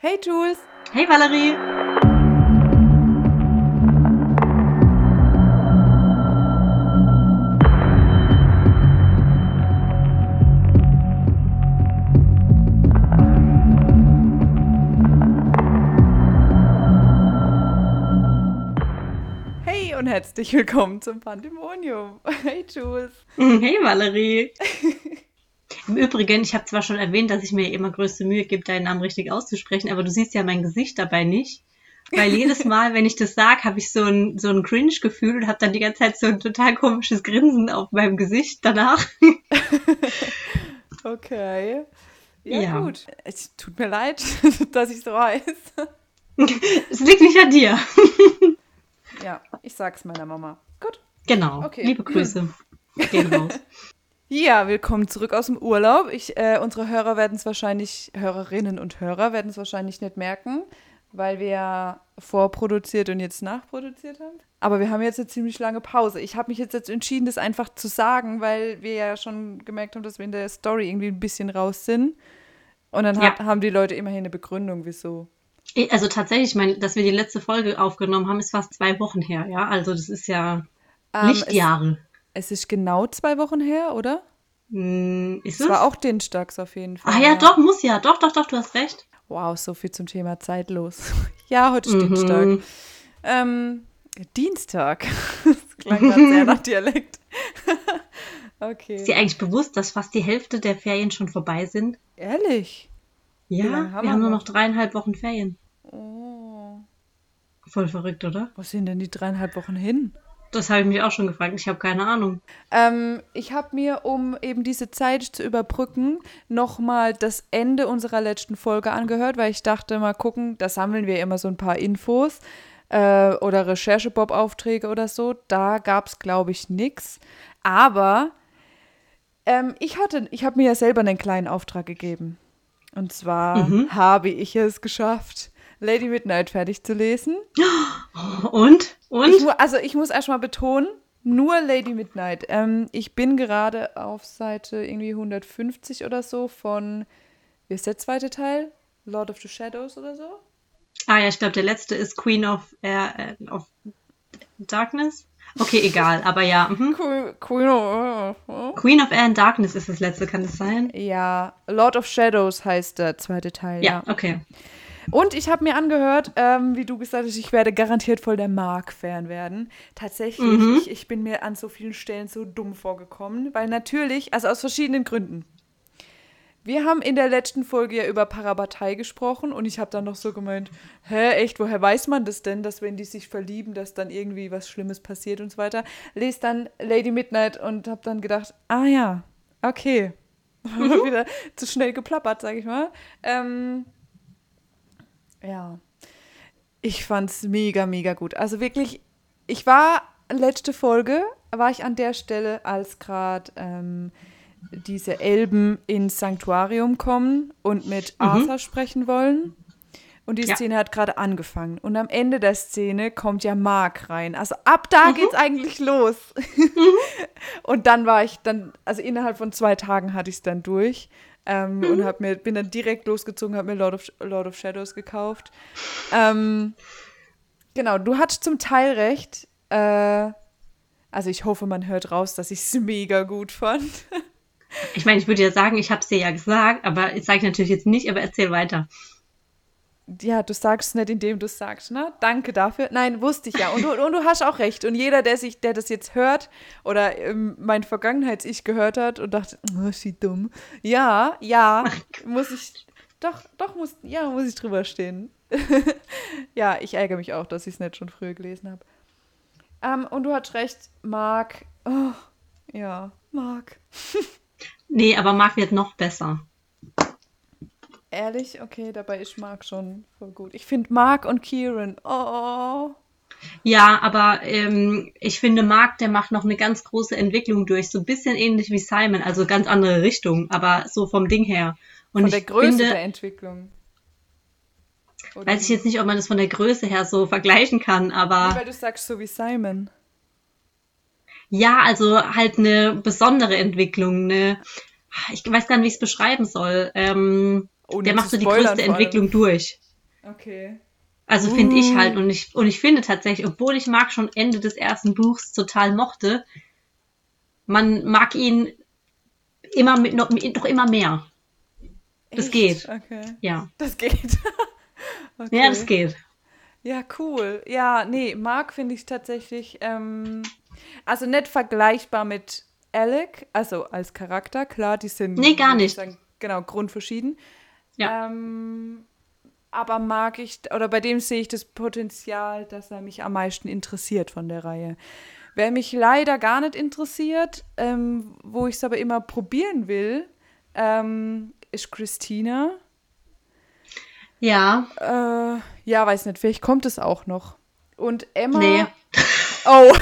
Hey Jules. Hey Valerie. Hey und herzlich willkommen zum Pandemonium. Hey Jules. Hey Valerie. Im Übrigen, ich habe zwar schon erwähnt, dass ich mir immer größte Mühe gebe, deinen Namen richtig auszusprechen, aber du siehst ja mein Gesicht dabei nicht. Weil jedes Mal, wenn ich das sage, habe ich so ein, so ein Cringe-Gefühl und habe dann die ganze Zeit so ein total komisches Grinsen auf meinem Gesicht danach. okay. Ja, Ja. gut. Es tut mir leid, dass ich so heiße. Es liegt nicht an dir. Ja, ich sag's meiner Mama. Gut. Genau. Okay. Liebe Grüße. Gehen raus. Ja, willkommen zurück aus dem Urlaub. Ich, äh, unsere Hörer werden es wahrscheinlich, Hörerinnen und Hörer werden es wahrscheinlich nicht merken, weil wir ja vorproduziert und jetzt nachproduziert haben. Aber wir haben jetzt eine ziemlich lange Pause. Ich habe mich jetzt, jetzt entschieden, das einfach zu sagen, weil wir ja schon gemerkt haben, dass wir in der Story irgendwie ein bisschen raus sind. Und dann Ja. haben die Leute immerhin eine Begründung, wieso. Also tatsächlich, ich meine, dass wir die letzte Folge aufgenommen haben, ist fast zwei Wochen her, ja. Also das ist ja Ähm, Lichtjahre. Es, ist genau zwei Wochen her, oder? Hm, ist Es es? war auch dienstags auf jeden Fall. Ah ja, doch, muss ja. Doch, doch, doch, du hast recht. Wow, so viel zum Thema zeitlos. Ja, heute ist Mhm. Dienstag. Ähm, Dienstag. Das klang gerade sehr nach Dialekt. okay. Ist dir eigentlich bewusst, dass fast die Hälfte der Ferien schon vorbei sind? Ehrlich? Ja, haben wir wir haben nur noch? noch dreieinhalb Wochen Ferien. Oh. Voll verrückt, oder? Wo sind denn die dreieinhalb Wochen hin? Das habe ich mich auch schon gefragt. Ich habe keine Ahnung. Ähm, ich habe mir, um eben diese Zeit zu überbrücken, nochmal das Ende unserer letzten Folge angehört, weil ich dachte, mal gucken, da sammeln wir immer so ein paar Infos äh, oder Recherche-Bob-Aufträge oder so. Da gab es, glaube ich, nichts. Aber ähm, ich hatte, ich habe mir ja selber einen kleinen Auftrag gegeben. Und zwar habe ich es geschafft, Lady Midnight fertig zu lesen. Und? Und? Ich, also ich muss erstmal betonen, nur Lady Midnight. Ähm, ich bin gerade auf Seite irgendwie 150 oder so von, wie ist der zweite Teil? Lord of the Shadows oder so? ah ja, ich glaube, der letzte ist Queen of, Air, äh, of Darkness. Okay, egal. Aber ja. Mhm. Cool, cool. oh, oh. Queen of Air and Darkness ist das letzte, kann das sein? Ja, Lord of Shadows heißt der zweite Teil. Ja, Ja. okay. Und ich habe mir angehört, ähm, wie du gesagt hast, ich werde garantiert voll der Mark-Fan werden. Tatsächlich, ich, ich bin mir an so vielen Stellen so dumm vorgekommen, weil natürlich, also aus verschiedenen Gründen. Wir haben in der letzten Folge ja über Parabatei gesprochen und ich habe dann noch so gemeint, hä, echt, woher weiß man das denn, dass wenn die sich verlieben, dass dann irgendwie was Schlimmes passiert und so weiter. Lest dann Lady Midnight und habe dann gedacht, ah ja, okay. Wieder zu schnell geplappert, sag ich mal. Ähm, ja. Ich fand's mega, mega gut. Also wirklich, ich war letzte Folge, war ich an der Stelle, als gerade ähm, diese Elben ins Sanktuarium kommen und mit Arthur sprechen wollen. Und die Ja. Szene hat gerade angefangen. Und am Ende der Szene kommt ja Mark rein. Also ab da geht's eigentlich los. und dann war ich dann, also innerhalb von zwei Tagen hatte ich es dann durch. Ähm, Und hab mir, bin dann direkt losgezogen, habe mir Lord of, Lord of Shadows gekauft. Ähm, genau, du hattest zum Teil recht. Äh, also ich hoffe, man hört raus, dass ich es mega gut fand. Ich meine, ich würde ja sagen, ich habe es dir ja gesagt, aber ich sage natürlich jetzt nicht, aber erzähl weiter. Ja, du sagst es nicht, indem du es sagst, ne? Danke dafür. Nein, wusste ich ja. Und du, und du hast auch recht. Und jeder, der sich, der das jetzt hört oder ähm, mein Vergangenheits-Ich gehört hat und dachte, oh, sie dumm. Ja, ja, muss ich, doch, doch, muss, ja, muss ich drüber stehen. ja, ich ärgere mich auch, dass ich es nicht schon früher gelesen habe. Ähm, und du hast recht, Marc. Oh, ja, Marc. Nee, aber Marc wird noch besser. Ehrlich? Okay, dabei ist Marc schon voll gut. Ich finde Marc und Kieran, oh. Ja, aber ähm, ich finde, Marc, der macht noch eine ganz große Entwicklung durch. So ein bisschen ähnlich wie Simon, also ganz andere Richtung, aber so vom Ding her. Und Von der Größe finde, der Entwicklung. Oder weiß ich jetzt nicht, ob man das von der Größe her so vergleichen kann, aber Weil du sagst so wie Simon. ja, also halt eine besondere Entwicklung, eine, ich weiß gar nicht, wie ich es beschreiben soll. Ähm, Ohne der macht so die größte. Entwicklung durch. Okay. Also finde ich halt. Und ich, und ich finde tatsächlich, obwohl ich Mark schon Ende des ersten Buchs total mochte, man mag ihn immer mit, noch, noch immer mehr. Das Echt? geht. Okay. Ja. Das geht. okay. Ja, das geht. Ja, cool. Ja, nee, Mark finde ich tatsächlich, ähm, also nicht vergleichbar mit Alec, also als Charakter, klar, die sind. Nee, gar nicht. Sagen, genau, grundverschieden. Ja. Ähm, aber mag ich, oder bei dem sehe ich das Potenzial, dass er mich am meisten interessiert von der Reihe. Wer mich leider gar nicht interessiert, ähm, wo ich es aber immer probieren will, ähm, ist Christina. Ja. Äh, ja, weiß nicht, vielleicht kommt es auch noch. Und Emma. Nee. Oh.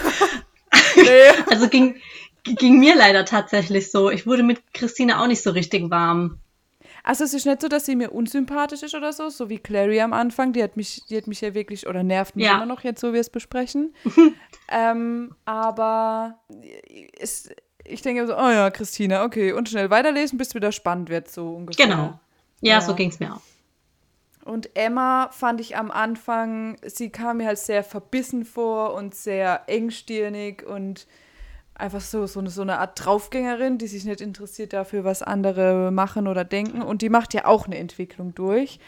nee. Also ging, ging mir leider tatsächlich so. Ich wurde mit Christina auch nicht so richtig warm. Also es ist nicht so, dass sie mir unsympathisch ist oder so, so wie Clary am Anfang. Die hat mich, die hat mich ja wirklich, oder nervt mich Ja. immer noch jetzt, so wie wir es besprechen. ähm, aber es, ich denke so, oh ja, Christina, okay, und schnell weiterlesen, bis es wieder spannend wird, so ungefähr. Genau. Ja, Ja. so ging es mir auch. Und Emma fand ich am Anfang, sie kam mir halt sehr verbissen vor und sehr engstirnig und einfach so, so, eine, so eine Art Draufgängerin, die sich nicht interessiert dafür, was andere machen oder denken. Und die macht ja auch eine Entwicklung durch.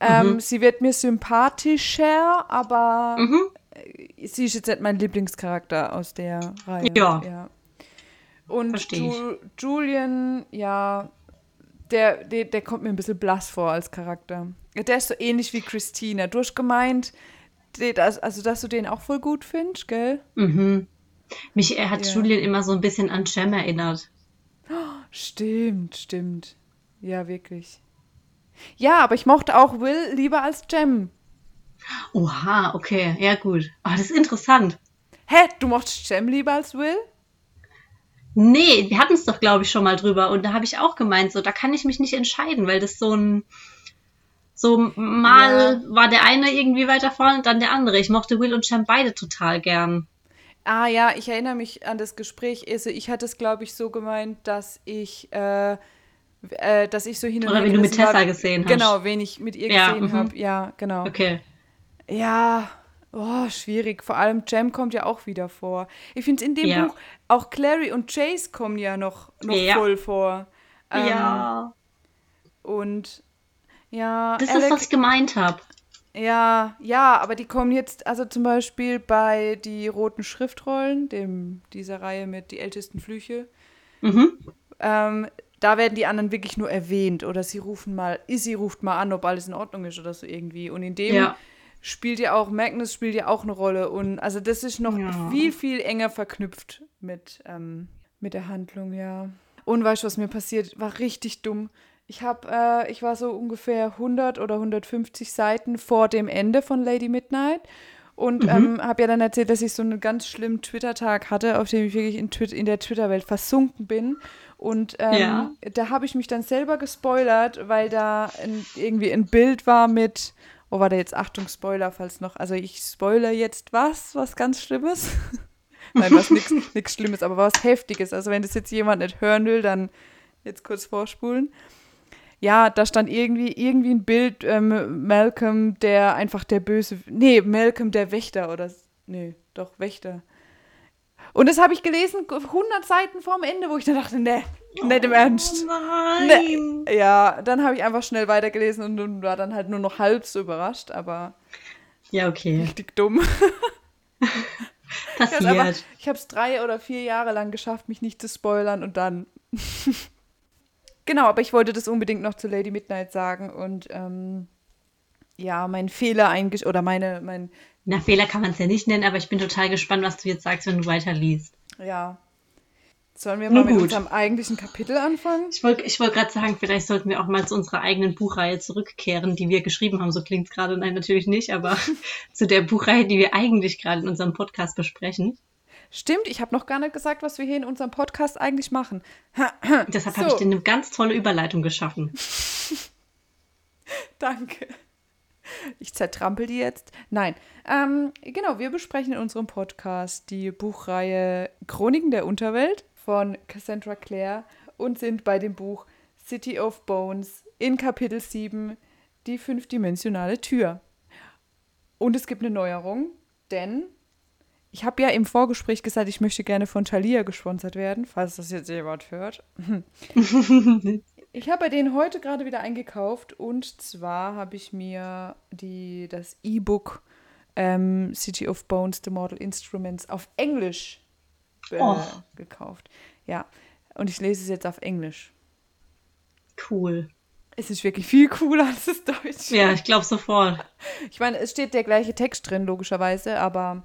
Ähm, sie wird mir sympathischer, aber Mhm. äh, sie ist jetzt nicht mein Lieblingscharakter aus der Reihe. Ja. Und Versteh ich. Ju Julian, ja, der, der, der kommt mir ein bisschen blass vor als Charakter. Der ist so ähnlich wie Christina. Du hast gemeint, die- das- also dass du den auch voll gut findest, gell? Mhm. Mich hat Ja. Julian immer so ein bisschen an Jem erinnert. Stimmt, stimmt. Ja, wirklich. Ja, aber ich mochte auch Will lieber als Jem. Oha, okay, ja gut. Aber das ist interessant. Hä, du mochtest Jem lieber als Will? Nee, wir hatten es doch, glaube ich, schon mal drüber. Und da habe ich auch gemeint, so, da kann ich mich nicht entscheiden, weil das so ein. So mal war der eine irgendwie weiter vorne und dann der andere. Ich mochte Will und Jem beide total gern. Ah ja, ich erinnere mich an das Gespräch. Also ich hatte es, glaube ich, so gemeint, dass ich, äh, äh, dass ich so hin und Oder wenn du mit gerissen war. Tessa gesehen hast. Genau, wen ich mit ihr Ja, gesehen mhm. habe. Ja, genau. Okay. Ja, oh, schwierig. Vor allem Jem kommt ja auch wieder vor. Ich finde in dem Ja. Buch, auch Clary und Chase kommen ja noch, noch Ja. voll vor. Ähm, ja. Und ja, Das Alec, ist, was ich gemeint habe. Ja, ja, aber die kommen jetzt, also zum Beispiel bei die roten Schriftrollen, dem, dieser Reihe mit die ältesten Flüche, Mhm. ähm, da werden die anderen wirklich nur erwähnt oder sie rufen mal, Izzy ruft mal an, ob alles in Ordnung ist oder so irgendwie. Und in dem Ja. spielt ja auch, Magnus spielt ja auch eine Rolle. Und also das ist noch Ja. viel, viel enger verknüpft mit, ähm, mit der Handlung, ja. Und weißt du, was mir passiert? War richtig dumm. Ich habe, äh, ich war so ungefähr 100 oder 150 Seiten vor dem Ende von Lady Midnight und ähm, habe ja dann erzählt, dass ich so einen ganz schlimmen Twitter-Tag hatte, auf dem ich wirklich in, Twit in der Twitter-Welt versunken bin. Und ähm, Ja. da habe ich mich dann selber gespoilert, weil da ein, irgendwie ein Bild war mit, oh, war da jetzt Achtung, Spoiler, falls noch, also ich spoilere jetzt was, was ganz Schlimmes. Nein, was nichts Schlimmes, aber was Heftiges. Also wenn das jetzt jemand nicht hören will, dann jetzt kurz vorspulen. Ja, da stand irgendwie, irgendwie ein Bild, ähm, Malcolm, der einfach der böse, nee, Malcolm der Wächter oder, nee, doch, Wächter. Und das habe ich gelesen, 100 Seiten vorm Ende, wo ich dann dachte, nee, nicht im Ernst. Oh Nee. Ja, dann habe ich einfach schnell weitergelesen und, und war dann halt nur noch halb so überrascht, aber Ja, okay. richtig dumm. Passiert. Ich habe es drei oder vier Jahre lang geschafft, mich nicht zu spoilern und dann. genau, aber ich wollte das unbedingt noch zu Lady Midnight sagen und ähm, ja, mein Fehler eigentlich oder meine, mein, Na, Fehler kann man es ja nicht nennen, aber ich bin total gespannt, was du jetzt sagst, wenn du weiterliest. ja. Sollen wir Nun mal mit gut. unserem eigentlichen Kapitel anfangen? Ich wollte ich wollt gerade sagen, vielleicht sollten wir auch mal zu unserer eigenen Buchreihe zurückkehren, die wir geschrieben haben. So klingt es gerade. Nein, natürlich nicht, aber zu der Buchreihe, die wir eigentlich gerade in unserem Podcast besprechen. Stimmt, ich habe noch gar nicht gesagt, was wir hier in unserem Podcast eigentlich machen. Deshalb So. habe ich dir eine ganz tolle Überleitung geschaffen. Danke. Ich zertrampel die jetzt. Nein. Ähm, genau, wir besprechen in unserem Podcast die Buchreihe Chroniken der Unterwelt von Cassandra Clare und sind bei dem Buch City of Bones in Kapitel 7 die fünfdimensionale Tür. Und es gibt eine Neuerung, denn ich habe ja im Vorgespräch gesagt, ich möchte gerne von Thalia gesponsert werden, falls das jetzt jemand hört. ich habe bei denen heute gerade wieder eingekauft und zwar habe ich mir die, das E-Book ähm, City of Bones, The Mortal Instruments auf Englisch äh, oh. gekauft. Ja, und ich lese es jetzt auf Englisch. Cool. Es ist wirklich viel cooler als das Deutsch. Ja, ich glaube sofort. Ich meine, es steht der gleiche Text drin, logischerweise, aber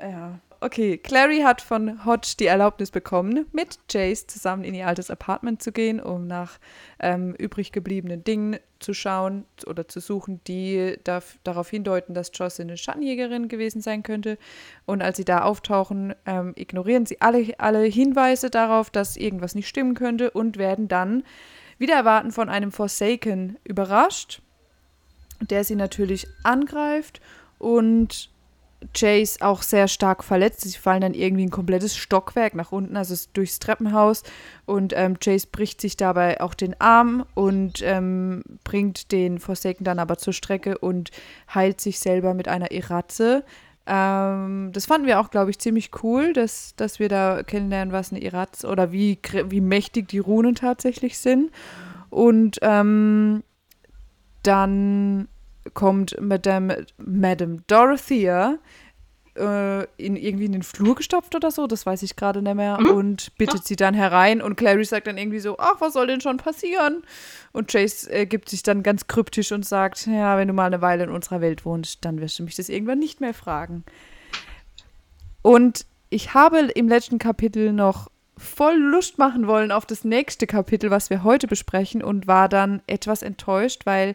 ja. Okay, Clary hat von Hodge die Erlaubnis bekommen, mit Jace zusammen in ihr altes Apartment zu gehen, um nach ähm, übrig gebliebenen Dingen zu schauen oder zu suchen, die da, darauf hindeuten, dass Jocelyn eine Schattenjägerin gewesen sein könnte. Und als sie da auftauchen, ähm, ignorieren sie alle, alle Hinweise darauf, dass irgendwas nicht stimmen könnte und werden dann wieder erwarten von einem Forsaken überrascht, der sie natürlich angreift und Chase auch sehr stark verletzt. Sie fallen dann irgendwie ein komplettes Stockwerk nach unten, also durchs Treppenhaus. Und ähm, Chase bricht sich dabei auch den Arm und ähm, bringt den Forsaken dann aber zur Strecke und heilt sich selber mit einer Iratze. Ähm, das fanden wir auch, glaube ich, ziemlich cool, dass, dass wir da kennenlernen, was eine Iratze oder wie, wie mächtig die Runen tatsächlich sind. Und ähm, dann kommt Madame, Madame Dorothea äh, in irgendwie in den Flur gestopft oder so, das weiß ich gerade nicht mehr, mhm. und bittet sie dann herein und Clary sagt dann irgendwie so, ach, was soll denn schon passieren? Und Chase äh, gibt sich dann ganz kryptisch und sagt, ja, wenn du mal eine Weile in unserer Welt wohnst, dann wirst du mich das irgendwann nicht mehr fragen. Und ich habe im letzten Kapitel noch voll Lust machen wollen auf das nächste Kapitel, was wir heute besprechen und war dann etwas enttäuscht, weil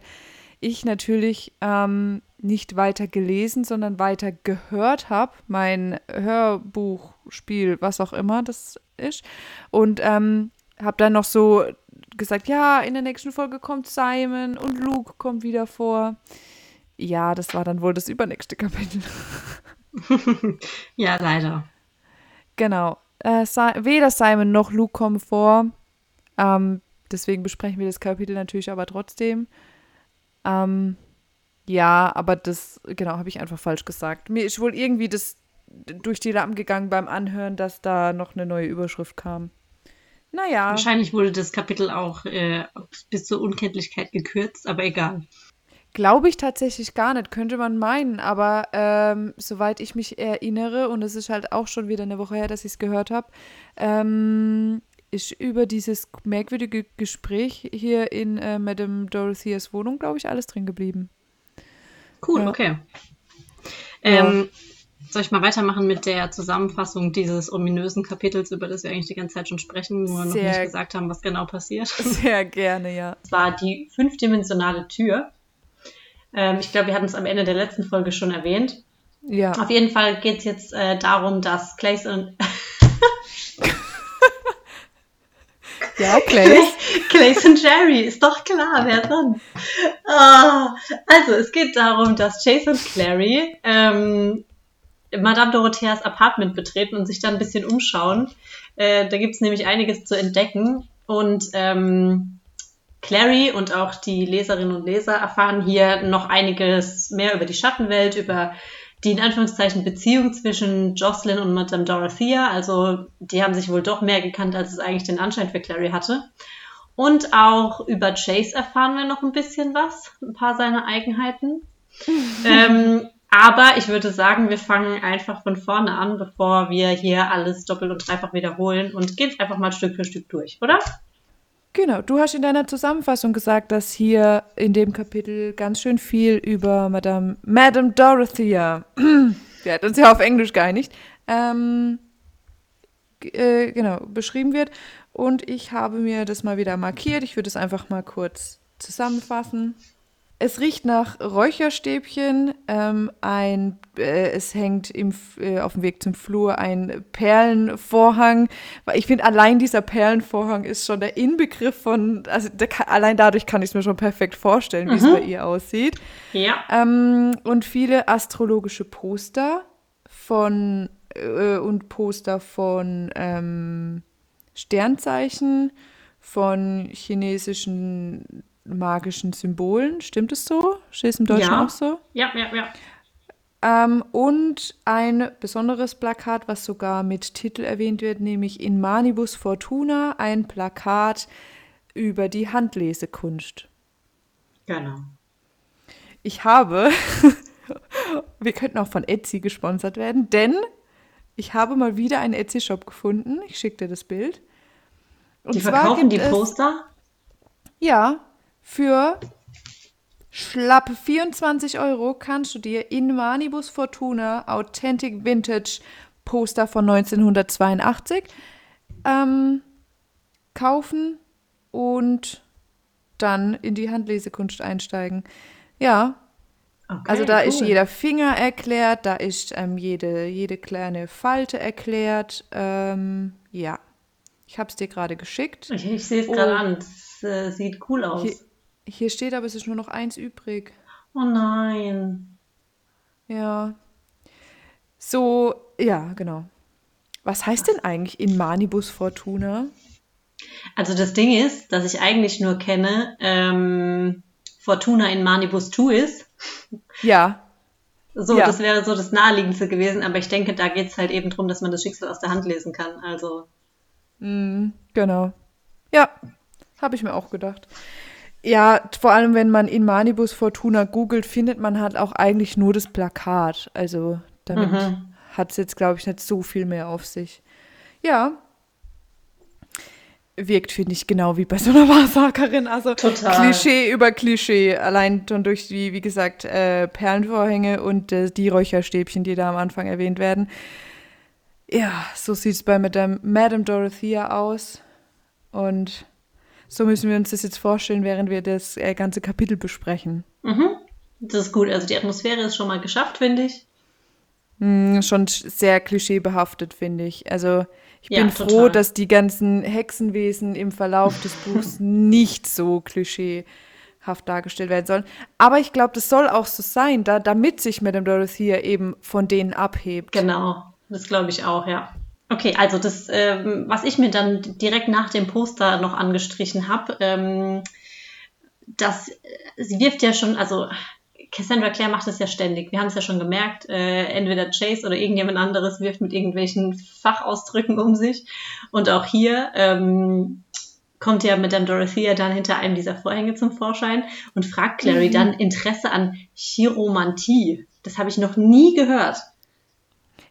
ich natürlich ähm, nicht weiter gelesen, sondern weiter gehört habe. Mein Hörbuchspiel, was auch immer das ist. Und ähm, habe dann noch so gesagt, ja, in der nächsten Folge kommt Simon und Luke kommt wieder vor. Ja, das war dann wohl das übernächste Kapitel. ja, leider. Genau. Äh, weder Simon noch Luke kommen vor. Ähm, deswegen besprechen wir das Kapitel natürlich aber trotzdem. Ähm, ja, aber das, genau, habe ich einfach falsch gesagt. Mir ist wohl irgendwie das durch die Lappen gegangen beim Anhören, dass da noch eine neue Überschrift kam. Naja. Wahrscheinlich wurde das Kapitel auch äh, bis zur Unkenntlichkeit gekürzt, aber egal. Glaube ich tatsächlich gar nicht, könnte man meinen, aber ähm, soweit ich mich erinnere, und es ist halt auch schon wieder eine Woche her, dass ich es gehört habe, ähm, ist über dieses merkwürdige Gespräch hier in äh, Madame Dorotheas Wohnung, glaube ich, alles drin geblieben. Cool, ja. okay. Ähm, soll ich mal weitermachen mit der Zusammenfassung dieses ominösen Kapitels, über das wir eigentlich die ganze Zeit schon sprechen, nur Sehr, noch nicht gesagt haben, was genau passiert? Sehr gerne, ja. Es war die fünfdimensionale Tür. Ähm, ich glaube, wir hatten es am Ende der letzten Folge schon erwähnt. Ja. Auf jeden Fall geht es jetzt äh, darum, dass Clays und Ja, Clays. Clays und Jerry, ist doch klar, wer dran. Oh, also, es geht darum, dass Chase und Clary ähm, Madame Dorotheas Apartment betreten und sich dann ein bisschen umschauen. Äh, da gibt es nämlich einiges zu entdecken. Und ähm, Clary und auch die Leserinnen und Leser erfahren hier noch einiges mehr über die Schattenwelt, über die in Anführungszeichen Beziehung zwischen Jocelyn und Madame Dorothea. Also die haben sich wohl doch mehr gekannt, als es eigentlich den Anschein für Clary hatte. Und auch über Chase erfahren wir noch ein bisschen was, ein paar seiner Eigenheiten. ähm, aber ich würde sagen, wir fangen einfach von vorne an, bevor wir hier alles doppelt und dreifach wiederholen und gehen einfach mal Stück für Stück durch, oder? Genau, du hast in deiner Zusammenfassung gesagt, dass hier in dem Kapitel ganz schön viel über Madame, Madame Dorothea, wir hatten uns ja auf Englisch geeinigt, ähm, äh, genau, beschrieben wird. Und ich habe mir das mal wieder markiert. Ich würde es einfach mal kurz zusammenfassen. Es riecht nach Räucherstäbchen. Ähm, ein, äh, es hängt im, äh, auf dem Weg zum Flur ein Perlenvorhang. Ich finde, allein dieser Perlenvorhang ist schon der Inbegriff von, also der, allein dadurch kann ich es mir schon perfekt vorstellen, wie es mhm. bei ihr aussieht. Ja. Ähm, und viele astrologische Poster von äh, und Poster von ähm, Sternzeichen, von chinesischen magischen Symbolen. Stimmt es so? Steht es im Deutschen Ja. auch so? Ja, ja, ja. Ähm, und ein besonderes Plakat, was sogar mit Titel erwähnt wird, nämlich In Manibus Fortuna, ein Plakat über die Handlesekunst. Genau. Ich habe, wir könnten auch von Etsy gesponsert werden, denn ich habe mal wieder einen Etsy-Shop gefunden. Ich schicke dir das Bild. Und Die verkaufen die gibt es- Poster? Ja, für schlappe 24 Euro kannst du dir in Manibus Fortuna Authentic Vintage Poster von 1982 ähm, kaufen und dann in die Handlesekunst einsteigen. Ja, Okay, also da cool. ist jeder Finger erklärt, da ist ähm, jede, jede kleine Falte erklärt. Ähm, ja, ich habe es dir gerade geschickt. Ich, ich sehe es Oh. gerade an. Es äh, sieht cool aus. Hier, hier steht aber, es ist nur noch eins übrig. Oh nein. Ja. So, ja, genau. Was heißt denn eigentlich in Manibus Fortuna? Also das Ding ist, dass ich eigentlich nur kenne, ähm, Fortuna in Manibus Tuis. Ja, So, Ja. das wäre so das Naheliegendste gewesen, aber ich denke, da geht es halt eben darum, dass man das Schicksal aus der Hand lesen kann. Also, genau. Ja, habe ich mir auch gedacht. Ja, vor allem, wenn man in Manibus Fortuna googelt, findet man halt auch eigentlich nur das Plakat. Also damit Mhm. hat es jetzt, glaube ich, nicht so viel mehr auf sich. Ja. Wirkt, finde ich, genau wie bei so einer Wahrsagerin. Also Total. Klischee über Klischee. Allein schon durch die, wie gesagt, äh, Perlenvorhänge und äh, die Räucherstäbchen, die da am Anfang erwähnt werden. Ja, so sieht es bei Madame, Madame Dorothea aus. Und so müssen wir uns das jetzt vorstellen, während wir das äh, ganze Kapitel besprechen. mhm. das ist gut. Also die Atmosphäre ist schon mal geschafft, finde ich. Hm, schon sch- sehr klischeebehaftet, finde ich. Also ich Ja, bin froh, total. dass die ganzen Hexenwesen im Verlauf des Buchs nicht so klischeehaft dargestellt werden sollen. Aber ich glaube, das soll auch so sein, da, damit sich Madame Dorothea eben von denen abhebt. Genau, das glaube ich auch, ja. Okay, also das, ähm, was ich mir dann direkt nach dem Poster noch angestrichen habe, ähm, das, äh, sie wirft ja schon, also Cassandra Clare macht das ja ständig. Wir haben es ja schon gemerkt, äh, entweder Chase oder irgendjemand anderes wirft mit irgendwelchen Fachausdrücken um sich. Und auch hier ähm, kommt ja Madame Dorothea dann hinter einem dieser Vorhänge zum Vorschein und fragt Clary dann Interesse an Chiromantie. Das habe ich noch nie gehört.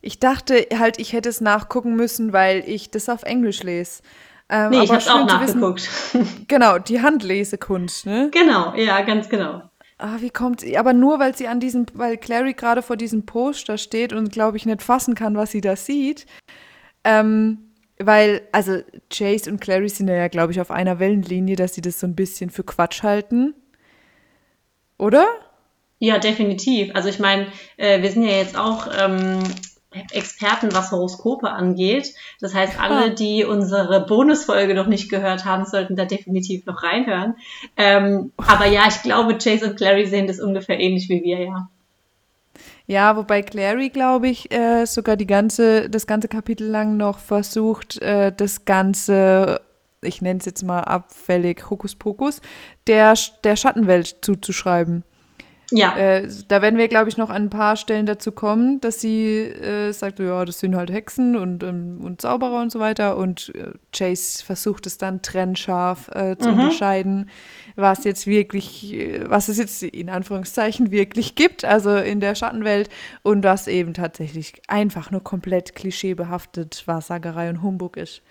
Ich dachte halt, ich hätte es nachgucken müssen, weil ich das auf Englisch lese. Ähm, Nee, ich habe auch zu wissen- nachgeguckt. Genau, die Handlesekunst, ne? genau, ja, ganz genau. Ah, wie kommt sie? Aber nur, weil sie an diesem, weil Clary gerade vor diesem Poster steht und, glaube ich, nicht fassen kann, was sie da sieht. Ähm, weil, also Chase und Clary sind ja, glaube ich, auf einer Wellenlinie, dass sie das so ein bisschen für Quatsch halten. Oder? Ja, definitiv. Also ich meine, äh, wir sind ja jetzt auch ähm, Experten, was Horoskope angeht. Das heißt, alle, Ah. die unsere Bonusfolge noch nicht gehört haben, sollten da definitiv noch reinhören. Ähm, aber ja, ich glaube, Chase und Clary sehen das ungefähr ähnlich wie wir, ja. Ja, wobei Clary, glaube ich, äh, sogar die ganze, das ganze Kapitel lang noch versucht, äh, das Ganze, ich nenne es jetzt mal abfällig, Hokuspokus, der, der Schattenwelt zuzuschreiben. Ja, Äh, da werden wir, glaube ich, noch an ein paar Stellen dazu kommen, dass sie äh, sagt, ja, das sind halt Hexen und, ähm, und Zauberer und so weiter. Und äh, Chase versucht es dann trennscharf äh, zu unterscheiden, was jetzt wirklich, äh, was es jetzt in Anführungszeichen wirklich gibt, also in der Schattenwelt und was eben tatsächlich einfach nur komplett klischeebehaftet Wahrsagerei und Humbug ist.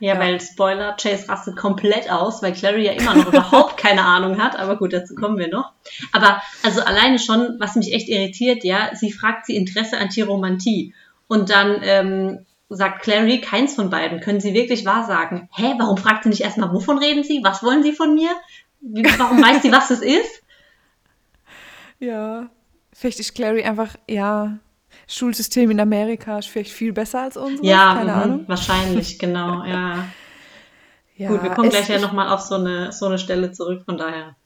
Ja, ja. weil Spoiler, Chase rastet komplett aus, weil Clary ja immer noch überhaupt keine Ahnung hat. Aber gut, dazu kommen wir noch. Aber also alleine schon, was mich echt irritiert, ja, sie fragt sie Interesse an Chiromantie. Und dann ähm, sagt Clary, keins von beiden. Können Sie wirklich wahrsagen? Hä, warum fragt sie nicht erstmal, wovon reden Sie? Was wollen Sie von mir? Warum weiß sie, was es ist? Ja, vielleicht ist Clary einfach, ja, Schulsystem in Amerika ist vielleicht viel besser als unseres, Ja, keine mhm, Ahnung. wahrscheinlich, genau, ja. Ja, Gut, wir kommen gleich ja nochmal auf so eine, so eine Stelle zurück, von daher.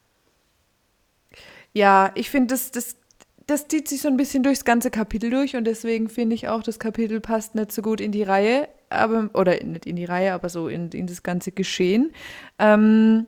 Ja, ich finde, das, das, das zieht sich so ein bisschen durchs ganze Kapitel durch und deswegen finde ich auch, das Kapitel passt nicht so gut in die Reihe, aber, oder nicht in die Reihe, aber so in, in das ganze Geschehen. Ähm,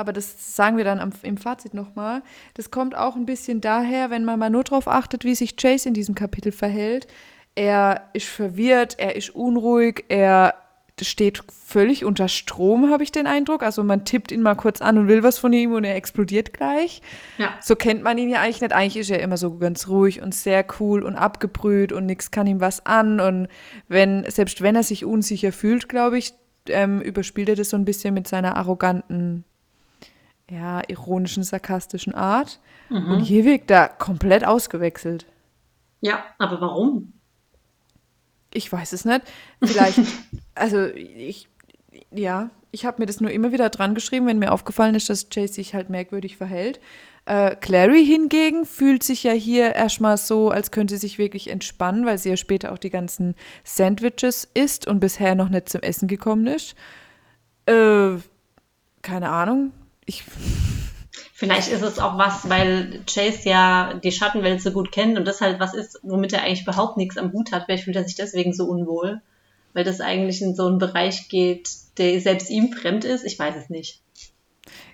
aber das sagen wir dann am, im Fazit nochmal. Das kommt auch ein bisschen daher, wenn man mal nur darauf achtet, wie sich Chase in diesem Kapitel verhält. Er ist verwirrt, er ist unruhig, er steht völlig unter Strom, habe ich den Eindruck. Also man tippt ihn mal kurz an und will was von ihm und er explodiert gleich. Ja. So kennt man ihn ja eigentlich nicht. Eigentlich ist er immer so ganz ruhig und sehr cool und abgebrüht und nichts kann ihm was an. Und wenn, selbst wenn er sich unsicher fühlt, glaube ich, ähm, überspielt er das so ein bisschen mit seiner arroganten, ja, ironischen, sarkastischen Art. Mhm. Und hier wirkt er komplett ausgewechselt. Ja, aber warum? Ich weiß es nicht. Vielleicht, also ich, ja, ich habe mir das nur immer wieder dran geschrieben, wenn mir aufgefallen ist, dass Jay sich halt merkwürdig verhält. Äh, Clary hingegen fühlt sich ja hier erstmal so, als könnte sie sich wirklich entspannen, weil sie ja später auch die ganzen Sandwiches isst und bisher noch nicht zum Essen gekommen ist. Äh, keine Ahnung. Ich Vielleicht ist es auch was, weil Chase ja die Schattenwelt so gut kennt und das halt was ist, womit er eigentlich überhaupt nichts am Hut hat. Vielleicht fühlt er sich deswegen so unwohl, weil das eigentlich in so einen Bereich geht, der selbst ihm fremd ist. Ich weiß es nicht.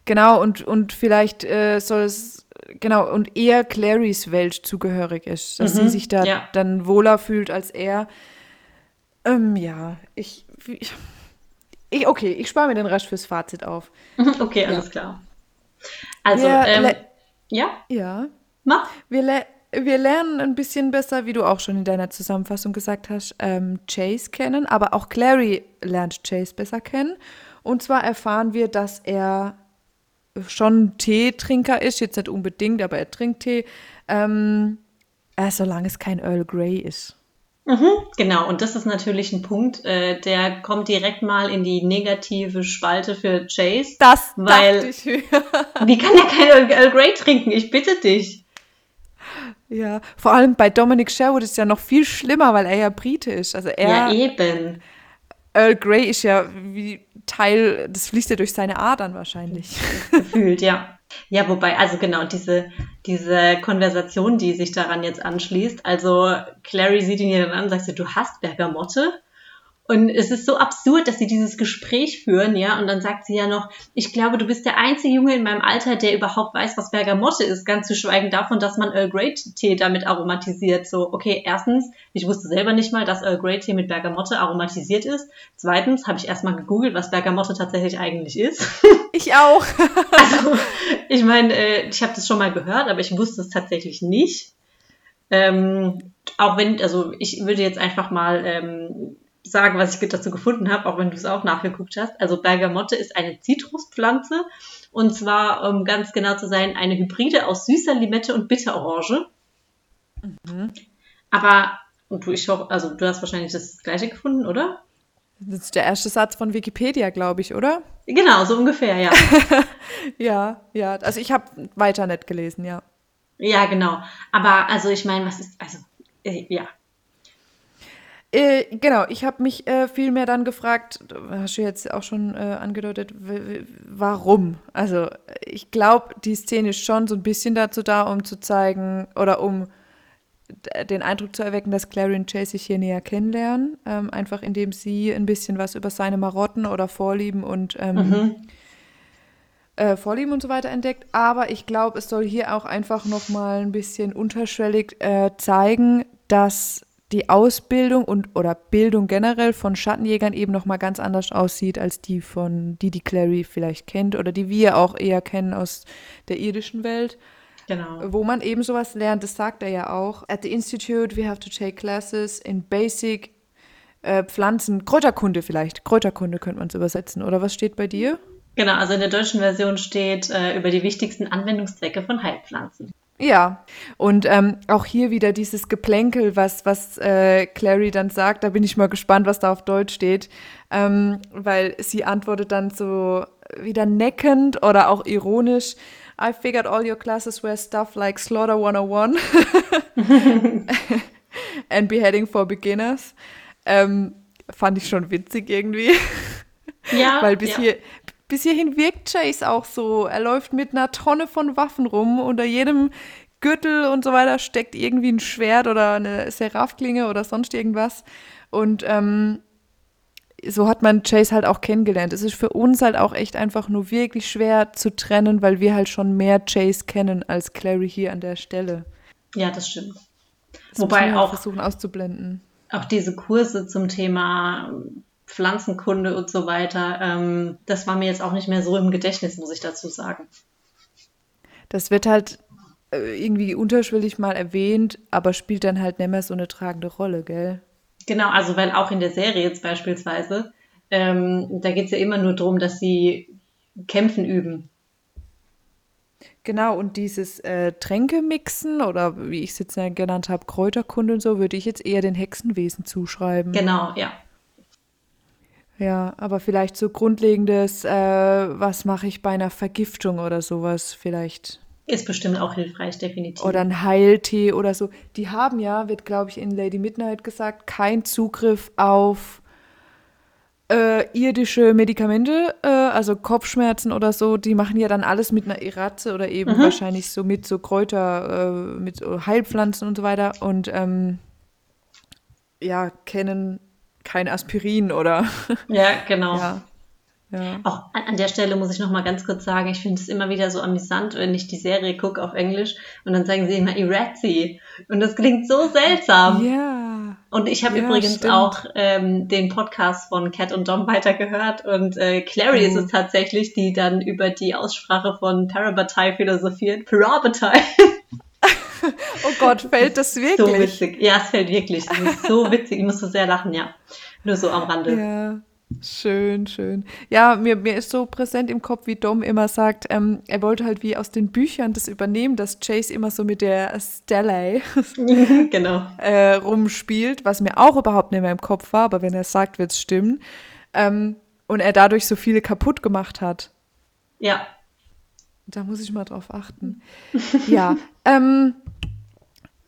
Genau, und, und vielleicht äh, soll es, genau, und eher Clarys Welt zugehörig ist, dass mhm, sie sich da ja. dann wohler fühlt als er. Ähm, ja, ich, ich, okay, ich spare mir den Rest fürs Fazit auf. Okay, alles ja. klar. Also, ähm, ja? Ja. Mach. Wir, le wir lernen ein bisschen besser, wie du auch schon in deiner Zusammenfassung gesagt hast, ähm, Chase kennen, aber auch Clary lernt Chase besser kennen. Und zwar erfahren wir, dass er schon Teetrinker ist, jetzt nicht unbedingt, aber er trinkt Tee, ähm, äh, solange es kein Earl Grey ist. Mhm, genau, und das ist natürlich ein Punkt, äh, der kommt direkt mal in die negative Spalte für Chase. Das weil ich. wie kann er kein Earl Grey trinken? Ich bitte dich. Ja, vor allem bei Dominic Sherwood ist es ja noch viel schlimmer, weil er ja Brite ist. Also er, ja, eben. Earl Grey ist ja wie Teil, das fließt ja durch seine Adern wahrscheinlich. Gefühlt, ja. Ja, wobei, also genau, diese, diese Konversation, die sich daran jetzt anschließt, also Clary sieht ihn ja dann an und sagt sie, du hast Bergamotte? Und es ist so absurd, dass sie dieses Gespräch führen, ja, und dann sagt sie ja noch, ich glaube, du bist der einzige Junge in meinem Alter, der überhaupt weiß, was Bergamotte ist, ganz zu schweigen davon, dass man Earl Grey Tee damit aromatisiert. So, okay, erstens, ich wusste selber nicht mal, dass Earl Grey Tee mit Bergamotte aromatisiert ist. Zweitens habe ich erstmal gegoogelt, was Bergamotte tatsächlich eigentlich ist. Ich auch. also, ich meine, äh, ich habe das schon mal gehört, aber ich wusste es tatsächlich nicht. Ähm, auch wenn, also ich würde jetzt einfach mal ähm, sagen, was ich dazu gefunden habe, auch wenn du es auch nachgeguckt hast. Also Bergamotte ist eine Zitruspflanze und zwar, um ganz genau zu sein, eine Hybride aus süßer Limette und Bitterorange. Mhm. Aber, und du, ich hoffe, also du hast wahrscheinlich das gleiche gefunden, oder? Das ist der erste Satz von Wikipedia, glaube ich, oder? Genau, so ungefähr, ja. ja, ja. Also ich habe weiter nicht gelesen, ja. Ja, genau. Aber also ich meine, was ist, also, äh, ja, äh, genau, ich habe mich äh, vielmehr dann gefragt, hast du jetzt auch schon äh, angedeutet, warum? Also ich glaube, die Szene ist schon so ein bisschen dazu da, um zu zeigen oder um den Eindruck zu erwecken, dass Clary und Chase sich hier näher kennenlernen, ähm, einfach indem sie ein bisschen was über seine Marotten oder Vorlieben und ähm, mhm. äh, Vorlieben und so weiter entdeckt. Aber ich glaube, es soll hier auch einfach noch mal ein bisschen unterschwellig äh, zeigen, dass die Ausbildung und oder Bildung generell von Schattenjägern eben noch mal ganz anders aussieht als die von die die Clary vielleicht kennt oder die wir auch eher kennen aus der irdischen Welt. Genau. Wo man eben sowas lernt, das sagt er ja auch. At the Institute we have to take classes in basic äh, Pflanzen, Kräuterkunde vielleicht. Kräuterkunde könnte man es übersetzen. Oder was steht bei dir? Genau, also in der deutschen Version steht äh, über die wichtigsten Anwendungszwecke von Heilpflanzen. Ja, und ähm, auch hier wieder dieses Geplänkel, was, was äh, Clary dann sagt, da bin ich mal gespannt, was da auf Deutsch steht, ähm, weil sie antwortet dann so wieder neckend oder auch ironisch, I figured all your classes were stuff like Slaughter 101 and Beheading for Beginners. Ähm, fand ich schon witzig irgendwie. Ja. weil bis, ja. hier, bis hierhin wirkt Chase auch so. Er läuft mit einer Tonne von Waffen rum. Unter jedem Gürtel und so weiter steckt irgendwie ein Schwert oder eine Seraphklinge oder sonst irgendwas. Und ähm, so hat man Chase halt auch kennengelernt. Es ist für uns halt auch echt einfach nur wirklich schwer zu trennen, weil wir halt schon mehr Chase kennen als Clary hier an der Stelle. Ja, das stimmt. Das Wobei auch versuchen auszublenden. Auch diese Kurse zum Thema Pflanzenkunde und so weiter, ähm, das war mir jetzt auch nicht mehr so im Gedächtnis, muss ich dazu sagen. Das wird halt äh, irgendwie unterschwellig mal erwähnt, aber spielt dann halt nicht mehr so eine tragende Rolle, gell? Genau, also weil auch in der Serie jetzt beispielsweise, ähm, da geht es ja immer nur darum, dass sie Kämpfen üben. Genau, und dieses äh, Tränkemixen oder wie ich es jetzt genannt habe, Kräuterkunde und so, würde ich jetzt eher den Hexenwesen zuschreiben. Genau, ja. Ja, aber vielleicht so grundlegendes, äh, was mache ich bei einer Vergiftung oder sowas vielleicht. Ist bestimmt auch hilfreich, definitiv. Oder ein Heiltee oder so. Die haben ja, wird glaube ich in Lady Midnight gesagt, keinen Zugriff auf äh, irdische Medikamente, äh, also Kopfschmerzen oder so. Die machen ja dann alles mit einer Iratze oder eben mhm. wahrscheinlich so mit so Kräuter, äh, mit Heilpflanzen und so weiter. Und ähm, ja, kennen kein Aspirin oder. Ja, genau. Ja. Ja. Auch an, an, der Stelle muss ich noch mal ganz kurz sagen, ich finde es immer wieder so amüsant, wenn ich die Serie gucke auf Englisch und dann sagen sie immer Irazzi und das klingt so seltsam. Ja. Und ich habe ja, übrigens stimmt. auch ähm, den Podcast von Cat und Dom weitergehört und äh, Clary mhm. ist es tatsächlich, die dann über die Aussprache von Parabatai philosophiert. Parabatai. oh Gott, fällt das wirklich? So witzig. Ja, es fällt wirklich. Das ist so witzig. Ich muss so sehr lachen, ja. Nur so am Rande. Ja. Schön, schön. Ja, mir, mir ist so präsent im Kopf, wie Dom immer sagt, ähm, er wollte halt wie aus den Büchern das übernehmen, dass Chase immer so mit der Stella genau. äh, rumspielt, was mir auch überhaupt nicht mehr im Kopf war, aber wenn er sagt, wird es stimmen. Ähm, und er dadurch so viele kaputt gemacht hat. Ja. Da muss ich mal drauf achten. ja, ähm,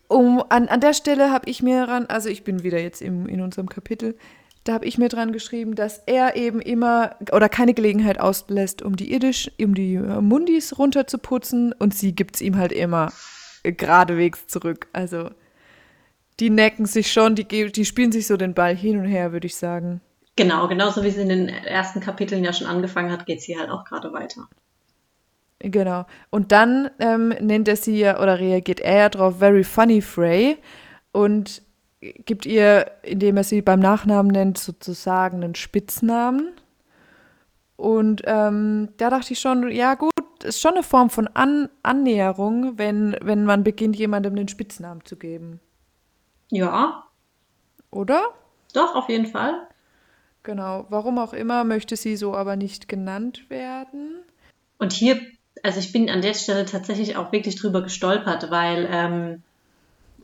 um, an, an der Stelle habe ich mir ran, also ich bin wieder jetzt im, in unserem Kapitel, da habe ich mir dran geschrieben, dass er eben immer oder keine Gelegenheit auslässt, um die Irdisch, um die äh, Mundis runterzuputzen und sie gibt es ihm halt immer geradewegs zurück. Also die necken sich schon, die, die spielen sich so den Ball hin und her, würde ich sagen. Genau, genauso wie sie in den ersten Kapiteln ja schon angefangen hat, geht sie halt auch gerade weiter. Genau. Und dann ähm, nennt er sie ja oder reagiert er ja drauf Very Funny Frey und gibt ihr, indem er sie beim Nachnamen nennt, sozusagen einen Spitznamen. Und ähm, da dachte ich schon, ja gut, ist schon eine Form von An Annäherung, wenn, wenn man beginnt, jemandem einen Spitznamen zu geben. Ja. Oder? Doch, auf jeden Fall. Genau. Warum auch immer möchte sie so aber nicht genannt werden. Und hier also ich bin an der Stelle tatsächlich auch wirklich drüber gestolpert, weil ähm,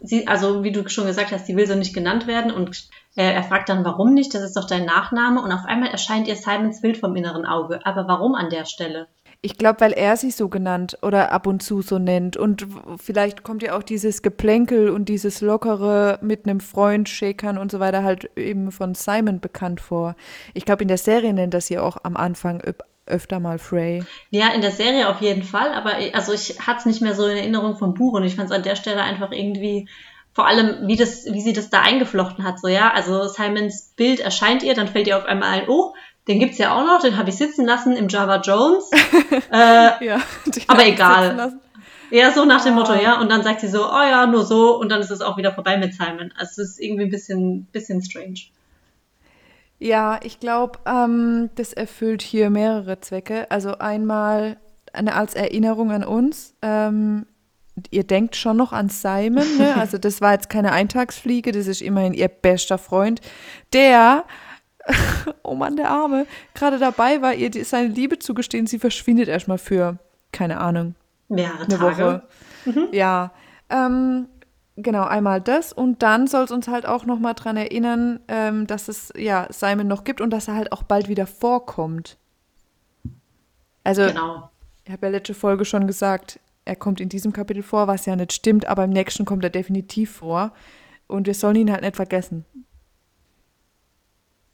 sie, also wie du schon gesagt hast, sie will so nicht genannt werden und äh, er fragt dann, warum nicht? Das ist doch dein Nachname und auf einmal erscheint ihr Simons Bild vom inneren Auge. Aber warum an der Stelle? Ich glaube, weil er sie so genannt oder ab und zu so nennt. Und vielleicht kommt ja auch dieses Geplänkel und dieses Lockere mit einem Freund, Shakern und so weiter halt eben von Simon bekannt vor. Ich glaube, in der Serie nennt das sie auch am Anfang öfter mal Frey. Ja, in der Serie auf jeden Fall, aber also ich hatte es nicht mehr so in Erinnerung vom Buch und ich fand es an der Stelle einfach irgendwie, vor allem wie das, wie sie das da eingeflochten hat, so ja, also Simons Bild erscheint ihr, dann fällt ihr auf einmal ein, oh, den gibt's ja auch noch, den habe ich sitzen lassen im Java Jones. äh, ja, aber egal. Ja, so nach dem. Motto, ja. Und dann sagt sie so, oh ja, nur so. Und dann ist es auch wieder vorbei mit Simon. Also es ist irgendwie ein bisschen, bisschen strange. Ja, ich glaube, ähm, das erfüllt hier mehrere Zwecke. Also einmal eine, als Erinnerung an uns. Ähm, ihr denkt schon noch an Simon, ne? Also das war jetzt keine Eintagsfliege, das ist immerhin ihr bester Freund, der, oh Mann, der Arme, gerade dabei war, ihr seine Liebe zugestehen, sie verschwindet erstmal für, keine Ahnung, mehrere eine Tage. Woche. Mhm. Ja. Ähm, Genau, einmal das und dann soll es uns halt auch nochmal dran erinnern, ähm, dass es ja Simon noch gibt und dass er halt auch bald wieder vorkommt. Also, genau. ich habe ja letzte Folge schon gesagt, er kommt in diesem Kapitel vor, was ja nicht stimmt, aber im nächsten kommt er definitiv vor und wir sollen ihn halt nicht vergessen.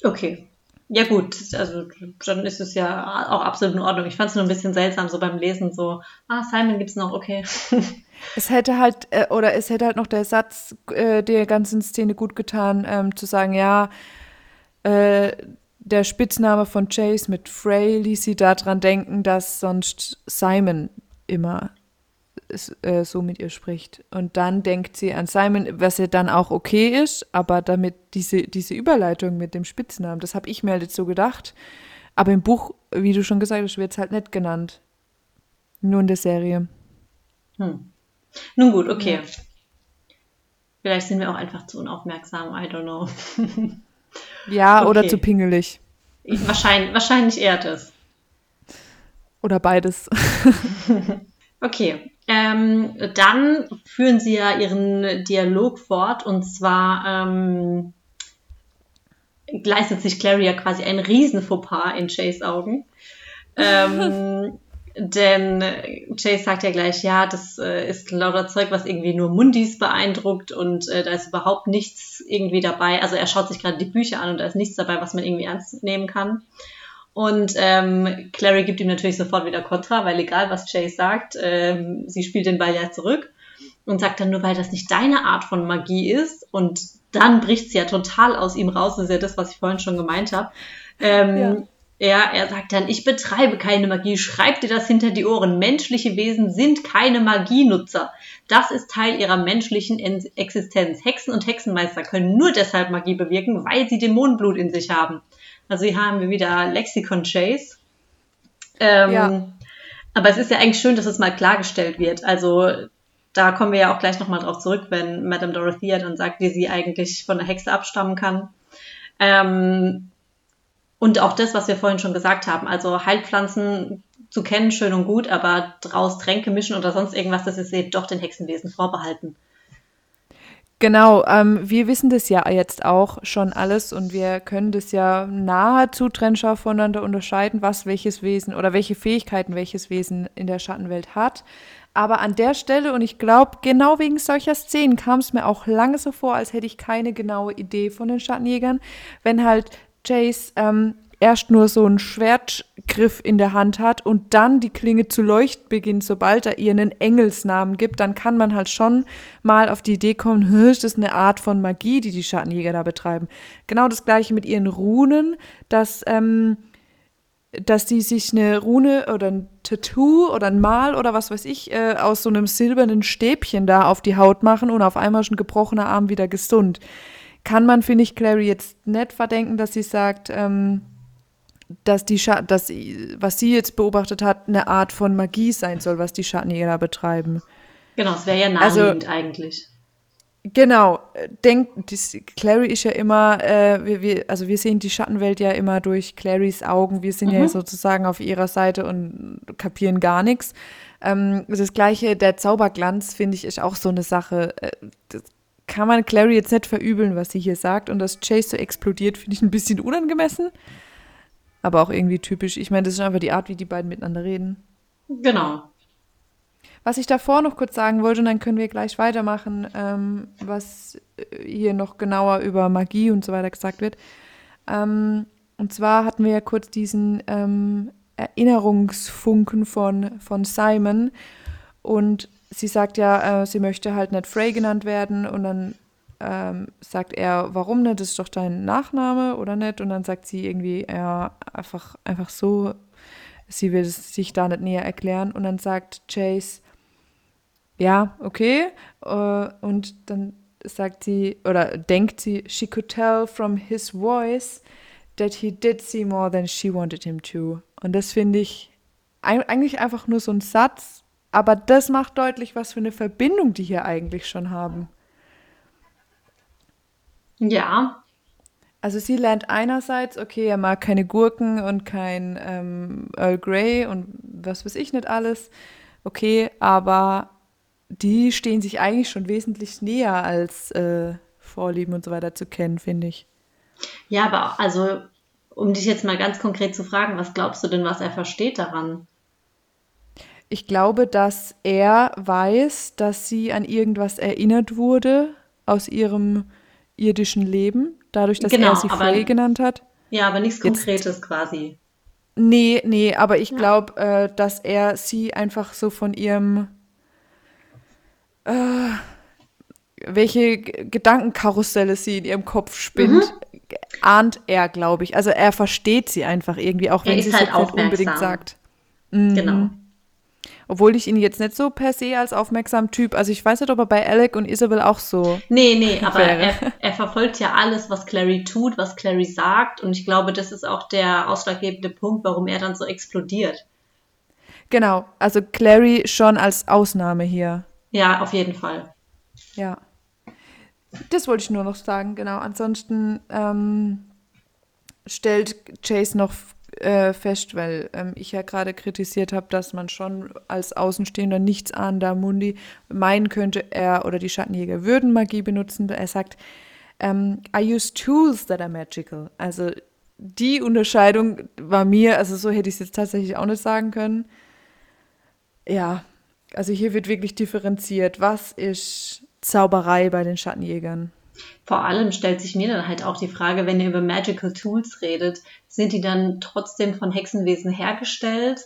Okay. Ja gut, also dann ist es ja auch absolut in Ordnung. Ich fand es nur ein bisschen seltsam, so beim Lesen, so, ah, Simon gibt's noch, okay. Es hätte halt, äh, oder es hätte halt noch der Satz äh, der ganzen Szene gut getan, ähm, zu sagen, ja, äh, der Spitzname von Chase mit Frey ließ sie daran denken, dass sonst Simon immer äh, so mit ihr spricht. Und dann denkt sie an Simon, was ja dann auch okay ist, aber damit diese, diese Überleitung mit dem Spitznamen, das habe ich mir halt jetzt so gedacht. Aber im Buch, wie du schon gesagt hast, wird es halt nicht genannt. Nur in der Serie. Hm. Nun gut, okay. Ja. Vielleicht sind wir auch einfach zu unaufmerksam, I don't know. ja, okay. oder zu pingelig. Wahrscheinlich, wahrscheinlich eher das. Oder beides. okay, ähm, dann führen sie ja ihren Dialog fort und zwar ähm, leistet sich Clary ja quasi ein riesen Fauxpas in Chase Augen. Ähm, denn Chase sagt ja gleich, ja, das äh, ist lauter Zeug, was irgendwie nur Mundis beeindruckt und äh, da ist überhaupt nichts irgendwie dabei. Also er schaut sich gerade die Bücher an und da ist nichts dabei, was man irgendwie ernst nehmen kann. Und ähm, Clary gibt ihm natürlich sofort wieder Kontra, weil egal was Chase sagt, ähm, sie spielt den Ball ja zurück und sagt dann nur, weil das nicht deine Art von Magie ist. Und dann bricht sie ja total aus ihm raus. Das ist ja das, was ich vorhin schon gemeint habe. Ähm, ja. Ja, er sagt dann, ich betreibe keine Magie, schreib dir das hinter die Ohren. Menschliche Wesen sind keine Magienutzer. Das ist Teil ihrer menschlichen Existenz. Hexen und Hexenmeister können nur deshalb Magie bewirken, weil sie Dämonenblut in sich haben. Also hier haben wir wieder Lexicon Chase. Ähm, ja. Aber es ist ja eigentlich schön, dass es mal klargestellt wird. Also da kommen wir ja auch gleich nochmal drauf zurück, wenn Madame Dorothea dann sagt, wie sie eigentlich von der Hexe abstammen kann. Ähm, und auch das, was wir vorhin schon gesagt haben, also Heilpflanzen zu kennen, schön und gut, aber draus Tränke mischen oder sonst irgendwas, das ist eben doch den Hexenwesen vorbehalten. Genau, ähm, wir wissen das ja jetzt auch schon alles und wir können das ja nahezu trennscharf voneinander unterscheiden, was welches Wesen oder welche Fähigkeiten welches Wesen in der Schattenwelt hat. Aber an der Stelle, und ich glaube, genau wegen solcher Szenen kam es mir auch lange so vor, als hätte ich keine genaue Idee von den Schattenjägern, wenn halt Jace ähm, erst nur so einen Schwertgriff in der Hand hat und dann die Klinge zu leuchten beginnt, sobald er ihr einen Engelsnamen gibt, dann kann man halt schon mal auf die Idee kommen, das eine Art von Magie, die die Schattenjäger da betreiben. Genau das gleiche mit ihren Runen, dass, ähm, dass die sich eine Rune oder ein Tattoo oder ein Mal oder was weiß ich äh, aus so einem silbernen Stäbchen da auf die Haut machen und auf einmal schon gebrochener Arm wieder gesund. Kann man, finde ich, Clary jetzt nicht verdenken, dass sie sagt, ähm, dass die Scha dass was sie jetzt beobachtet hat, eine Art von Magie sein soll, was die Schattenjäger betreiben. Genau, es wäre ja naheliegend also, eigentlich. Genau, denk, das, Clary ist ja immer, äh, wir, wir, also wir sehen die Schattenwelt ja immer durch Clarys Augen. Wir sind mhm. ja sozusagen auf ihrer Seite und kapieren gar nichts. Ähm, das gleiche, der Zauberglanz, finde ich, ist auch so eine Sache. Äh, das kann man Clary jetzt nicht verübeln, was sie hier sagt. Und dass Chase so explodiert, finde ich ein bisschen unangemessen aber auch irgendwie typisch. Ich meine, das ist einfach die Art, wie die beiden miteinander reden. Genau. Was ich davor noch kurz sagen wollte, und dann können wir gleich weitermachen, ähm, was hier noch genauer über Magie und so weiter gesagt wird. Ähm, und zwar hatten wir ja kurz diesen ähm, Erinnerungsfunken von, von Simon. Und sie sagt ja, äh, sie möchte halt nicht Frey genannt werden. Und dann ähm, sagt er, warum nicht? Das ist doch dein Nachname oder nicht? Und dann sagt sie irgendwie, ja, einfach, einfach so. Sie will es sich da nicht näher erklären. Und dann sagt Chase, ja, okay. Uh, und dann sagt sie, oder denkt sie, she could tell from his voice that he did see more than she wanted him to. Und das finde ich eigentlich einfach nur so ein Satz, aber das macht deutlich, was für eine Verbindung die hier eigentlich schon haben. Ja. Also sie lernt einerseits, okay, er mag keine Gurken und kein ähm, Earl Grey und was weiß ich nicht alles. Okay, aber die stehen sich eigentlich schon wesentlich näher als äh, Vorlieben und so weiter zu kennen, finde ich. Ja, aber also, um dich jetzt mal ganz konkret zu fragen, was glaubst du denn, was er versteht daran? Ich glaube, dass er weiß, dass sie an irgendwas erinnert wurde aus ihrem irdischen Leben, dadurch, dass genau, er sie Frey genannt hat. Ja, aber nichts Konkretes Jetzt, quasi. Nee, nee, aber ich ja. glaube, äh, dass er sie einfach so von ihrem äh, welche Gedankenkarusselle sie in ihrem Kopf spinnt, mhm. ahnt er, glaube ich. Also er versteht sie einfach irgendwie, auch wenn sie es halt nicht unbedingt sagt. Mhm. Genau. Obwohl ich ihn jetzt nicht so per se als aufmerksamen Typ, also ich weiß nicht, ob er bei Alec und Isabel auch so. Nee, nee, aber er, er, verfolgt ja alles, was Clary tut, was Clary sagt und ich glaube, das ist auch der ausschlaggebende Punkt, warum er dann so explodiert. Genau, also Clary schon als Ausnahme hier. Ja, auf jeden Fall. Ja. Das wollte ich nur noch sagen, genau. Ansonsten ähm, stellt Chase noch äh, fest, weil ähm, ich ja gerade kritisiert habe, dass man schon als Außenstehender nichts ahnender Mundi meinen könnte, er oder die Schattenjäger würden Magie benutzen. Er sagt, ähm, I use tools that are magical. Also die Unterscheidung war mir, also so hätte ich es jetzt tatsächlich auch nicht sagen können. Ja, also hier wird wirklich differenziert. Was ist Zauberei bei den Schattenjägern? Vor allem stellt sich mir dann halt auch die Frage, wenn ihr über Magical Tools redet, sind die dann trotzdem von Hexenwesen hergestellt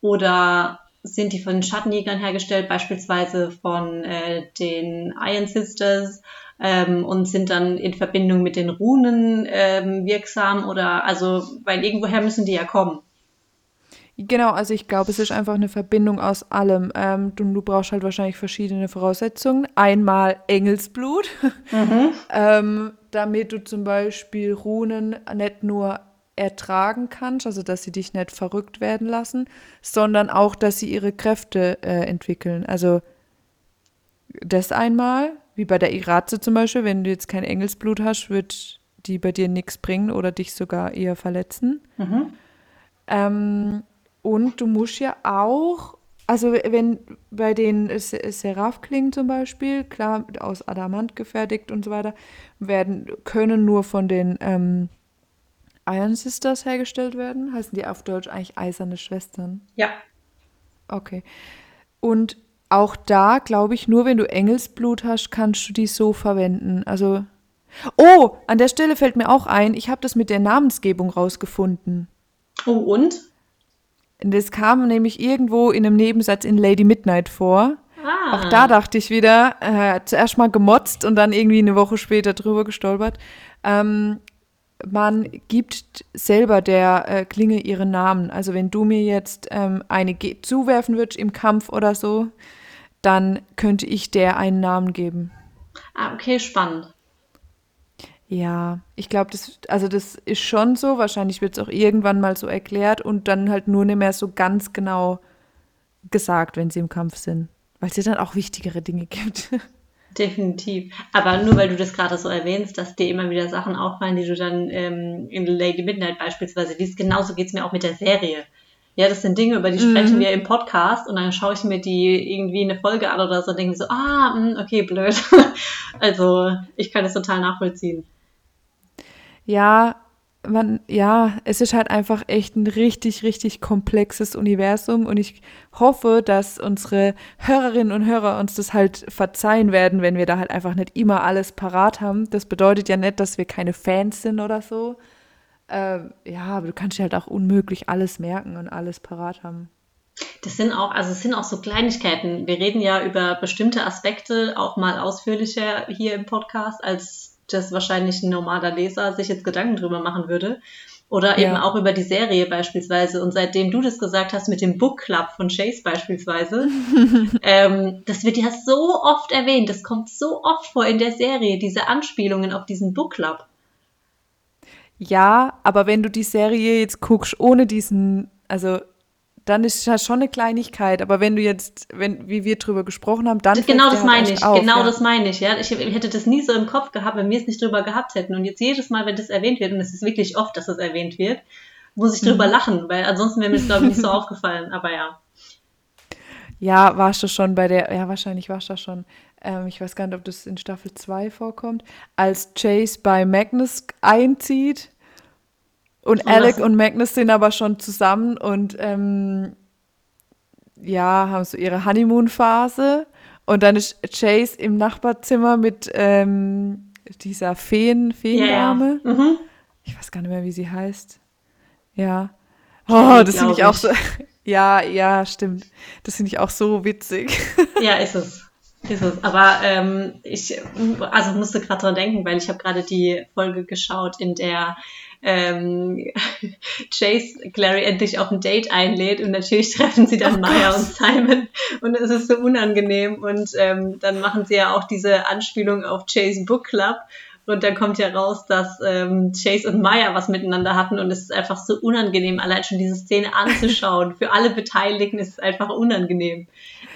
oder sind die von Schattenjägern hergestellt, beispielsweise von äh, den Iron Sisters ähm, und sind dann in Verbindung mit den Runen ähm, wirksam oder also, weil irgendwoher müssen die ja kommen. Genau, also ich glaube, es ist einfach eine Verbindung aus allem. Ähm, du, du, brauchst halt wahrscheinlich verschiedene Voraussetzungen. Einmal Engelsblut, mhm. ähm, damit du zum Beispiel Runen nicht nur ertragen kannst, also dass sie dich nicht verrückt werden lassen, sondern auch, dass sie ihre Kräfte äh, entwickeln. Also das einmal, wie bei der Iraze zum Beispiel, wenn du jetzt kein Engelsblut hast, wird die bei dir nichts bringen oder dich sogar eher verletzen. Mhm. Ähm, und du musst ja auch, also wenn bei den Seraph-Klingen zum Beispiel, klar, aus Adamant gefertigt und so weiter, werden, können nur von den ähm, Iron Sisters hergestellt werden. Heißen die auf Deutsch eigentlich eiserne Schwestern? Ja. Okay. Und auch da, glaube ich, nur wenn du Engelsblut hast, kannst du die so verwenden. Also. Oh, an der Stelle fällt mir auch ein, ich habe das mit der Namensgebung rausgefunden. Oh, und? Das kam nämlich irgendwo in einem Nebensatz in Lady Midnight vor. Ah. Auch da dachte ich wieder, äh, zuerst mal gemotzt und dann irgendwie eine Woche später drüber gestolpert. Ähm, man gibt selber der äh, Klinge ihren Namen. Also wenn du mir jetzt ähm, eine Ge zuwerfen würdest im Kampf oder so, dann könnte ich der einen Namen geben. Ah, okay, spannend. Ja, ich glaube, das, also das ist schon so. Wahrscheinlich wird es auch irgendwann mal so erklärt und dann halt nur nicht mehr so ganz genau gesagt, wenn sie im Kampf sind. Weil es ja dann auch wichtigere Dinge gibt. Definitiv. Aber nur weil du das gerade so erwähnst, dass dir immer wieder Sachen auffallen, die du dann ähm, in Lady Midnight beispielsweise liest. Genauso geht es mir auch mit der Serie. Ja, das sind Dinge, über die mhm. sprechen wir im Podcast und dann schaue ich mir die irgendwie eine Folge an oder so und denke so, ah, hm, okay, blöd. also ich kann das total nachvollziehen ja, man, ja, es ist halt einfach echt ein richtig, richtig komplexes Universum und ich hoffe, dass unsere Hörerinnen und Hörer uns das halt verzeihen werden, wenn wir da halt einfach nicht immer alles parat haben. Das bedeutet ja nicht, dass wir keine Fans sind oder so. Ähm, ja, aber du kannst dir halt auch unmöglich alles merken und alles parat haben. Das sind auch, also es sind auch so Kleinigkeiten. Wir reden ja über bestimmte Aspekte auch mal ausführlicher hier im Podcast als das wahrscheinlich ein normaler Leser sich jetzt Gedanken drüber machen würde. Oder eben ja. auch über die Serie beispielsweise. Und seitdem du das gesagt hast mit dem Book Club von Chase beispielsweise, ähm, das wird ja so oft erwähnt. Das kommt so oft vor in der Serie, diese Anspielungen auf diesen Book Club. Ja, aber wenn du die Serie jetzt guckst, ohne diesen, also dann ist das schon eine Kleinigkeit. Aber wenn du jetzt, wenn, wie wir drüber gesprochen haben, dann. Genau das meine ich, auf, genau ja. das meine ich, ja. Ich hätte das nie so im Kopf gehabt, wenn wir es nicht drüber gehabt hätten. Und jetzt jedes Mal, wenn das erwähnt wird, und es ist wirklich oft, dass das erwähnt wird, muss ich drüber mhm. lachen, weil ansonsten wäre mir das, glaube ich, nicht so aufgefallen. Aber ja. Ja, warst du schon bei der, ja, wahrscheinlich warst du schon. Ähm, ich weiß gar nicht, ob das in Staffel 2 vorkommt. Als Chase bei Magnus einzieht und, Alec und Magnus sind aber schon zusammen und ähm, ja, haben so ihre Honeymoon-Phase. Und dann ist Chase im Nachbarzimmer mit ähm, dieser Feen, Feendame. Yeah. Mhm. Ich weiß gar nicht mehr, wie sie heißt. Ja. Oh, das finde ich auch so. Ja, ja, stimmt. Das finde ich auch so witzig. Ja, ist es. Ist es. Aber ähm, ich also musste gerade dran denken, weil ich habe gerade die Folge geschaut, in der ähm, Chase Clary endlich auf ein Date einlädt und natürlich treffen sie dann oh Maya und Simon und es ist so unangenehm und ähm, dann machen sie ja auch diese Anspielung auf Chase Book Club und dann kommt ja raus, dass ähm, Chase und Maya was miteinander hatten und es ist einfach so unangenehm, allein schon diese Szene anzuschauen. Für alle Beteiligten ist es einfach unangenehm.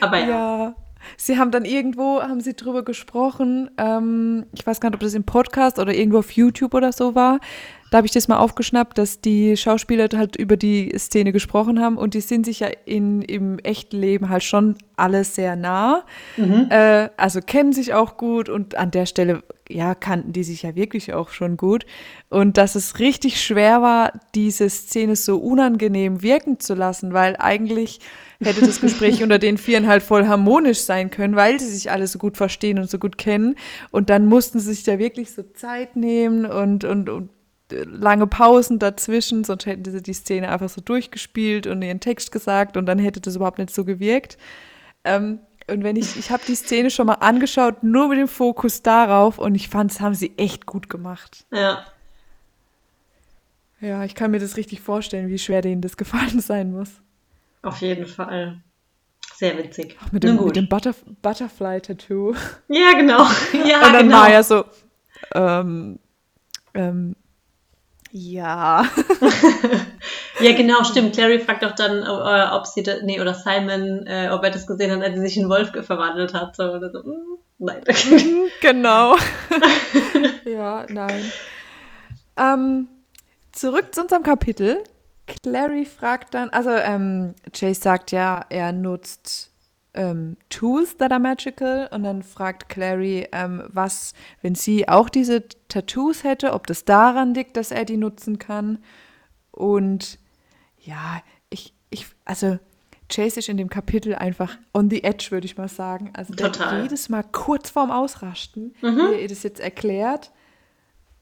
Aber ja. ja. Sie haben dann irgendwo, haben sie drüber gesprochen, ähm, ich weiß gar nicht, ob das im Podcast oder irgendwo auf YouTube oder so war, da habe ich das mal aufgeschnappt, dass die Schauspieler halt über die Szene gesprochen haben und die sind sich ja in, im echten Leben halt schon alle sehr nah. Mhm. Äh, also kennen sich auch gut und an der Stelle, ja, kannten die sich ja wirklich auch schon gut. Und dass es richtig schwer war, diese Szene so unangenehm wirken zu lassen, weil eigentlich hätte das Gespräch unter den Vieren halt voll harmonisch sein können, weil sie sich alle so gut verstehen und so gut kennen. Und dann mussten sie sich da wirklich so Zeit nehmen und, und, und lange Pausen dazwischen, sonst hätten sie die Szene einfach so durchgespielt und ihren Text gesagt und dann hätte das überhaupt nicht so gewirkt. Ähm, und wenn ich, ich habe die Szene schon mal angeschaut, nur mit dem Fokus darauf und ich fand, es haben sie echt gut gemacht. Ja. Ja, ich kann mir das richtig vorstellen, wie schwer denen das gefallen sein muss. Auf jeden Fall. Sehr witzig. Ach, mit dem, mit dem Butterf Butterfly-Tattoo. Ja, genau. Ja, und dann genau. Maya so, ähm, ähm, ja. ja, genau, stimmt. Clary fragt doch dann, äh, ob sie, da, nee, oder Simon, äh, ob er das gesehen hat, als sie sich in Wolf verwandelt hat. So, oder so. Mm, nein. Mhm, genau. ja, nein. Ähm, zurück zu unserem Kapitel. Clary fragt dann, also ähm, Chase sagt ja, er nutzt ähm, Tools that are magical und dann fragt Clary, ähm, was, wenn sie auch diese Tattoos hätte, ob das daran liegt, dass er die nutzen kann. Und ja, ich, ich, also Chase ist in dem Kapitel einfach on the edge, würde ich mal sagen. Also Total. jedes Mal kurz vorm Ausrasten, mhm. wie ihr das jetzt erklärt.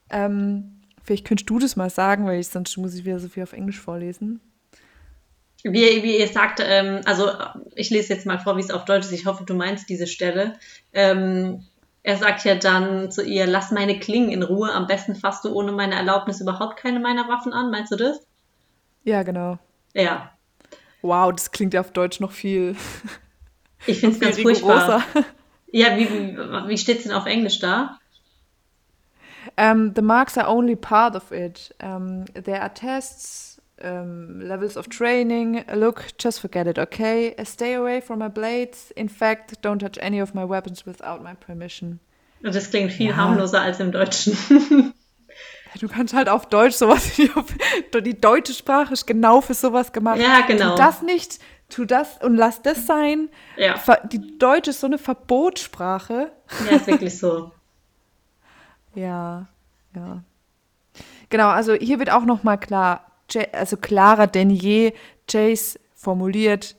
Ähm, vielleicht könntest du das mal sagen, weil ich, sonst muss ich wieder so viel auf Englisch vorlesen wie, wie ihr sagt, ähm, also ich lese jetzt mal vor, wie es auf Deutsch ist. Ich hoffe, du meinst diese Stelle. Ähm, er sagt ja dann zu ihr, lass meine Klingen in Ruhe. Am besten fasst du ohne meine Erlaubnis überhaupt keine meiner Waffen an. Meinst du das? Ja, genau. Ja. Wow, das klingt ja auf Deutsch noch viel. Ich finde es ganz furchtbar. Ja, wie, wie, wie steht es denn auf Englisch da? Um, the marks are only part of it. Um, there are tests um, levels of training. Look, just forget it, okay? Stay away from my blades. In fact, don't touch any of my weapons without my permission. Und das klingt viel ja. harmloser als im Deutschen. du kannst halt auf Deutsch sowas, die deutsche Sprache ist genau für sowas gemacht. Ja, genau. Tu das nicht, tu das und lass das sein. Ja. Die Deutsche ist so eine Verbotssprache. Ja, ist wirklich so. ja, ja. Genau, also hier wird auch noch mal klar, also klarer denn je Jace formuliert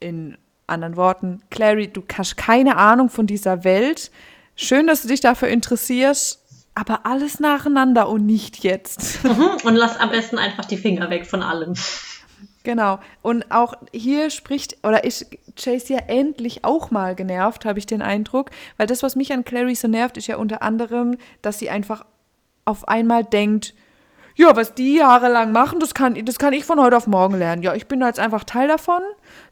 in anderen Worten, Clary, du hast keine Ahnung von dieser Welt. Schön, dass du dich dafür interessierst, aber alles nacheinander und nicht jetzt. Mhm, und lass am besten einfach die Finger weg von allem. Genau. Und auch hier spricht, oder ist Chase ja endlich auch mal genervt, habe ich den Eindruck. Weil das, was mich an Clary so nervt, ist ja unter anderem, dass sie einfach auf einmal denkt, ja, was die jahrelang machen, das kann, das kann ich von heute auf morgen lernen. Ja, ich bin da jetzt einfach Teil davon.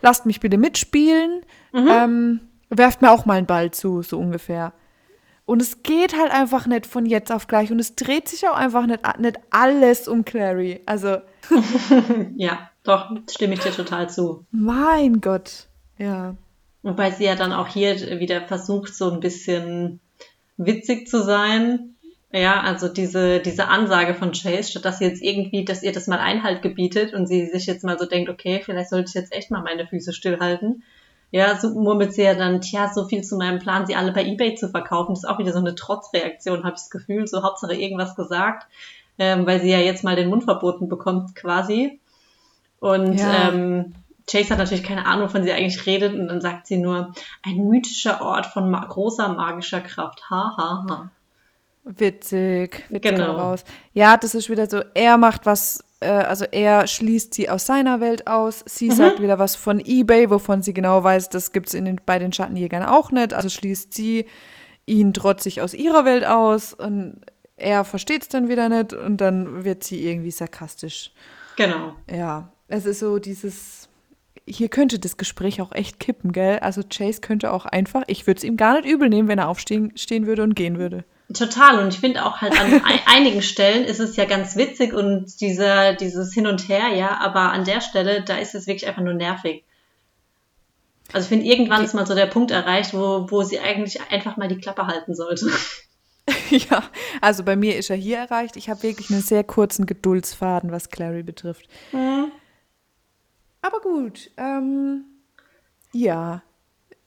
Lasst mich bitte mitspielen. Mhm. Ähm, werft mir auch mal einen Ball zu, so ungefähr. Und es geht halt einfach nicht von jetzt auf gleich. Und es dreht sich auch einfach nicht, nicht alles um Clary. Also. ja, doch, stimme ich dir total zu. Mein Gott, ja. Wobei sie ja dann auch hier wieder versucht, so ein bisschen witzig zu sein. Ja, also diese, diese Ansage von Chase, statt dass sie jetzt irgendwie, dass ihr das mal Einhalt gebietet und sie sich jetzt mal so denkt, okay, vielleicht sollte ich jetzt echt mal meine Füße stillhalten. Ja, so murmelt sie ja dann, tja, so viel zu meinem Plan, sie alle bei Ebay zu verkaufen. Das ist auch wieder so eine Trotzreaktion, habe ich das Gefühl. So Hauptsache irgendwas gesagt, ähm, weil sie ja jetzt mal den Mund verboten bekommt quasi. Und ja. ähm, Chase hat natürlich keine Ahnung, von sie eigentlich redet und dann sagt sie nur, ein mythischer Ort von ma großer magischer Kraft. Ha, ha, ha. Witzig, witzig genau. raus. Ja, das ist wieder so, er macht was äh, also er schließt sie aus seiner Welt aus, sie mhm. sagt wieder was von Ebay, wovon sie genau weiß, das gibt es den, bei den Schattenjägern auch nicht, also schließt sie ihn trotzig aus ihrer Welt aus und er versteht es dann wieder nicht und dann wird sie irgendwie sarkastisch. Genau. Ja, es ist so dieses, hier könnte das Gespräch auch echt kippen, gell? Also Chase könnte auch einfach, ich würde es ihm gar nicht übel nehmen, wenn er aufstehen stehen würde und gehen würde. Total. Und ich finde auch halt an einigen Stellen ist es ja ganz witzig und dieser, dieses Hin und Her, ja, aber an der Stelle, da ist es wirklich einfach nur nervig. Also ich finde, irgendwann ist mal so der Punkt erreicht, wo, wo sie eigentlich einfach mal die Klappe halten sollte. ja, also bei mir ist er hier erreicht. Ich habe wirklich einen sehr kurzen Geduldsfaden, was Clary betrifft. Mhm. Aber gut, ähm, ja.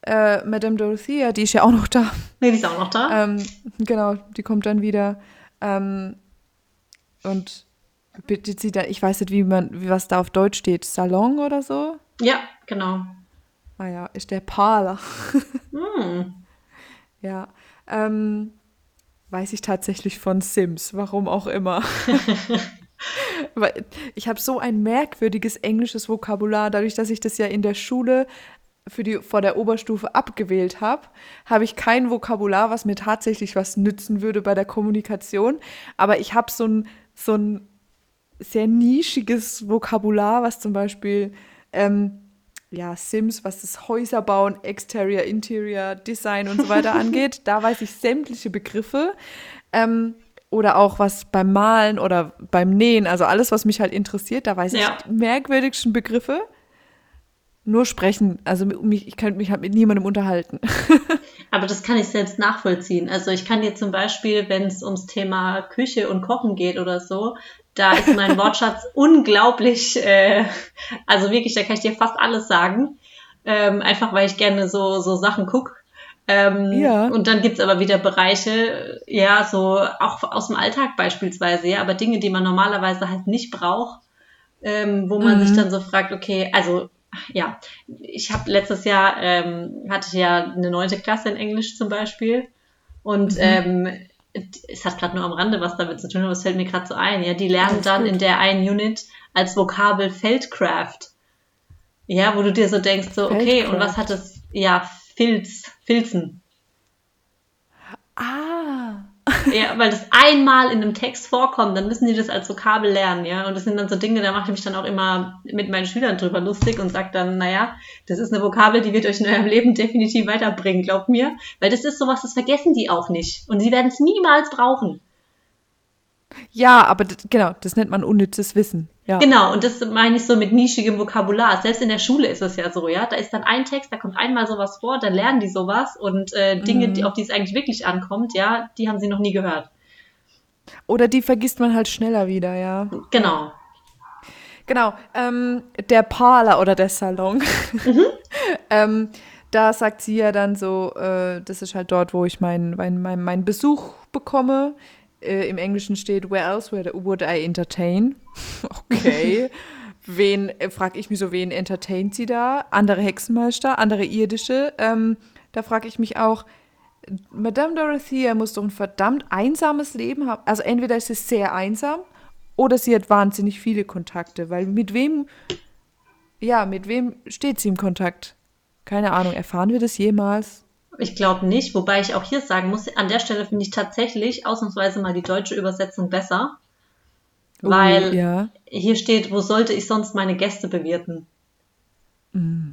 Äh, Madame Dorothea, die ist ja auch noch da. Nee, die ist auch noch da. Ähm, genau, die kommt dann wieder. Ähm, und bittet sie da, ich weiß nicht, wie man, wie was da auf Deutsch steht, Salon oder so? Ja, genau. Ah ja, ist der Parler. mm. Ja. Ähm, weiß ich tatsächlich von Sims, warum auch immer. ich habe so ein merkwürdiges englisches Vokabular, dadurch, dass ich das ja in der Schule für die, vor der Oberstufe abgewählt habe, habe ich kein Vokabular, was mir tatsächlich was nützen würde bei der Kommunikation. Aber ich habe so ein, so ein sehr nischiges Vokabular, was zum Beispiel ähm, ja, Sims, was das Häuserbauen, Exterior, Interior, Design und so weiter angeht. Da weiß ich sämtliche Begriffe. Ähm, oder auch was beim Malen oder beim Nähen, also alles, was mich halt interessiert, da weiß ja. ich merkwürdigsten Begriffe. Nur sprechen, also mich, ich könnte mich halt mit niemandem unterhalten. Aber das kann ich selbst nachvollziehen. Also ich kann dir zum Beispiel, wenn es ums Thema Küche und Kochen geht oder so, da ist mein Wortschatz unglaublich, äh, also wirklich, da kann ich dir fast alles sagen. Ähm, einfach weil ich gerne so, so Sachen gucke. Ähm, ja. Und dann gibt's aber wieder Bereiche, ja, so auch aus dem Alltag beispielsweise, ja, aber Dinge, die man normalerweise halt nicht braucht, ähm, wo man mhm. sich dann so fragt, okay, also ja, ich habe letztes Jahr, ähm, hatte ich ja eine neunte Klasse in Englisch zum Beispiel und mhm. ähm, es hat gerade nur am Rande was damit zu tun, aber es fällt mir gerade so ein. Ja, die lernen dann gut. in der einen Unit als Vokabel Feldcraft. Ja, wo du dir so denkst, so, okay, Feldcraft. und was hat das? Ja, Filz, Filzen. Ah. Ja, weil das einmal in einem Text vorkommt, dann müssen die das als Vokabel lernen, ja. Und das sind dann so Dinge, da mache ich mich dann auch immer mit meinen Schülern drüber lustig und sage dann, naja, das ist eine Vokabel, die wird euch in eurem Leben definitiv weiterbringen, glaubt mir. Weil das ist sowas, das vergessen die auch nicht. Und sie werden es niemals brauchen. Ja, aber das, genau, das nennt man unnützes Wissen. Ja. Genau, und das meine ich so mit nischigem Vokabular. Selbst in der Schule ist es ja so, ja. Da ist dann ein Text, da kommt einmal sowas vor, dann lernen die sowas und äh, Dinge, mhm. die, auf die es eigentlich wirklich ankommt, ja, die haben sie noch nie gehört. Oder die vergisst man halt schneller wieder, ja. Genau. Genau. Ähm, der Parler oder der Salon. Mhm. ähm, da sagt sie ja dann so, äh, das ist halt dort, wo ich meinen mein, mein, mein Besuch bekomme äh, im Englischen steht, where else would I entertain? okay. wen, äh, frage ich mich so, wen entertaint sie da? Andere Hexenmeister, andere irdische. Ähm, da frage ich mich auch, Madame Dorothea muss doch ein verdammt einsames Leben haben. Also entweder ist sie sehr einsam oder sie hat wahnsinnig viele Kontakte, weil mit wem, ja, mit wem steht sie im Kontakt? Keine Ahnung, erfahren wir das jemals? Ich glaube nicht, wobei ich auch hier sagen muss, an der Stelle finde ich tatsächlich ausnahmsweise mal die deutsche Übersetzung besser. Oh, weil ja. hier steht, wo sollte ich sonst meine Gäste bewirten? Mm.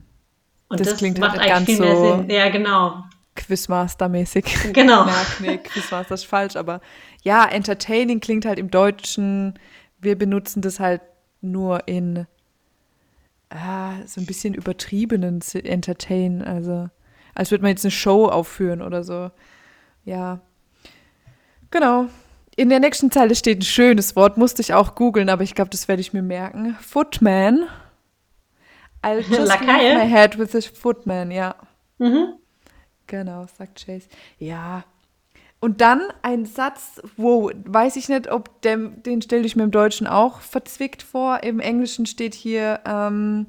Und das, das klingt macht halt eigentlich viel mehr so Sinn. Ja, genau. Quizmaster-mäßig. Genau. Merk, nee, Quizmaster ist falsch, aber ja, entertaining klingt halt im Deutschen. Wir benutzen das halt nur in ah, so ein bisschen übertriebenen Entertain, also als würde man jetzt eine Show aufführen oder so. Ja. Genau. In der nächsten Zeile steht ein schönes Wort, musste ich auch googeln, aber ich glaube, das werde ich mir merken. Footman. I'll just my head with a footman, ja. Mhm. Genau, sagt Chase. Ja. Und dann ein Satz, wo weiß ich nicht, ob dem, den stelle ich mir im Deutschen auch verzwickt vor. Im Englischen steht hier, ähm,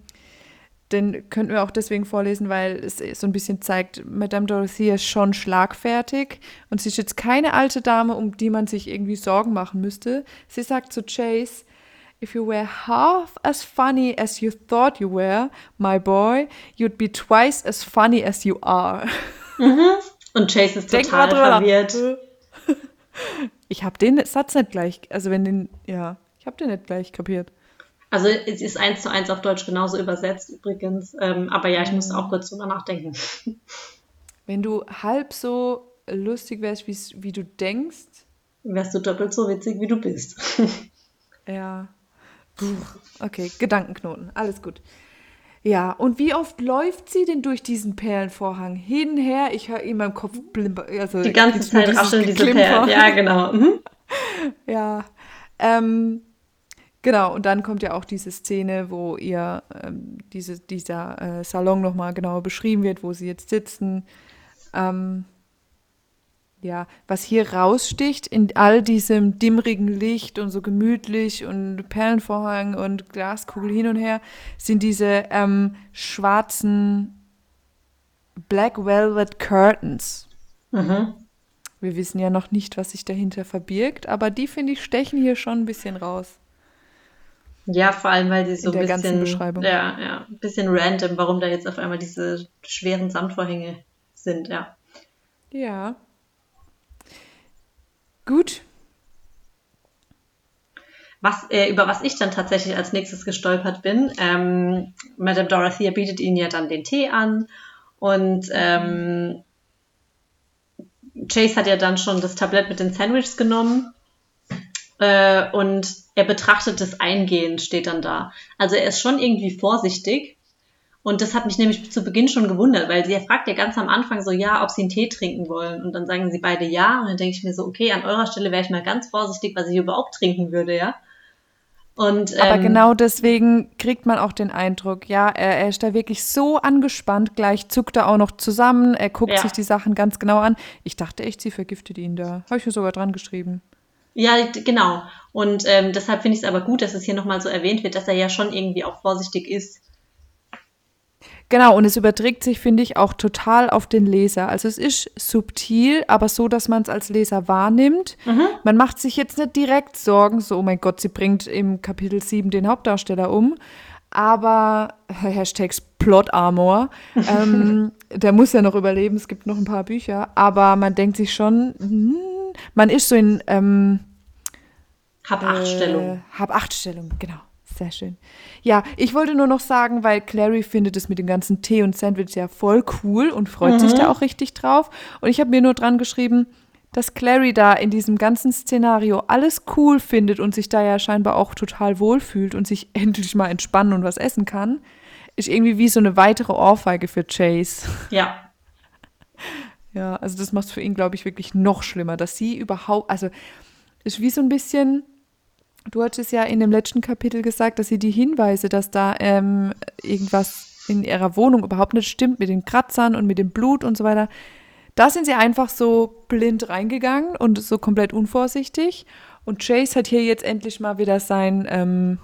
den könnten wir auch deswegen vorlesen, weil es so ein bisschen zeigt, Madame Dorothea ist schon schlagfertig und sie ist jetzt keine alte Dame, um die man sich irgendwie Sorgen machen müsste. Sie sagt zu Chase, If you were half as funny as you thought you were, my boy, you'd be twice as funny as you are. Mhm. Und Chase ist total verwirrt. Ich habe den Satz nicht gleich, also wenn den, ja, ich habe den nicht gleich kapiert. Also es ist eins zu eins auf Deutsch genauso übersetzt übrigens. Ähm, aber ja, ich musste auch kurz drüber nachdenken. Wenn du halb so lustig wärst, wie du denkst, wärst du doppelt so witzig, wie du bist. ja. Okay, Gedankenknoten, alles gut. Ja, und wie oft läuft sie denn durch diesen Perlenvorhang? Hin, her, ich höre in meinem Kopf blimper. Also Die ganze Zeit rascheln diese Perlen, ja, genau. Mhm. Ja, ähm, Genau, und dann kommt ja auch diese Szene, wo ihr ähm, diese, dieser äh, Salon nochmal genauer beschrieben wird, wo sie jetzt sitzen. Ähm, ja, was hier raussticht in all diesem dimmrigen Licht und so gemütlich und Perlenvorhang und Glaskugel hin und her, sind diese ähm, schwarzen Black Velvet Curtains. Mhm. Wir wissen ja noch nicht, was sich dahinter verbirgt, aber die, finde ich, stechen hier schon ein bisschen raus. Ja, vor allem, weil sie so ein bisschen. Ja, ja, ein bisschen random, warum da jetzt auf einmal diese schweren Samtvorhänge sind, ja. Ja. Gut. Was, äh, über was ich dann tatsächlich als nächstes gestolpert bin, ähm, Madame Dorothea bietet ihnen ja dann den Tee an und ähm, Chase hat ja dann schon das Tablett mit den Sandwiches genommen äh, und er betrachtet es eingehend, steht dann da. Also er ist schon irgendwie vorsichtig. Und das hat mich nämlich zu Beginn schon gewundert, weil sie fragt ja ganz am Anfang so, ja, ob sie einen Tee trinken wollen. Und dann sagen sie beide ja. Und dann denke ich mir so, okay, an eurer Stelle wäre ich mal ganz vorsichtig, was ich überhaupt trinken würde, ja. Und, ähm, Aber genau deswegen kriegt man auch den Eindruck, ja, er, er, ist da wirklich so angespannt, gleich zuckt er auch noch zusammen, er guckt ja. sich die Sachen ganz genau an. Ich dachte echt, sie vergiftet ihn da. Habe ich mir sogar dran geschrieben. Ja, genau. Und ähm, deshalb finde ich es aber gut, dass es hier nochmal so erwähnt wird, dass er ja schon irgendwie auch vorsichtig ist. Genau, und es überträgt sich, finde ich, auch total auf den Leser. Also es ist subtil, aber so, dass man es als Leser wahrnimmt. Mhm. Man macht sich jetzt nicht direkt Sorgen, so, oh mein Gott, sie bringt im Kapitel 7 den Hauptdarsteller um. Aber, Hashtags Plot Armor, ähm, der muss ja noch überleben, es gibt noch ein paar Bücher, aber man denkt sich schon, hm, man ist so in ähm, Hab-Acht-Stellung. Äh, Hab-Acht-Stellung, genau. Sehr schön. Ja, ich wollte nur noch sagen, weil Clary findet es mit dem ganzen Tee und Sandwich ja voll cool und freut mhm. sich da auch richtig drauf. Und ich habe mir nur dran geschrieben, dass Clary da in diesem ganzen Szenario alles cool findet und sich da ja scheinbar auch total wohlfühlt und sich endlich mal entspannen und was essen kann, ist irgendwie wie so eine weitere Ohrfeige für Chase. Ja. Ja, also das macht es für ihn, glaube ich, wirklich noch schlimmer, dass sie überhaupt, also ist wie so ein bisschen, du hattest ja in dem letzten Kapitel gesagt, dass sie die Hinweise, dass da ähm, irgendwas in ihrer Wohnung überhaupt nicht stimmt mit den Kratzern und mit dem Blut und so weiter. Da sind sie einfach so blind reingegangen und so komplett unvorsichtig. Und Chase hat hier jetzt endlich mal wieder sein, ähm,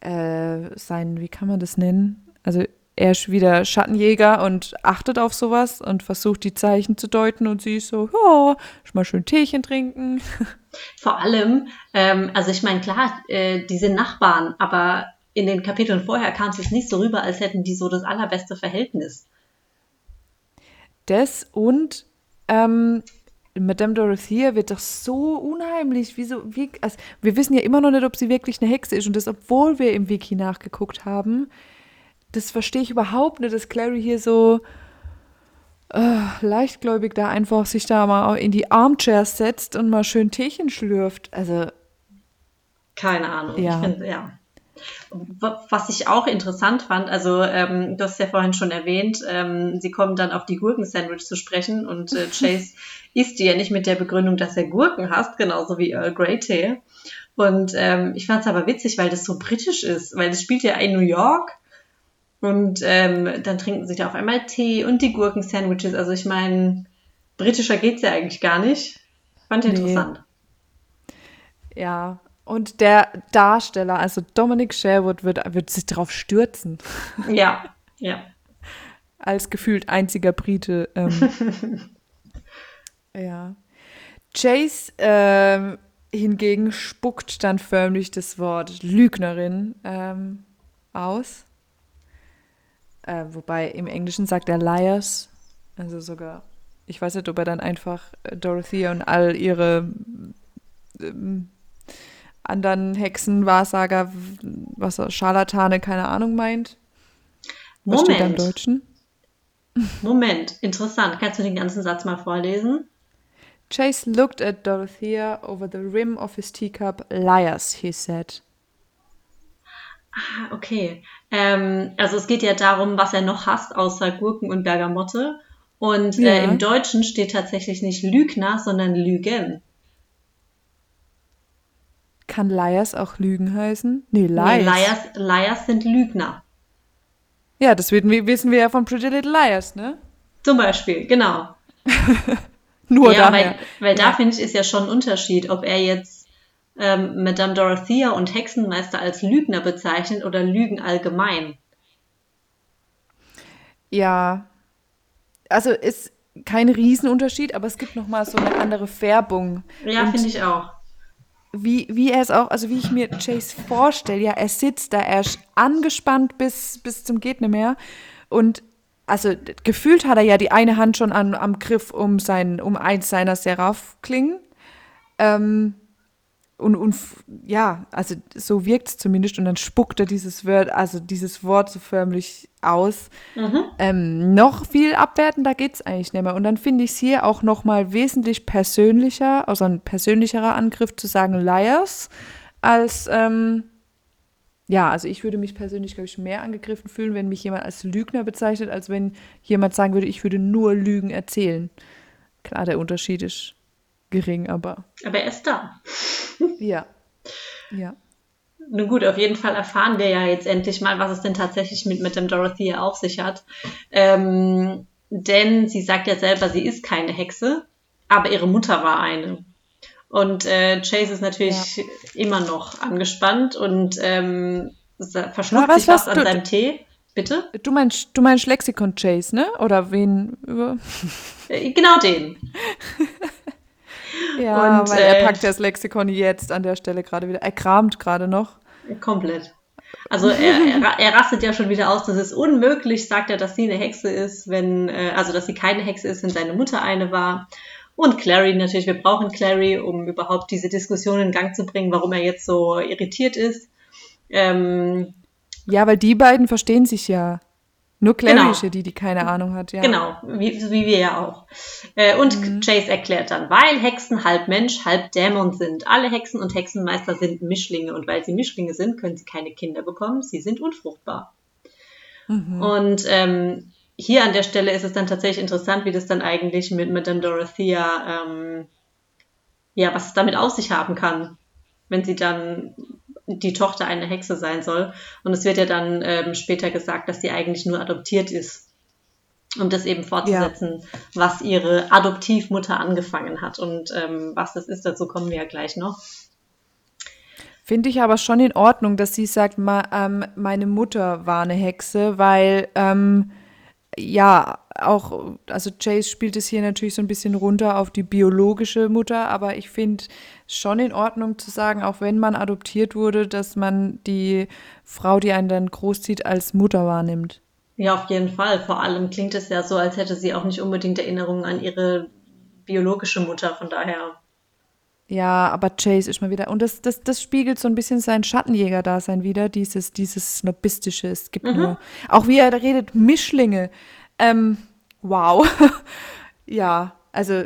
äh, sein, wie kann man das nennen? Also er ist wieder Schattenjäger und achtet auf sowas und versucht die Zeichen zu deuten und sie ist so, ja, ich mal schön Teechen trinken. Vor allem, ähm, also ich meine, klar, äh, die sind Nachbarn, aber in den Kapiteln vorher kam es jetzt nicht so rüber, als hätten die so das allerbeste Verhältnis. Das und ähm, Madame Dorothea wird doch so unheimlich, wieso, wie, also wir wissen ja immer noch nicht, ob sie wirklich eine Hexe ist und das, obwohl wir im Wiki nachgeguckt haben das verstehe ich überhaupt nicht, dass Clary hier so äh, leichtgläubig da einfach sich da mal in die Armchairs setzt und mal schön Teechen schlürft. Also. Keine Ahnung. Ja. Ich find, ja. Was ich auch interessant fand, also ähm, du hast ja vorhin schon erwähnt, ähm, sie kommen dann auf die Gurken-Sandwich zu sprechen und äh, Chase isst die ja nicht mit der Begründung, dass er Gurken hasst, genauso wie Earl Grey Tee. Und ähm, ich fand es aber witzig, weil das so britisch ist, weil das spielt ja in New York und ähm, dann trinken sie da auf einmal Tee und die Gurken-Sandwiches. Also ich meine, britischer geht's ja eigentlich gar nicht. Fand ich nee. interessant. Ja, und der Darsteller, also Dominic Sherwood, wird, wird sich darauf stürzen. Ja, ja. Als gefühlt einziger Brite. Ähm, ja. Chase ähm, hingegen spuckt dann förmlich das Wort Lügnerin ähm, aus. Äh, wobei im Englischen sagt er Liars. Also sogar, ich weiß nicht, ob er dann einfach Dorothea und all ihre ähm, anderen Hexen, Wahrsager, was Scharlatane, keine Ahnung meint. Was Moment. steht da im Deutschen? Moment, interessant. Kannst du den ganzen Satz mal vorlesen? Chase looked at Dorothea over the rim of his teacup. Liars, he said. Ah, okay. Ähm, also es geht ja darum, was er noch hasst, außer Gurken und Bergamotte. Und Ja. äh, im Deutschen steht tatsächlich nicht Lügner, sondern Lügen. Kann Liars auch Lügen heißen? Nee, Lies. Nee, Liars, Liars sind Lügner. Ja, das wissen wir, wissen wir ja von Pretty Little Liars, ne? Zum Beispiel, genau. Nur ja, daher. weil, weil da finde ich, ist ja schon ein Unterschied, ob er jetzt ähm, Madame Dorothea und Hexenmeister als Lügner bezeichnet oder Lügen allgemein. Ja. Also ist kein Riesenunterschied, aber es gibt noch mal so eine andere Färbung. Ja, finde ich auch. wie, wie er es auch, also wie ich mir Chase vorstelle, ja, er sitzt da, er ist angespannt bis, bis zum geht nicht mehr. Und also gefühlt hat er ja die eine Hand schon an, am Griff um sein, um eins seiner Seraph-Klingen. Ähm, und, und ja, also so wirkt es zumindest. Und dann spuckt er dieses Wort, also dieses Wort so förmlich aus. Mhm. Ähm, noch viel abwertender geht's eigentlich nicht mehr. Und dann finde ich es hier auch noch mal wesentlich persönlicher, also ein persönlicherer Angriff zu sagen Liars, als, ähm, ja, also ich würde mich persönlich, glaube ich, mehr angegriffen fühlen, wenn mich jemand als Lügner bezeichnet, als wenn jemand sagen würde, ich würde nur Lügen erzählen. Klar, der Unterschied ist gering, aber Aber er ist da. ja. Ja. Nun gut, auf jeden Fall erfahren wir ja jetzt endlich mal, was es denn tatsächlich mit, mit dem Dorothea auf sich hat. Ähm, denn sie sagt ja selber, sie ist keine Hexe, aber ihre Mutter war eine. Und äh, Chase ist natürlich immer noch angespannt und ähm, verschluckt was sich was hast an du- seinem Tee. Bitte? Du meinst, du meinst Lexikon Chase, ne? Oder wen über. Äh, genau den. Ja, Und, weil er äh, packt das Lexikon jetzt an der Stelle gerade wieder. Er kramt gerade noch. Komplett. Also er, er, er rastet ja schon wieder aus, das ist unmöglich, sagt er, dass sie eine Hexe ist, wenn, äh, also dass sie keine Hexe ist, wenn seine Mutter eine war. Und Clary natürlich, wir brauchen Clary, um überhaupt diese Diskussion in Gang zu bringen, warum er jetzt so irritiert ist. Ähm, Ja, weil die beiden verstehen sich ja. Nur Genau. ist ja die, die keine Ahnung hat, ja. Genau, wie, wie wir ja auch. Äh, und Chase erklärt dann, weil Hexen halb Mensch, halb Dämon sind. Alle Hexen und Hexenmeister sind Mischlinge und weil sie Mischlinge sind, können sie keine Kinder bekommen. Sie sind unfruchtbar. Und ähm, hier an der Stelle ist es dann tatsächlich interessant, wie das dann eigentlich mit Madame Dorothea, ähm, ja, was es damit auf sich haben kann, wenn sie dann die Tochter einer Hexe sein soll. Und es wird ja dann ähm, später gesagt, dass sie eigentlich nur adoptiert ist um das eben fortzusetzen, was ihre Adoptivmutter angefangen hat. Und ähm, was das ist, dazu kommen wir ja gleich noch. Finde ich aber schon in Ordnung, dass sie sagt, ma, ähm, meine Mutter war eine Hexe, weil ähm, ja, auch, also Chase spielt es hier natürlich so ein bisschen runter auf die biologische Mutter, aber ich finde schon in Ordnung zu sagen, auch wenn man adoptiert wurde, dass man die Frau, die einen dann großzieht, als Mutter wahrnimmt. Ja, auf jeden Fall. Vor allem klingt es ja so, als hätte sie auch nicht unbedingt Erinnerungen an ihre biologische Mutter. Von daher. Ja, aber Chase ist mal wieder. Und das, das, das spiegelt so ein bisschen sein Schattenjäger-Dasein wieder, dieses, dieses Snobistische. Es gibt nur. Auch wie er da redet, Mischlinge. Ähm, wow. ja, also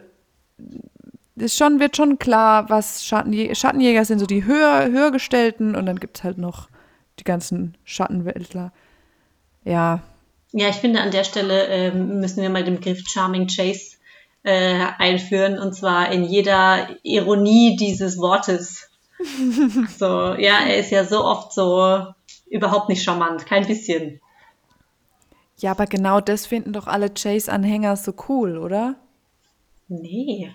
ist schon, wird schon klar, was Schattenjäger, Schattenjäger sind, so die höher, höher gestellten und dann gibt es halt noch die ganzen Schattenweltler. Ja, Ja, ich finde, an der Stelle ähm, müssen wir mal den Begriff Charming Chase äh, einführen. Und zwar in jeder Ironie dieses Wortes. so, ja, er ist ja so oft so überhaupt nicht charmant. Kein bisschen. ja, aber genau das finden doch alle Chase-Anhänger so cool, oder? Nee.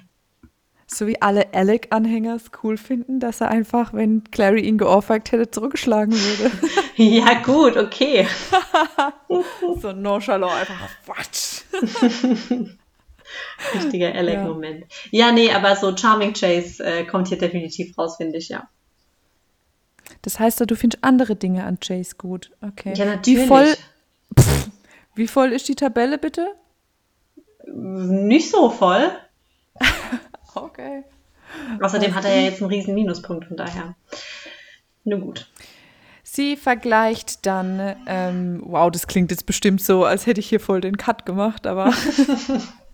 So wie alle Alec-Anhänger es cool finden, dass er einfach, wenn Clary ihn geohrfeigt hätte, zurückgeschlagen würde. Ja, gut, okay. so nonchalant einfach, Quatsch. Richtiger Alec-Moment. Ja. ja. nee, aber so Charming Chase äh, kommt hier definitiv raus, finde ich, ja. Das heißt, du findest andere Dinge an Chase gut. Okay. Ja, natürlich. Wie voll, pff, wie voll ist die Tabelle, bitte? Nicht so voll. okay. Außerdem hat er ja jetzt einen riesen Minuspunkt, von daher. Nur gut. Sie vergleicht dann, ähm, wow, das klingt jetzt bestimmt so, als hätte ich hier voll den Cut gemacht, aber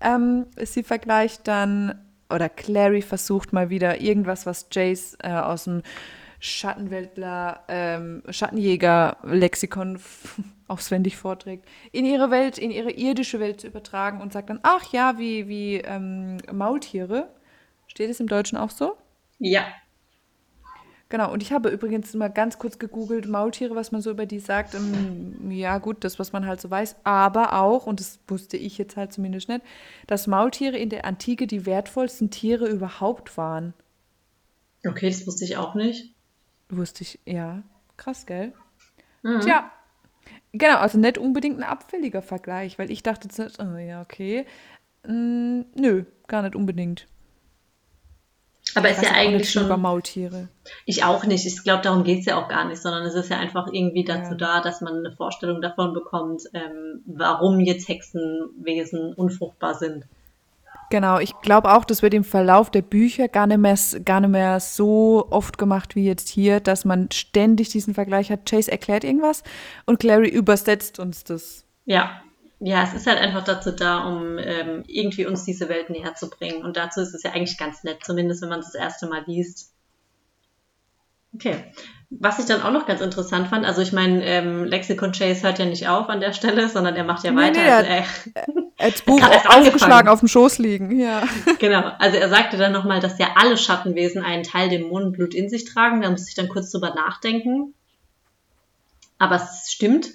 ähm, sie vergleicht dann, oder Clary versucht mal wieder irgendwas, was Jace äh, aus dem Schattenweltler, ähm, Schattenjäger-Lexikon auswendig vorträgt, in ihre Welt, in ihre irdische Welt zu übertragen und sagt dann, ach ja, wie, wie ähm, Maultiere. Steht es im Deutschen auch so? Ja. Genau, und ich habe übrigens mal ganz kurz gegoogelt, Maultiere, was man so über die sagt. Ähm, ja, gut, das, was man halt so weiß. Aber auch, und das wusste ich jetzt halt zumindest nicht, dass Maultiere in der Antike die wertvollsten Tiere überhaupt waren. Okay, das wusste ich auch nicht. Wusste ich, ja. Krass, gell? Mhm. Tja. Genau, also nicht unbedingt ein abfälliger Vergleich, weil ich dachte, oh, ja, okay. Hm, nö, gar nicht unbedingt. Aber ist ja eigentlich schon. Über Maultiere. Ich auch nicht. Ich glaube, darum geht es ja auch gar nicht, sondern es ist ja einfach irgendwie dazu ja. da, dass man eine Vorstellung davon bekommt, ähm, warum jetzt Hexenwesen unfruchtbar sind. Genau, ich glaube auch, das wird im Verlauf der Bücher gar nicht, mehr, gar nicht mehr so oft gemacht wie jetzt hier, dass man ständig diesen Vergleich hat. Chase erklärt irgendwas und Clary übersetzt uns das. Ja, ja, es ist halt einfach dazu da, um ähm, irgendwie uns diese Welt näher zu bringen. Und dazu ist es ja eigentlich ganz nett, zumindest wenn man es das erste Mal liest. Okay. Was ich dann auch noch ganz interessant fand, also ich meine, ähm, Lexicon Chase hört ja nicht auf an der Stelle, sondern er macht ja nee, weiter. Nee, also er, er hat Buch aufgeschlagen auf dem Schoß liegen, ja. Genau, also er sagte dann nochmal, dass ja alle Schattenwesen einen Teil Dämonenblut in sich tragen. Da muss ich dann kurz drüber nachdenken. Aber es stimmt,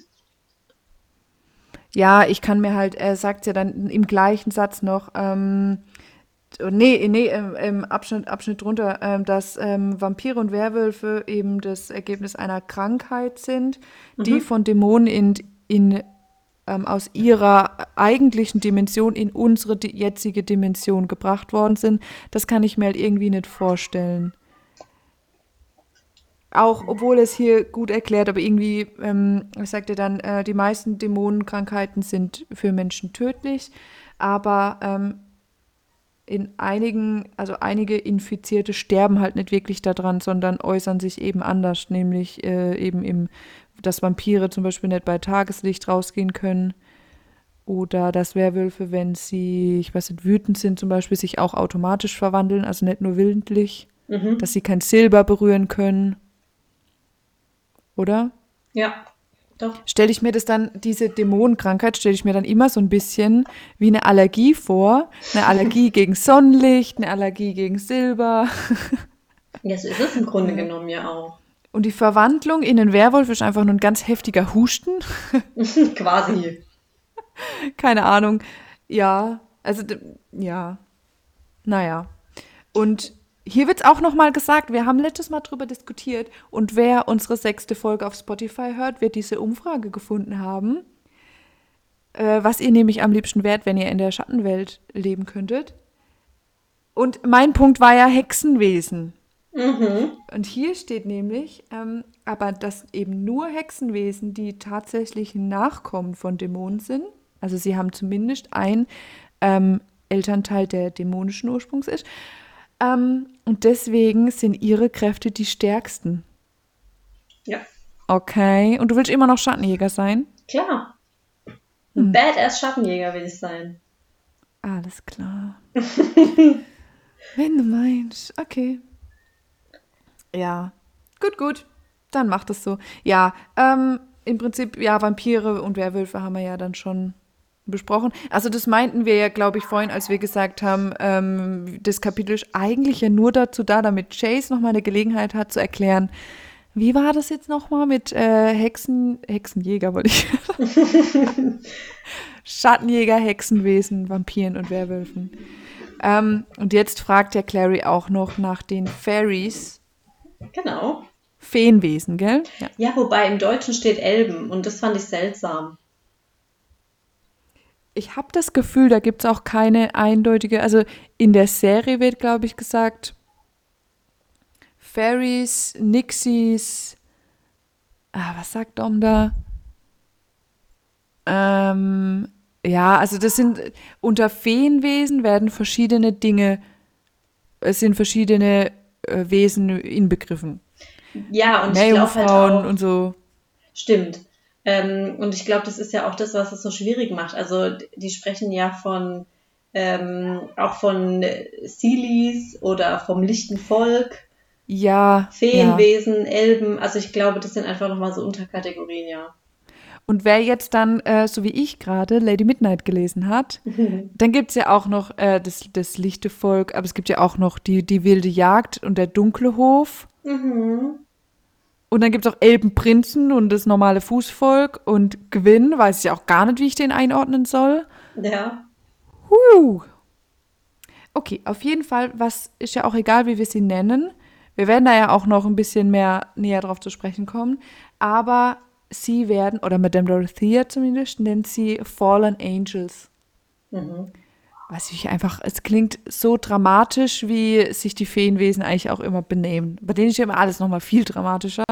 ja, ich kann mir halt, er sagt ja dann im gleichen Satz noch, ähm, nee, nee, im, im Abschnitt, Abschnitt drunter, ähm, dass ähm, Vampire und Werwölfe eben das Ergebnis einer Krankheit sind, mhm. die von Dämonen in, in ähm, aus ihrer eigentlichen Dimension in unsere jetzige Dimension gebracht worden sind. Das kann ich mir halt irgendwie nicht vorstellen. Auch obwohl es hier gut erklärt, aber irgendwie, ähm, sagt er dann, äh, die meisten Dämonenkrankheiten sind für Menschen tödlich, aber ähm, in einigen, also einige Infizierte sterben halt nicht wirklich daran, sondern äußern sich eben anders, nämlich äh, eben im, dass Vampire zum Beispiel nicht bei Tageslicht rausgehen können oder dass Werwölfe, wenn sie, ich weiß nicht, wütend sind zum Beispiel, sich auch automatisch verwandeln, also nicht nur willentlich, mhm. dass sie kein Silber berühren können oder? Ja, doch. Stelle ich mir das dann, diese Dämonenkrankheit, stelle ich mir dann immer so ein bisschen wie eine Allergie vor. Eine Allergie gegen Sonnenlicht, eine Allergie gegen Silber. Ja, so ist es im Grunde genommen ja auch. Und die Verwandlung in den Werwolf ist einfach nur ein ganz heftiger Husten. Quasi. Keine Ahnung. Ja, also, ja. Naja. Und hier wird es auch nochmal gesagt, wir haben letztes Mal drüber diskutiert und wer unsere sechste Folge auf Spotify hört, wird diese Umfrage gefunden haben, äh, was ihr nämlich am liebsten wärt, wenn ihr in der Schattenwelt leben könntet. Und mein Punkt war ja Hexenwesen. Mhm. Und hier steht nämlich, ähm, aber dass eben nur Hexenwesen, die tatsächlich Nachkommen von Dämonen sind, also sie haben zumindest ein ähm, Elternteil, der dämonischen Ursprungs ist, ähm, und deswegen sind ihre Kräfte die stärksten. Ja. Okay. Und du willst immer noch Schattenjäger sein? Klar. Ein hm. Badass Schattenjäger will ich sein. Alles klar. Wenn du meinst. Okay. Ja. Gut, gut. Dann mach das so. Ja, ähm, im Prinzip, ja, Vampire und Werwölfe haben wir ja dann schon besprochen. Also das meinten wir ja, glaube ich, vorhin, als wir gesagt haben, ähm, das Kapitel ist eigentlich ja nur dazu da, damit Chase nochmal eine Gelegenheit hat zu erklären, wie war das jetzt nochmal mit äh, Hexen, Hexenjäger, wollte ich. Schattenjäger, Hexenwesen, Vampiren und Werwölfen. Ähm, und jetzt fragt der Clary auch noch nach den Fairies. Genau. Feenwesen, gell? Ja. ja, wobei im Deutschen steht Elben und das fand ich seltsam. Ich habe das Gefühl, da gibt es auch keine eindeutige, also in der Serie wird, glaube ich, gesagt, Fairies, Nixies, ah, was sagt Dom da? Ähm, ja, also das sind, unter Feenwesen werden verschiedene Dinge, es sind verschiedene äh, Wesen inbegriffen. Ja, und ich glaube halt und so. Stimmt. Ähm, und ich glaube, das ist ja auch das, was es so schwierig macht. Also die sprechen ja von ähm, auch von Silis oder vom lichten Volk. Ja. Feenwesen, ja. Elben. Also ich glaube, das sind einfach nochmal so Unterkategorien, ja. Und wer jetzt dann, äh, so wie ich gerade, Lady Midnight gelesen hat, mhm. dann gibt es ja auch noch äh, das, das lichte Volk, aber es gibt ja auch noch die, die wilde Jagd und der dunkle Hof. Mhm. Und dann gibt es auch Elbenprinzen und das normale Fußvolk und Gewinn, weiß ich auch gar nicht, wie ich den einordnen soll. Ja. Huh. Okay, auf jeden Fall, was ist ja auch egal, wie wir sie nennen. Wir werden da ja auch noch ein bisschen mehr näher drauf zu sprechen kommen. Aber sie werden, oder Madame Dorothea zumindest, nennt sie Fallen Angels. Mhm weiß ich einfach, es klingt so dramatisch, wie sich die Feenwesen eigentlich auch immer benehmen. Bei denen ist ja immer alles nochmal viel dramatischer.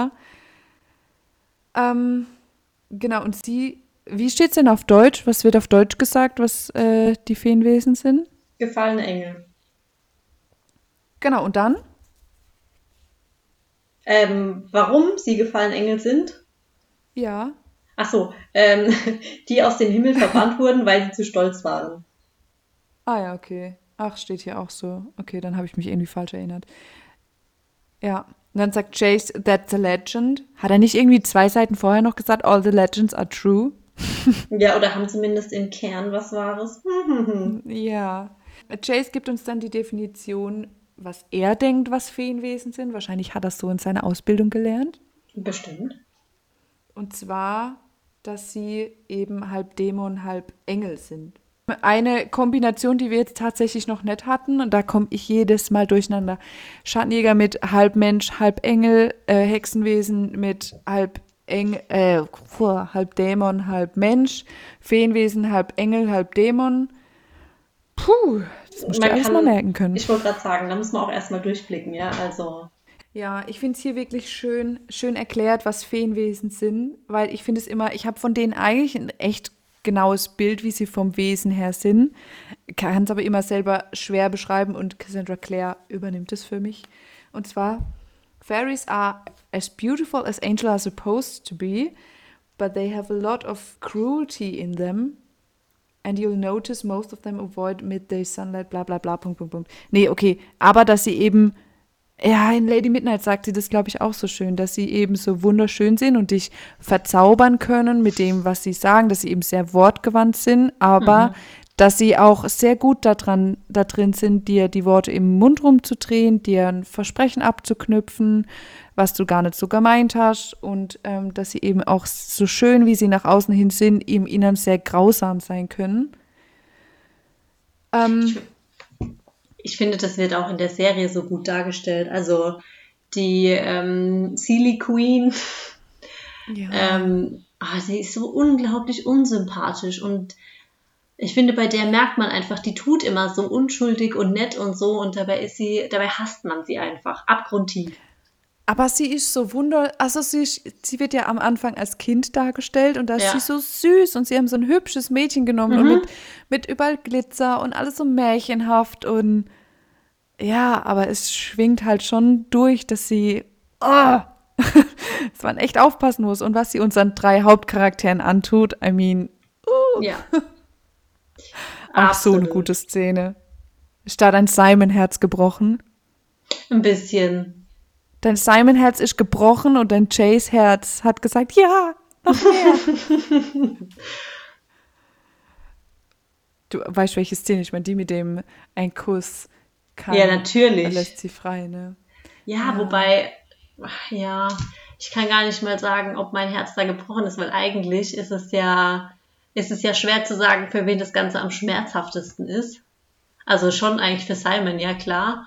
Ähm, genau, und sie, wie steht es denn auf Deutsch? Was wird auf Deutsch gesagt, was äh, die Feenwesen sind? Gefallene Engel. Genau, und dann? Ähm, warum sie gefallene Engel sind? Ja. Ach so, ähm, die aus dem Himmel verbannt wurden, weil sie zu stolz waren. Ah ja, okay. Ach, steht hier auch so. Okay, dann habe ich mich irgendwie falsch erinnert. Ja. Und dann sagt Chase, that's a legend. Hat er nicht irgendwie zwei Seiten vorher noch gesagt, all the legends are true? ja, oder haben zumindest im Kern was Wahres. ja. Chase gibt uns dann die Definition, was er denkt, was Feenwesen sind. Wahrscheinlich hat er es so in seiner Ausbildung gelernt. Bestimmt. Und zwar, dass sie eben halb Dämon, halb Engel sind. Eine Kombination, die wir jetzt tatsächlich noch nicht hatten, und da komme ich jedes Mal durcheinander. Schattenjäger mit halb Mensch, halb Engel, äh, Hexenwesen mit halb Engel, äh, halb Dämon, halb Mensch, Feenwesen, halb Engel, halb Dämon. Puh, das muss man erstmal merken können. Ich wollte gerade sagen, da muss man auch erstmal durchblicken, ja, also. Ja, ich finde es hier wirklich schön, schön erklärt, was Feenwesen sind, weil ich finde es immer, ich habe von denen eigentlich ein echt genaues Bild, wie sie vom Wesen her sind. Kann es aber immer selber schwer beschreiben und Cassandra Clare übernimmt es für mich. Und zwar, Fairies are as beautiful as angels are supposed to be, but they have a lot of cruelty in them. And you'll notice most of them avoid midday sunlight, bla bla bla, Punkt, Punkt, Punkt. Nee, okay. Aber dass sie eben ja, in Lady Midnight sagt sie das, glaube ich, auch so schön, dass sie eben so wunderschön sind und dich verzaubern können mit dem, was sie sagen, dass sie eben sehr wortgewandt sind, aber mhm. dass sie auch sehr gut daran, da drin sind, dir die Worte im Mund rumzudrehen, dir ein Versprechen abzuknüpfen, was du gar nicht so gemeint hast und ähm, dass sie eben auch so schön, wie sie nach außen hin sind, im Innern sehr grausam sein können. Ähm, ich finde, das wird auch in der Serie so gut dargestellt. Also die ähm, Sealy Queen, ja. ähm, ah, sie ist so unglaublich unsympathisch und ich finde, bei der merkt man einfach, die tut immer so unschuldig und nett und so und dabei ist sie, dabei hasst man sie einfach abgrundtief. Aber sie ist so wunder, also sie, sie wird ja am Anfang als Kind dargestellt und da ist ja. sie so süß und sie haben so ein hübsches Mädchen genommen mhm. und mit, mit überall Glitzer und alles so märchenhaft und ja, aber es schwingt halt schon durch, dass sie, oh, dass man echt aufpassen muss und was sie unseren drei Hauptcharakteren antut. I mean, uh. ja. Auch Absolut. so eine gute Szene. Statt ein Simon-Herz gebrochen. Ein bisschen. Dein Simon-Herz ist gebrochen und dein Chase-Herz hat gesagt, ja, noch mehr. du weißt, welche Szene ich meine, die mit dem ein Kuss kann. Ja, natürlich. Lässt sie frei, ne? Ja, ja, wobei, ja, ich kann gar nicht mal sagen, ob mein Herz da gebrochen ist, weil eigentlich ist es ja, ist es ja schwer zu sagen, für wen das Ganze am schmerzhaftesten ist. Also schon eigentlich für Simon, ja klar.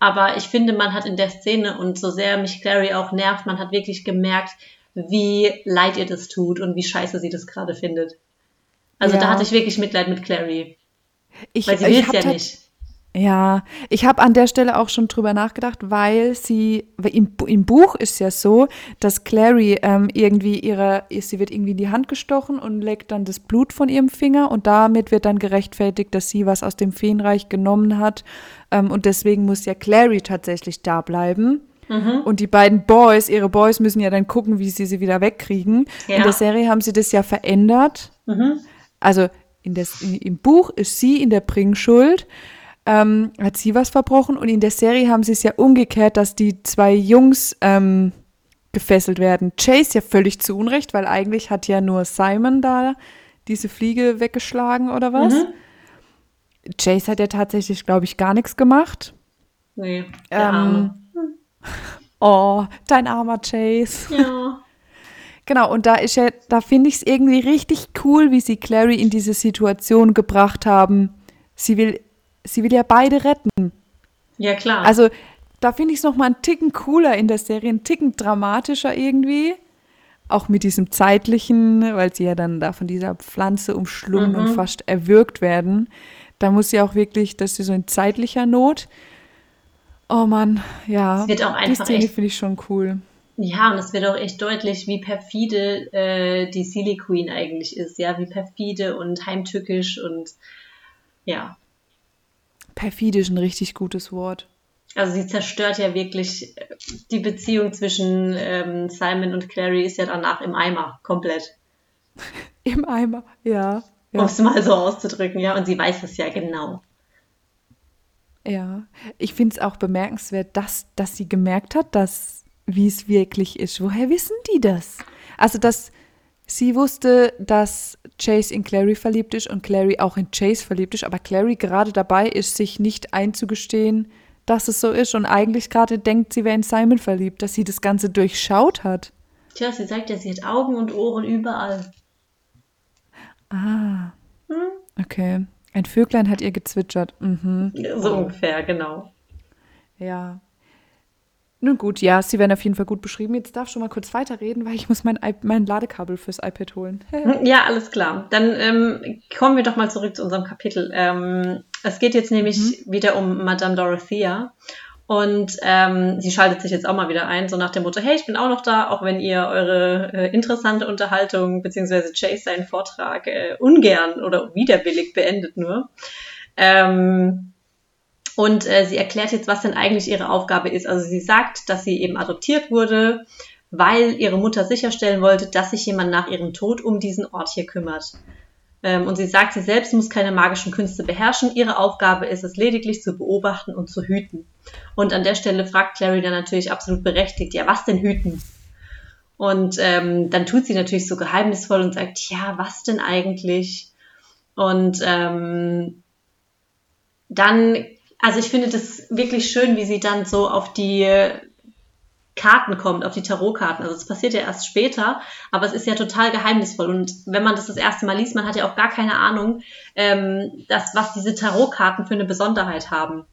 Aber ich finde, man hat in der Szene und so sehr mich Clary auch nervt, man hat wirklich gemerkt, wie leid ihr das tut und wie scheiße sie das gerade findet. Also ja. da hatte ich wirklich Mitleid mit Clary. Ich, Weil sie will es ja nicht. Ja, ich habe an der Stelle auch schon drüber nachgedacht, weil sie, weil im, im Buch ist ja so, dass Clary ähm, irgendwie ihre, sie wird irgendwie in die Hand gestochen und leckt dann das Blut von ihrem Finger und damit wird dann gerechtfertigt, dass sie was aus dem Feenreich genommen hat ähm, und deswegen muss ja Clary tatsächlich da bleiben. Mhm. Und die beiden Boys, ihre Boys müssen ja dann gucken, wie sie sie wieder wegkriegen. Ja. In der Serie haben sie das ja verändert. Mhm. Also in des, in, im Buch ist sie in der Bringschuld ähm, hat sie was verbrochen und in der Serie haben sie es ja umgekehrt, dass die zwei Jungs ähm, gefesselt werden. Chase ja völlig zu Unrecht, weil eigentlich hat ja nur Simon da diese Fliege weggeschlagen oder was. Mhm. Chase hat ja tatsächlich, glaube ich, gar nichts gemacht. Nee, ähm. Oh, dein armer Chase. Ja. Genau, und da ist ja, da finde ich es irgendwie richtig cool, wie sie Clary in diese Situation gebracht haben. Sie will sie will ja beide retten. Ja, klar. Also da finde ich es nochmal einen Ticken cooler in der Serie, einen Ticken dramatischer irgendwie. Auch mit diesem zeitlichen, weil sie ja dann da von dieser Pflanze umschlungen mhm. und fast erwürgt werden. Da muss sie auch wirklich, dass sie so in zeitlicher Not. Oh Mann, ja. Es wird auch einfach die Szene finde ich schon cool. Ja, und es wird auch echt deutlich, wie perfide äh, die Silly Queen eigentlich ist, ja, wie perfide und heimtückisch und ja, Perfide ist ein richtig gutes Wort. Also sie zerstört ja wirklich die Beziehung zwischen ähm, Simon und Clary ist ja danach im Eimer, komplett. Im Eimer, ja. ja. Um es mal so auszudrücken, ja. Und sie weiß es ja genau. Ja, ich finde es auch bemerkenswert, dass, dass sie gemerkt hat, dass wie es wirklich ist. Woher wissen die das? Also, dass Sie wusste, dass Chase in Clary verliebt ist und Clary auch in Chase verliebt ist, aber Clary gerade dabei ist, sich nicht einzugestehen, dass es so ist und eigentlich gerade denkt, sie wäre in Simon verliebt, dass sie das Ganze durchschaut hat. Tja, sie sagt ja, sie hat Augen und Ohren überall. Ah. Hm? Okay. Ein Vöglein hat ihr gezwitschert. Mhm. So ungefähr, genau. Ja. Nun gut, ja, sie werden auf jeden Fall gut beschrieben. Jetzt darf ich schon mal kurz weiterreden, weil ich muss mein, mein Ladekabel fürs iPad holen. ja, alles klar. Dann ähm, kommen wir doch mal zurück zu unserem Kapitel. Ähm, es geht jetzt nämlich mhm. wieder um Madame Dorothea. Und ähm, sie schaltet sich jetzt auch mal wieder ein, so nach dem Motto, hey, ich bin auch noch da, auch wenn ihr eure äh, interessante Unterhaltung beziehungsweise Chase seinen Vortrag äh, ungern oder widerwillig beendet nur. Ähm, und äh, sie erklärt jetzt, was denn eigentlich ihre Aufgabe ist. Also sie sagt, dass sie eben adoptiert wurde, weil ihre Mutter sicherstellen wollte, dass sich jemand nach ihrem Tod um diesen Ort hier kümmert. Ähm, und sie sagt, sie selbst muss keine magischen Künste beherrschen. Ihre Aufgabe ist es lediglich zu beobachten und zu hüten. Und an der Stelle fragt Clary dann natürlich absolut berechtigt, ja, was denn hüten? Und ähm, dann tut sie natürlich so geheimnisvoll und sagt, ja, was denn eigentlich? Und ähm, dann also ich finde das wirklich schön, wie sie dann so auf die Karten kommt, auf die Tarotkarten. Also es passiert ja erst später, aber es ist ja total geheimnisvoll. Und wenn man das das erste Mal liest, man hat ja auch gar keine Ahnung, ähm, dass, was diese Tarotkarten für eine Besonderheit haben.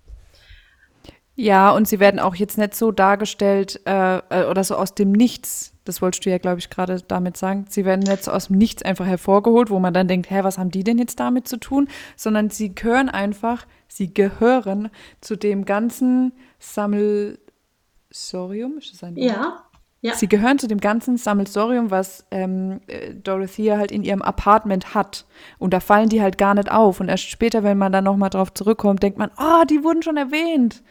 Ja, und sie werden auch jetzt nicht so dargestellt äh, äh oder so aus dem Nichts. Das wolltest du ja, glaube ich, gerade damit sagen. Sie werden nicht so aus dem Nichts einfach hervorgeholt, wo man dann denkt, hä, was haben die denn jetzt damit zu tun? Sondern sie gehören einfach Sie gehören zu dem ganzen Sammelsorium. Ist das ein Wort? Ja. Ja. Sie gehören zu dem ganzen Sammelsorium, was ähm, äh, Dorothea halt in ihrem Apartment hat. Und da fallen die halt gar nicht auf. Und erst später, wenn man dann nochmal drauf zurückkommt, denkt man, oh, die wurden schon erwähnt.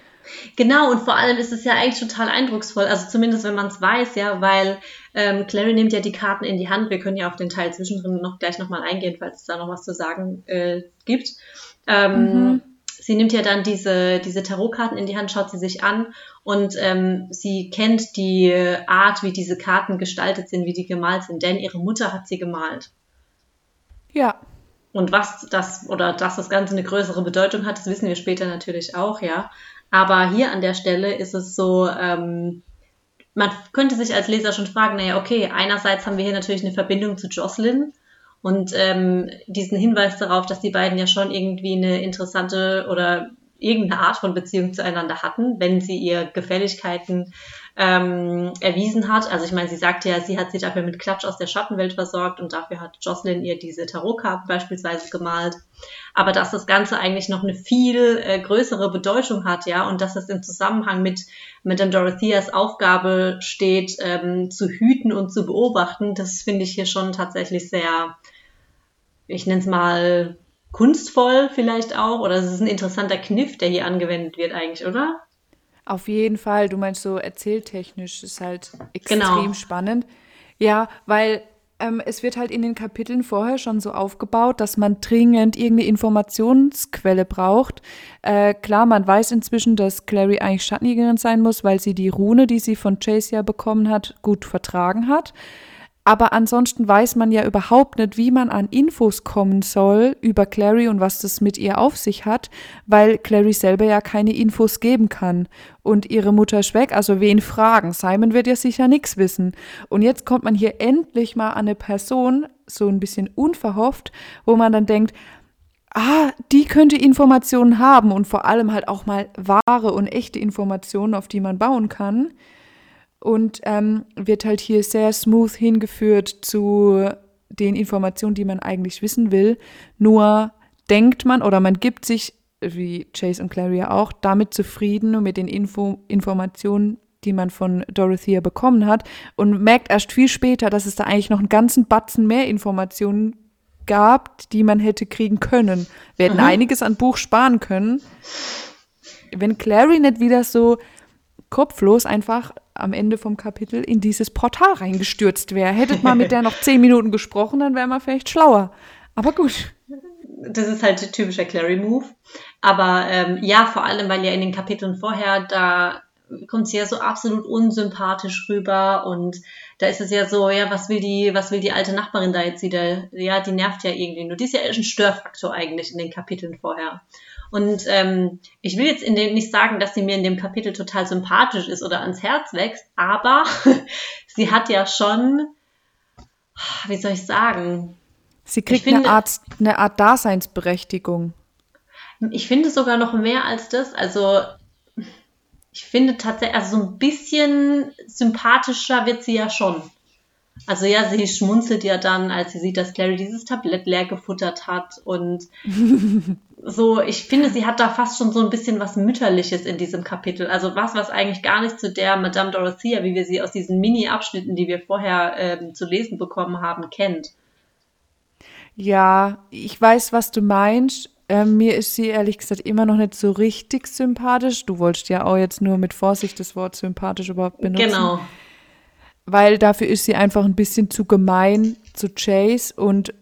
Genau, und vor allem ist es ja eigentlich total eindrucksvoll, also zumindest wenn man es weiß, ja, weil ähm, Clary nimmt ja die Karten in die Hand. Wir können ja auf den Teil zwischendrin noch gleich nochmal eingehen, falls es da noch was zu sagen äh, gibt. Ähm, mhm sie nimmt ja dann diese, diese Tarotkarten in die Hand, schaut sie sich an und ähm, sie kennt die Art, wie diese Karten gestaltet sind, wie die gemalt sind, denn ihre Mutter hat sie gemalt. Ja. Und was das oder dass das Ganze eine größere Bedeutung hat, das wissen wir später natürlich auch, ja. Aber hier an der Stelle ist es so, ähm, man könnte sich als Leser schon fragen, naja, okay, einerseits haben wir hier natürlich eine Verbindung zu Jocelyn, und ähm, diesen Hinweis darauf, dass die beiden ja schon irgendwie eine interessante oder irgendeine Art von Beziehung zueinander hatten, wenn sie ihr Gefälligkeiten ähm, erwiesen hat. Also ich meine, sie sagte ja, sie hat sie dafür mit Klatsch aus der Schattenwelt versorgt und dafür hat Jocelyn ihr diese Tarotkarte beispielsweise gemalt. Aber dass das Ganze eigentlich noch eine viel äh, größere Bedeutung hat, ja, und dass es im Zusammenhang mit Madame Dorotheas Aufgabe steht, ähm, zu hüten und zu beobachten, das finde ich hier schon tatsächlich sehr, ich nenne es mal kunstvoll vielleicht auch, oder es ist ein interessanter Kniff, der hier angewendet wird eigentlich, oder? Auf jeden Fall. Du meinst so erzähltechnisch ist halt extrem genau. spannend. Ja, weil ähm, es wird halt in den Kapiteln vorher schon so aufgebaut, dass man dringend irgendeine Informationsquelle braucht. Äh, klar, man weiß inzwischen, dass Clary eigentlich Schattenjägerin sein muss, weil sie die Rune, die sie von Chase ja bekommen hat, gut vertragen hat. Aber ansonsten weiß man ja überhaupt nicht, wie man an Infos kommen soll über Clary und was das mit ihr auf sich hat, weil Clary selber ja keine Infos geben kann. Und ihre Mutter weg, also wen fragen? Simon wird ja sicher nichts wissen. Und jetzt kommt man hier endlich mal an eine Person, so ein bisschen unverhofft, wo man dann denkt, ah, die könnte Informationen haben und vor allem halt auch mal wahre und echte Informationen, auf die man bauen kann und ähm, wird halt hier sehr smooth hingeführt zu den Informationen, die man eigentlich wissen will. Nur denkt man oder man gibt sich, wie Chase und Clary ja auch, damit zufrieden und mit den Info Informationen, die man von Dorothea bekommen hat und merkt erst viel später, dass es da eigentlich noch einen ganzen Batzen mehr Informationen gab, die man hätte kriegen können. Wir hätten mhm. einiges an Buch sparen können, wenn Clary nicht wieder so kopflos einfach am Ende vom Kapitel in dieses Portal reingestürzt wäre. Hättet mal mit der noch zehn Minuten gesprochen, dann wäre man vielleicht schlauer. Aber gut. Das ist halt typischer Clary-Move. Aber ähm, ja, vor allem, weil ja in den Kapiteln vorher, da kommt sie ja so absolut unsympathisch rüber und da ist es ja so, ja, was will die, was will die alte Nachbarin da jetzt wieder? Ja, die nervt ja irgendwie nur. Die ist ja ein Störfaktor eigentlich in den Kapiteln vorher. Und ähm, ich will jetzt in dem nicht sagen, dass sie mir in dem Kapitel total sympathisch ist oder ans Herz wächst, aber sie hat ja schon, wie soll ich sagen? Sie kriegt finde, eine, Art, eine Art Daseinsberechtigung. Ich finde sogar noch mehr als das. Also ich finde tatsächlich, also so ein bisschen sympathischer wird sie ja schon. Also ja, sie schmunzelt ja dann, als sie sieht, dass Clary dieses Tablett leer gefuttert hat und so, ich finde, sie hat da fast schon so ein bisschen was Mütterliches in diesem Kapitel. Also was, was eigentlich gar nicht zu der Madame Dorothea, wie wir sie aus diesen Mini-Abschnitten, die wir vorher ähm, zu lesen bekommen haben, kennt. Ja, ich weiß, was du meinst. Ähm, mir ist sie ehrlich gesagt immer noch nicht so richtig sympathisch. Du wolltest ja auch jetzt nur mit Vorsicht das Wort sympathisch überhaupt benutzen. Genau. Weil dafür ist sie einfach ein bisschen zu gemein zu Chase und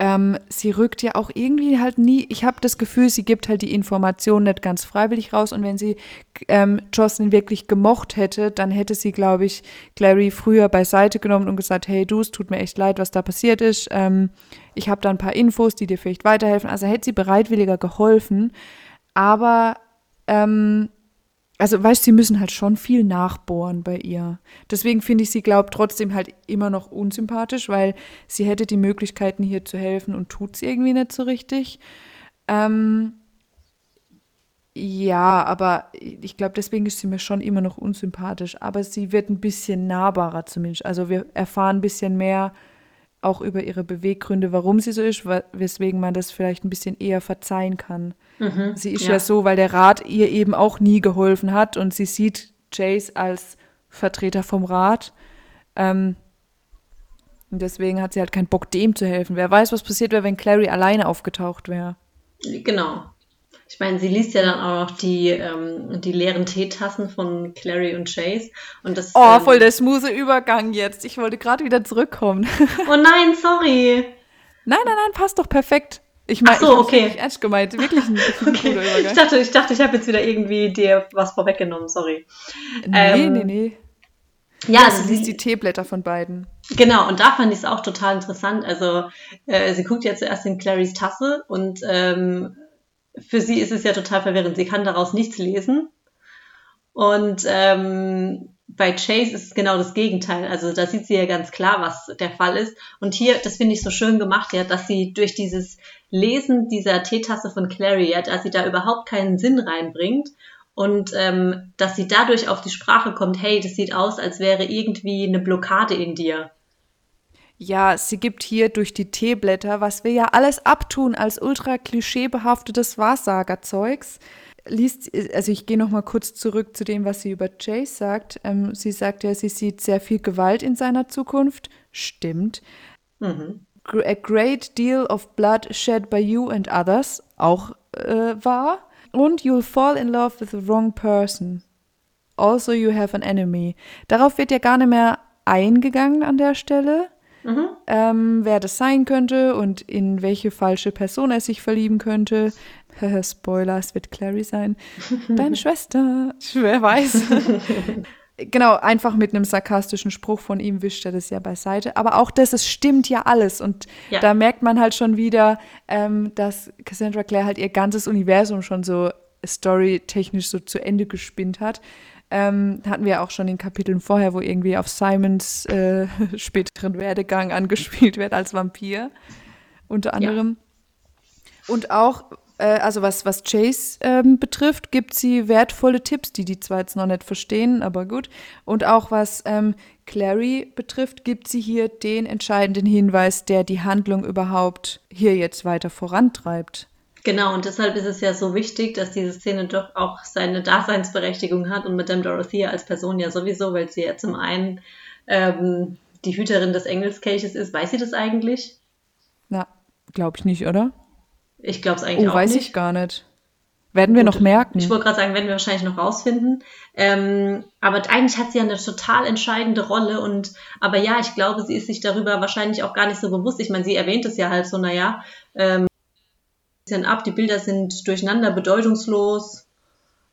ähm, sie rückt ja auch irgendwie halt nie, ich habe das Gefühl, sie gibt halt die Information nicht ganz freiwillig raus und wenn sie ähm, Jocelyn wirklich gemocht hätte, dann hätte sie, glaube ich, Clary früher beiseite genommen und gesagt, hey du, es tut mir echt leid, was da passiert ist. Ähm, ich habe da ein paar Infos, die dir vielleicht weiterhelfen. Also hätte sie bereitwilliger geholfen, aber ähm, also weißt du, sie müssen halt schon viel nachbohren bei ihr. Deswegen finde ich sie, glaubt trotzdem halt immer noch unsympathisch, weil sie hätte die Möglichkeiten hier zu helfen und tut es irgendwie nicht so richtig. Ähm, ja, aber ich glaube, deswegen ist sie mir schon immer noch unsympathisch. Aber sie wird ein bisschen nahbarer zumindest. Also wir erfahren ein bisschen mehr auch über ihre Beweggründe, warum sie so ist, weswegen man das vielleicht ein bisschen eher verzeihen kann. Mhm, sie ist ja. ja so, weil der Rat ihr eben auch nie geholfen hat und sie sieht Chase als Vertreter vom Rat. Ähm, und deswegen hat sie halt keinen Bock, dem zu helfen. Wer weiß, was passiert wäre, wenn Clary alleine aufgetaucht wäre. Genau. Ich meine, sie liest ja dann auch noch die, ähm, die leeren Teetassen von Clary und Chase. Und das, oh, ähm, voll der smooth Übergang jetzt. Ich wollte gerade wieder zurückkommen. Oh nein, sorry. Nein, nein, nein, passt doch perfekt. Ich meine, so, okay. nicht ernst gemeint. Wirklich ein, okay. cooler Übergang. Ich dachte, ich dachte, ich habe jetzt wieder irgendwie dir was vorweggenommen, sorry. Nee, ähm, nee, nee. Ja, sie liest die Teeblätter von beiden. Genau, und da fand ich es auch total interessant. Also, äh, sie guckt ja zuerst in Clarys Tasse und ähm, für sie ist es ja total verwirrend. Sie kann daraus nichts lesen. Und ähm, bei Chase ist es genau das Gegenteil. Also da sieht sie ja ganz klar, was der Fall ist. Und hier, das finde ich so schön gemacht, ja, dass sie durch dieses Lesen dieser Teetasse von Clary, ja, dass sie da überhaupt keinen Sinn reinbringt und ähm, dass sie dadurch auf die Sprache kommt, hey, das sieht aus, als wäre irgendwie eine Blockade in dir. Ja, sie gibt hier durch die Teeblätter, was wir ja alles abtun als ultra klischeebehaftetes Wahrsagerzeugs, liest, also ich gehe noch mal kurz zurück zu dem, was sie über Chase sagt. Ähm, sie sagt ja, sie sieht sehr viel Gewalt in seiner Zukunft. Stimmt. Mhm. A great deal of blood shed by you and others. Auch äh, wahr. Und you'll fall in love with the wrong person. Also you have an enemy. Darauf wird ja gar nicht mehr eingegangen an der Stelle. Mhm. Ähm, wer das sein könnte und in welche falsche Person er sich verlieben könnte. Spoiler, es wird Clary sein. Deine Schwester. Wer weiß. genau, einfach mit einem sarkastischen Spruch von ihm wischt er das ja beiseite. Aber auch das, es stimmt ja alles. Und ja. da merkt man halt schon wieder, ähm, dass Cassandra Clare halt ihr ganzes Universum schon so storytechnisch so zu Ende gespinnt hat. Ähm, hatten wir auch schon in Kapiteln vorher, wo irgendwie auf Simons äh, späteren Werdegang angespielt wird als Vampir. Unter anderem. Ja. Und auch, äh, also was, was Chase ähm, betrifft, gibt sie wertvolle Tipps, die die zwar jetzt noch nicht verstehen, aber gut. Und auch was ähm, Clary betrifft, gibt sie hier den entscheidenden Hinweis, der die Handlung überhaupt hier jetzt weiter vorantreibt. Genau, und deshalb ist es ja so wichtig, dass diese Szene doch auch seine Daseinsberechtigung hat und Madame Dorothea als Person ja sowieso, weil sie ja zum einen ähm, die Hüterin des Engelskelches ist. Weiß sie das eigentlich? Na, glaube ich nicht, oder? Ich glaube es eigentlich oh, auch weiß nicht. weiß ich gar nicht. Werden wir Gut, noch merken. Ich wollte gerade sagen, werden wir wahrscheinlich noch rausfinden. Ähm, aber eigentlich hat sie ja eine total entscheidende Rolle und aber ja, ich glaube, sie ist sich darüber wahrscheinlich auch gar nicht so bewusst. Ich meine, sie erwähnt es ja halt so, naja, ähm, bisschen ab, die Bilder sind durcheinander, bedeutungslos.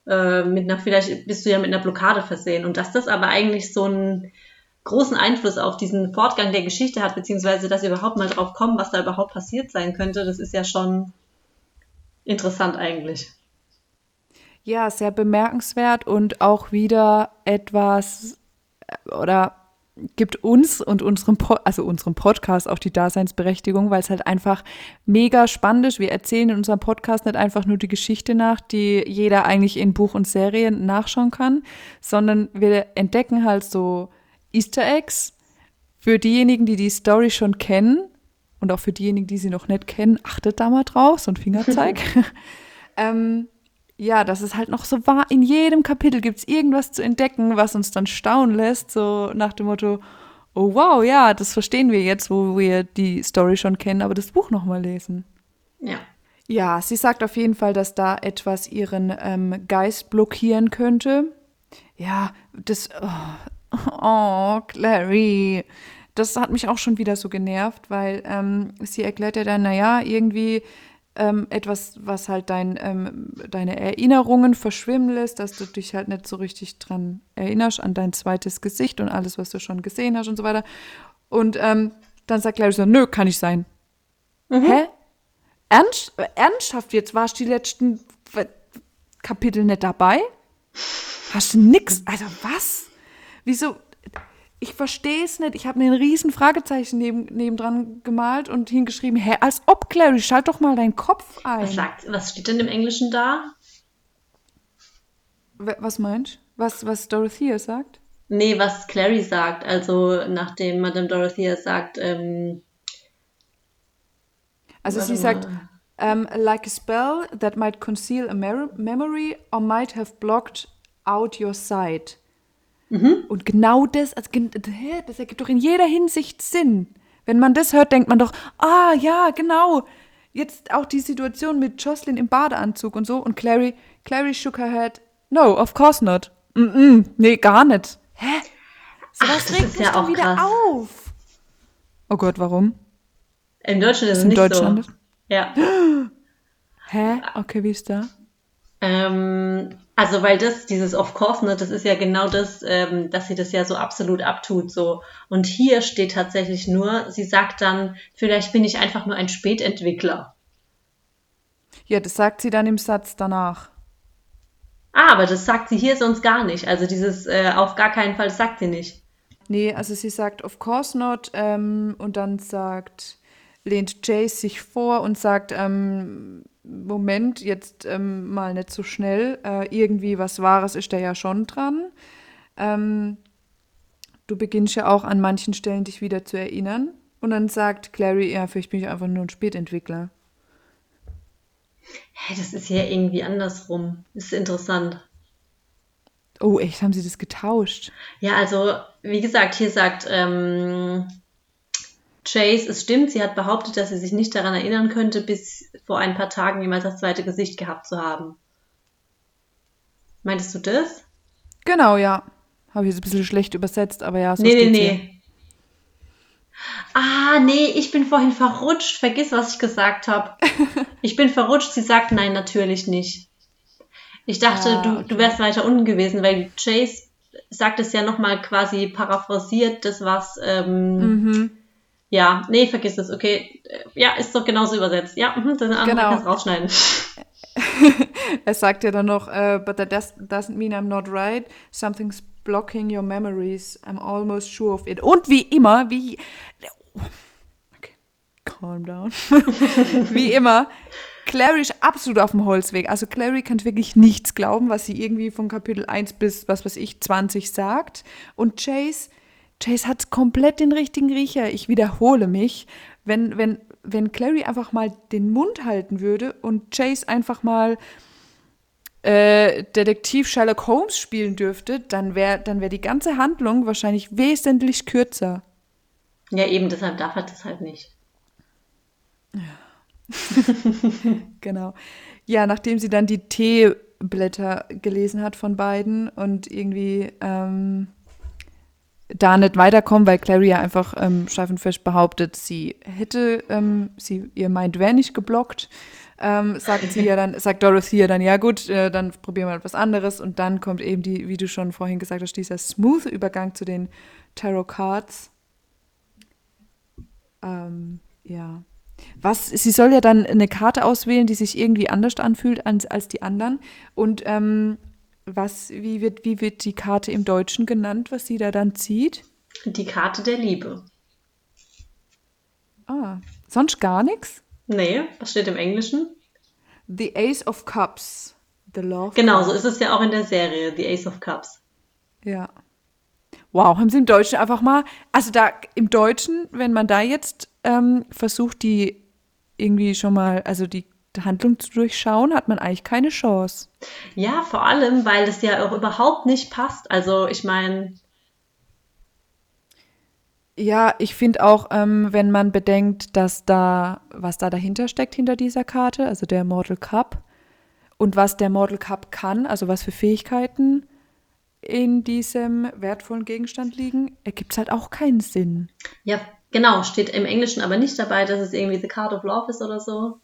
Äh, mit einer, vielleicht bist du ja mit einer Blockade versehen. Und dass das aber eigentlich so einen großen Einfluss auf diesen Fortgang der Geschichte hat, beziehungsweise dass wir überhaupt mal drauf kommen, was da überhaupt passiert sein könnte, das ist ja schon interessant eigentlich. Ja, sehr bemerkenswert und auch wieder etwas äh, oder gibt uns und unserem, po also unserem Podcast auch die Daseinsberechtigung, weil es halt einfach mega spannend ist. Wir erzählen in unserem Podcast nicht einfach nur die Geschichte nach, die jeder eigentlich in Buch und Serien nachschauen kann, sondern wir entdecken halt so Easter Eggs für diejenigen, die die Story schon kennen und auch für diejenigen, die sie noch nicht kennen. Achtet da mal drauf, so ein Fingerzeig. ähm, ja, das ist halt noch so wahr. In jedem Kapitel gibt es irgendwas zu entdecken, was uns dann staunen lässt, so nach dem Motto, oh wow, ja, das verstehen wir jetzt, wo wir die Story schon kennen, aber das Buch nochmal lesen. Ja. Ja, sie sagt auf jeden Fall, dass da etwas ihren ähm, Geist blockieren könnte. Ja, das. Oh, oh, Clary. Das hat mich auch schon wieder so genervt, weil ähm, sie erklärt ja dann, naja, irgendwie ähm, etwas, was halt dein, ähm, deine Erinnerungen verschwimmen lässt, dass du dich halt nicht so richtig dran erinnerst an dein zweites Gesicht und alles, was du schon gesehen hast und so weiter. Und ähm, dann sagt Larry so, nö, kann nicht sein. Mhm. Hä? Ernst, ernsthaft jetzt warst du die letzten Kapitel nicht dabei? Hast du nix? Also was? Wieso? Ich verstehe es nicht. Ich habe mir ein riesen Fragezeichen neben, nebendran gemalt und hingeschrieben, hä, als ob, Clary, schalt doch mal deinen Kopf ein. Was, sagt, was steht denn im Englischen da? Was meinst Was, was Dorothea sagt? Nee, was Clary sagt. Also nachdem Madame Dorothea sagt, ähm, Also sie sagt, um, like a spell that might conceal a memory or might have blocked out your sight. Mhm. Und genau das, also, das ergibt doch in jeder Hinsicht Sinn. Wenn man das hört, denkt man doch, ah ja, genau. Jetzt auch die Situation mit Jocelyn im Badeanzug und so. Und Clary, Clary shook her head. No, of course not. Mm -mm, nee, gar nicht. Hä? So was regt mich ja doch wieder krass. auf. Oh Gott, warum? Im Deutschen ist es nicht Deutschland so. Ja. Hä? Okay, wie ist da? Ähm, also weil das, dieses of course, ne, das ist ja genau das, ähm, dass sie das ja so absolut abtut. so. Und hier steht tatsächlich nur, sie sagt dann, vielleicht bin ich einfach nur ein Spätentwickler. Ja, das sagt sie dann im Satz danach. Ah, aber das sagt sie hier sonst gar nicht. Also dieses äh, auf gar keinen Fall, das sagt sie nicht. Nee, also sie sagt of course not ähm, und dann sagt, lehnt Jace sich vor und sagt, ähm, Moment, jetzt ähm, mal nicht so schnell. Äh, irgendwie was Wahres ist da ja schon dran. Ähm, du beginnst ja auch an manchen Stellen dich wieder zu erinnern. Und dann sagt Clary, ja, vielleicht bin ich einfach nur ein Spätentwickler. Hä, das ist ja irgendwie andersrum. Das ist interessant. Oh, echt, haben sie das getauscht? Ja, also, wie gesagt, hier sagt ähm, Chase, es stimmt, sie hat behauptet, dass sie sich nicht daran erinnern könnte, bis vor ein paar Tagen jemals das zweite Gesicht gehabt zu haben. Meintest du das? Genau, ja. Habe ich jetzt ein bisschen schlecht übersetzt, aber ja, so Nee, nee, nee. Ah, nee, ich bin vorhin verrutscht. Vergiss, was ich gesagt habe. ich bin verrutscht. Sie sagt nein, natürlich nicht. Ich dachte, ah, du, okay. du wärst weiter unten gewesen, weil Chase sagt es ja nochmal quasi paraphrasiert, das was. Ähm, mhm. Ja, nee, vergiss es. Okay, ja, ist doch genauso übersetzt. Ja, mh, das andere genau. kannst rausschneiden. er sagt ja dann noch, uh, but that doesn't mean I'm not right. Something's blocking your memories. I'm almost sure of it. Und wie immer, wie. Okay, calm down. wie immer, Clary ist absolut auf dem Holzweg. Also Clary kann wirklich nichts glauben, was sie irgendwie von Kapitel 1 bis, was weiß ich, 20 sagt. Und Chase, Chase hat komplett den richtigen Riecher. Ich wiederhole mich. Wenn, wenn, wenn Clary einfach mal den Mund halten würde und Chase einfach mal äh, Detektiv Sherlock Holmes spielen dürfte, dann wäre dann wär die ganze Handlung wahrscheinlich wesentlich kürzer. Ja, eben, deshalb darf er das halt nicht. Ja. genau. Ja, nachdem sie dann die Teeblätter gelesen hat von beiden und irgendwie ähm, da nicht weiterkommen, weil Clary ja einfach ähm, fest behauptet, sie hätte, ähm, sie, ihr Mind wäre nicht geblockt ähm, sagt sie ja dann, sagt Dorothy ja dann, ja gut, äh, dann probieren wir etwas anderes und dann kommt eben die, wie du schon vorhin gesagt hast, dieser smooth Übergang zu den Tarot Cards. Ähm, ja. Was, sie soll ja dann eine Karte auswählen, die sich irgendwie anders anfühlt als, als die anderen. Und ähm, was, wie wird, wie wird die Karte im Deutschen genannt, was sie da dann zieht? Die Karte der Liebe. Ah, sonst gar nichts? Nee, was steht im Englischen? The Ace of Cups. The Love. Genau, so ist es ja auch in der Serie, The Ace of Cups. Ja. Wow, haben sie im Deutschen einfach mal, also da im Deutschen, wenn man da jetzt ähm, versucht, die irgendwie schon mal, also die Handlung zu durchschauen, hat man eigentlich keine Chance. Ja, vor allem, weil es ja auch überhaupt nicht passt. Also ich meine, ja, ich finde auch, ähm, wenn man bedenkt, dass da, was da dahinter steckt, hinter dieser Karte, also der Mortal Cup, und was der Mortal Cup kann, also was für Fähigkeiten in diesem wertvollen Gegenstand liegen, ergibt es halt auch keinen Sinn. Ja, genau, steht im Englischen aber nicht dabei, dass es irgendwie The Card of Love ist oder so.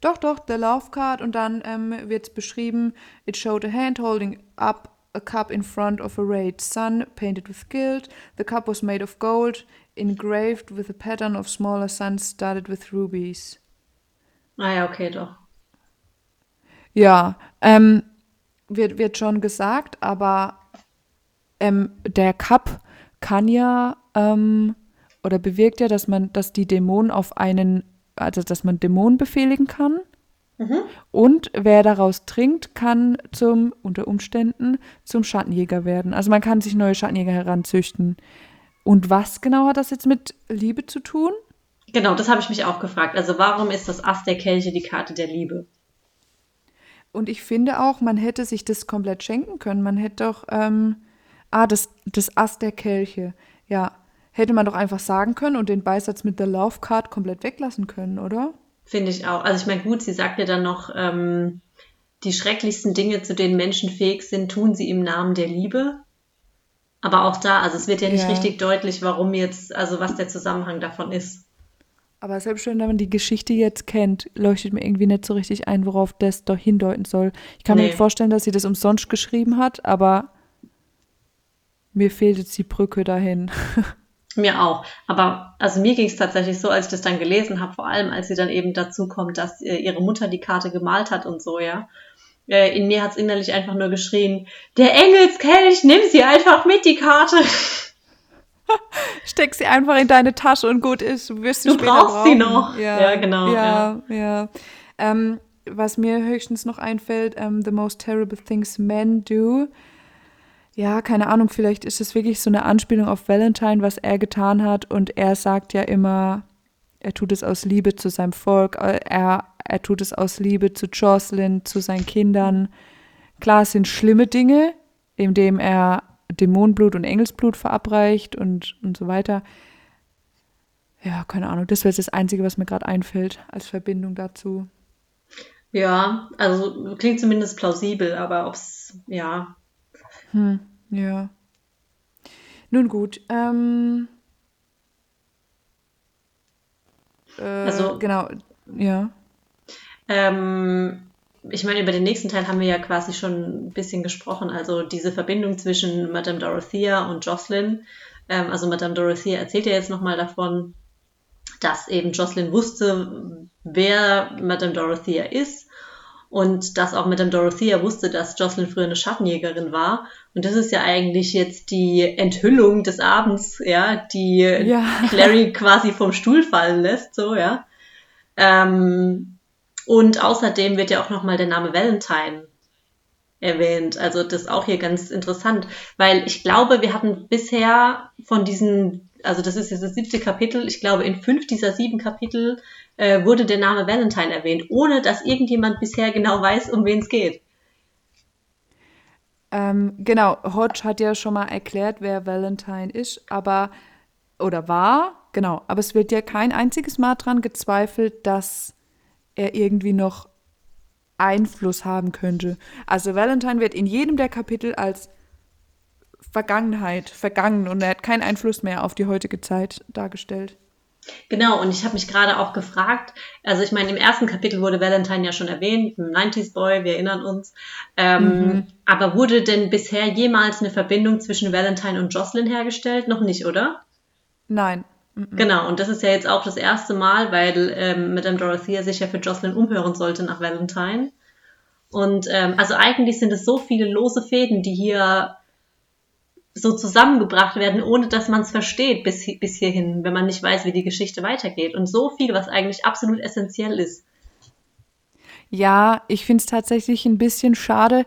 Doch, doch, the Love Card und dann ähm, wird es beschrieben, it showed a hand holding up a cup in front of a rayed sun, painted with gilt. The cup was made of gold, engraved with a pattern of smaller suns studded with rubies. Ah ja, okay, doch. Ja, ähm, wird, wird schon gesagt, aber ähm, der Cup kann ja ähm, oder bewirkt ja, dass man, dass die Dämonen auf einen, also dass man Dämonen befehligen kann. Mhm. Und wer daraus trinkt, kann zum, unter Umständen, zum Schattenjäger werden. Also man kann sich neue Schattenjäger heranzüchten. Und was genau hat das jetzt mit Liebe zu tun? Genau, das habe ich mich auch gefragt. Also warum ist das Ass der Kelche die Karte der Liebe? Und ich finde auch, man hätte sich das komplett schenken können. Man hätte doch, ähm, ah, das, das Ass der Kelche. Ja, hätte man doch einfach sagen können und den Beisatz mit der Love Card komplett weglassen können, oder? Finde ich auch. Also ich meine, gut, sie sagt ja dann noch, ähm, die schrecklichsten Dinge, zu denen Menschen fähig sind, tun sie im Namen der Liebe. Aber auch da, also es wird ja nicht ja. richtig deutlich, warum jetzt, also was der Zusammenhang davon ist. Aber selbst wenn man die Geschichte jetzt kennt, leuchtet mir irgendwie nicht so richtig ein, worauf das doch hindeuten soll. Ich kann nee. mir nicht vorstellen, dass sie das umsonst geschrieben hat, aber mir fehlt jetzt die Brücke dahin. Mir auch. Aber also mir ging es tatsächlich so, als ich das dann gelesen habe, vor allem als sie dann eben dazu kommt, dass äh, ihre Mutter die Karte gemalt hat und so, ja. äh, in mir hat's innerlich einfach nur geschrien, der Engelskelch, nimm sie einfach mit, die Karte. Steck sie einfach in deine Tasche und gut ist. Du, wirst du brauchst brauchen. sie noch. Ja, ja genau. Ja, ja. ja. Ähm, was mir höchstens noch einfällt, um, ähm, The Most Terrible Things Men Do. Ja, keine Ahnung, vielleicht ist es wirklich so eine Anspielung auf Valentine, was er getan hat. Und er sagt ja immer, er tut es aus Liebe zu seinem Volk, äh, er, er tut es aus Liebe zu Jocelyn, zu seinen Kindern. Klar, es sind schlimme Dinge, indem er Dämonenblut und Engelsblut verabreicht und, und so weiter. Ja, keine Ahnung. Das wäre das Einzige, was mir gerade einfällt als Verbindung dazu. Ja, also klingt zumindest plausibel, aber ob es, ja. Hm, ja. Nun gut. Ähm, äh, also, genau, ja. Ähm, ich meine, über den nächsten Teil haben wir ja quasi schon ein bisschen gesprochen. Also diese Verbindung zwischen Madame Dorothea und Jocelyn. Ähm, also Madame Dorothea erzählt ja jetzt nochmal davon, dass eben Jocelyn wusste, wer Madame Dorothea ist und dass auch Madame Dorothea wusste, dass Jocelyn früher eine Schattenjägerin war. Und das ist ja eigentlich jetzt die Enthüllung des Abends, ja, die ja. Clary quasi vom Stuhl fallen lässt, so, ja. Ähm, und außerdem wird ja auch nochmal der Name Valentine erwähnt. Also das ist auch hier ganz interessant, weil ich glaube, wir hatten bisher von diesen, also das ist jetzt das siebte Kapitel, ich glaube, in fünf dieser sieben Kapitel äh, wurde der Name Valentine erwähnt, ohne dass irgendjemand bisher genau weiß, um wen es geht. Ähm, genau, Hodge hat ja schon mal erklärt, wer Valentine ist, aber oder war, genau, aber es wird ja kein einziges Mal dran gezweifelt, dass er irgendwie noch Einfluss haben könnte. Also Valentine wird in jedem der Kapitel als Vergangenheit vergangen und er hat keinen Einfluss mehr auf die heutige Zeit dargestellt. Genau, und ich habe mich gerade auch gefragt, also ich meine, im ersten Kapitel wurde Valentine ja schon erwähnt, ein 90s Boy, wir erinnern uns. Ähm, mhm. Aber wurde denn bisher jemals eine Verbindung zwischen Valentine und Jocelyn hergestellt? Noch nicht, oder? Nein. Mhm. Genau, und das ist ja jetzt auch das erste Mal, weil ähm, Madame Dorothea sich ja für Jocelyn umhören sollte nach Valentine. Und ähm, also eigentlich sind es so viele lose Fäden, die hier so zusammengebracht werden, ohne dass man es versteht bis, bis hierhin, wenn man nicht weiß, wie die Geschichte weitergeht. Und so viel, was eigentlich absolut essentiell ist. Ja, ich finde es tatsächlich ein bisschen schade,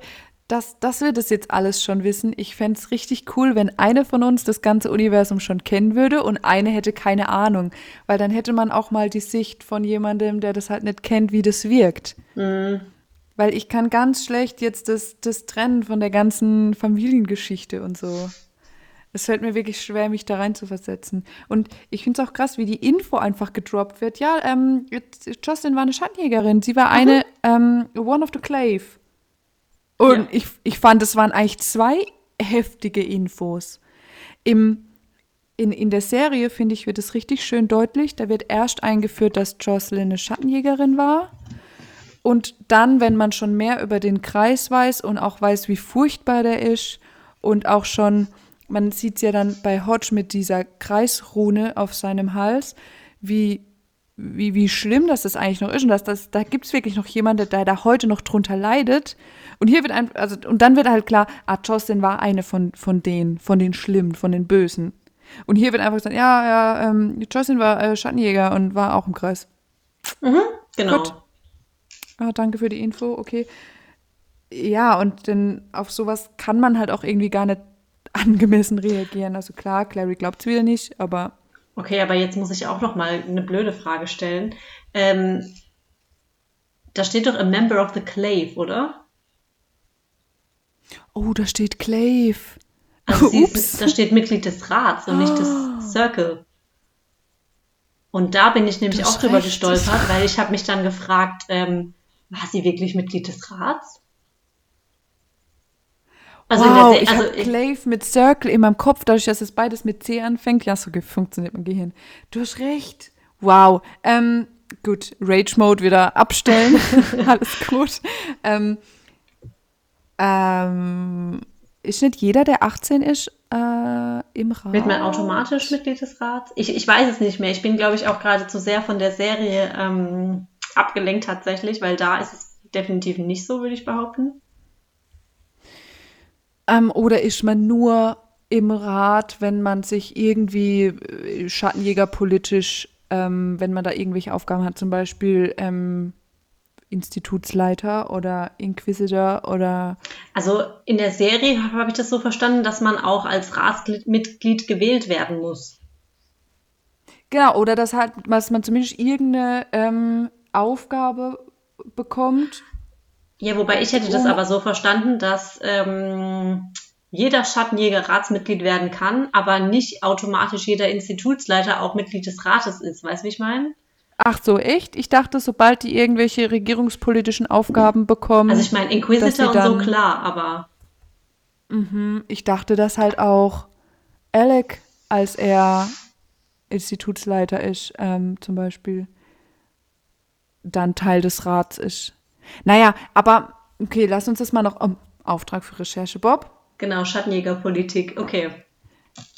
dass, dass wir das jetzt alles schon wissen. Ich fände es richtig cool, wenn eine von uns das ganze Universum schon kennen würde und eine hätte keine Ahnung. Weil dann hätte man auch mal die Sicht von jemandem, der das halt nicht kennt, wie das wirkt. Mhm. Weil ich kann ganz schlecht jetzt das, das trennen von der ganzen Familiengeschichte und so. Es fällt mir wirklich schwer, mich da rein zu versetzen. Und ich finde es auch krass, wie die Info einfach gedroppt wird. Ja, ähm, Jocelyn war eine Schattenjägerin. Sie war eine ähm, One of the Clave. Und ja. ich, ich fand, es waren eigentlich zwei heftige Infos. Im, in, in der Serie, finde ich, wird es richtig schön deutlich. Da wird erst eingeführt, dass Jocelyn eine Schattenjägerin war. Und dann, wenn man schon mehr über den Kreis weiß und auch weiß, wie furchtbar der ist und auch schon, man sieht es ja dann bei Hodge mit dieser Kreisrune auf seinem Hals, wie, wie, wie schlimm das, das eigentlich noch ist und dass das, da gibt es wirklich noch jemanden, der da heute noch drunter leidet. Und hier wird ein, also, und dann wird halt klar, ah, Jocelyn war eine von, von denen, von den Schlimmen, von den Bösen. Und hier wird einfach gesagt, ja, ja, ähm, Jocelyn war äh, Schattenjäger und war auch im Kreis. Mhm, genau. Gut. Ah, danke für die Info, okay. Ja, und denn auf sowas kann man halt auch irgendwie gar nicht angemessen reagieren. Also klar, Clary glaubt es wieder nicht, aber. Okay, aber jetzt muss ich auch noch mal eine blöde Frage stellen. Ähm, da steht doch a member of the Clave, oder? Oh, da steht Clave. Also ist, da steht Mitglied des Rats und nicht des ah. Circle. Und da bin ich nämlich auch drüber gestolpert, weil ich habe mich dann gefragt, ähm, war sie wirklich Mitglied des Rats? Also wow, der also ich Clave mit Circle in meinem Kopf, dadurch, dass es beides mit C anfängt. Ja, so funktioniert mein Gehirn. Du hast recht. Wow. Ähm, gut, Rage Mode wieder abstellen. Alles gut. Ähm, ähm, ist nicht jeder, der 18 ist, äh, im Rat? Wird man automatisch Mitglied des Rats? Ich, ich weiß es nicht mehr. Ich bin, glaube ich, auch gerade zu sehr von der Serie ähm, abgelenkt tatsächlich, weil da ist es definitiv nicht so, würde ich behaupten. Ähm, oder ist man nur im Rat, wenn man sich irgendwie äh, Schattenjäger politisch, ähm, wenn man da irgendwelche Aufgaben hat, zum Beispiel ähm, Institutsleiter oder Inquisitor oder. Also in der Serie habe ich das so verstanden, dass man auch als Ratsmitglied gewählt werden muss. Genau, oder dass halt, dass man zumindest irgendeine ähm, Aufgabe bekommt. Ja, wobei ich hätte das aber so verstanden, dass ähm, jeder Schattenjäger Ratsmitglied werden kann, aber nicht automatisch jeder Institutsleiter auch Mitglied des Rates ist. Weißt du, wie ich meine? Ach so, echt? Ich dachte, sobald die irgendwelche regierungspolitischen Aufgaben bekommen. Also ich meine, Inquisitor und so klar, aber. Mhm, ich dachte, dass halt auch Alec, als er Institutsleiter ist, ähm, zum Beispiel, dann Teil des Rats ist. Naja, aber okay, lass uns das mal noch. Um, Auftrag für Recherche, Bob. Genau, Schattenjägerpolitik, okay.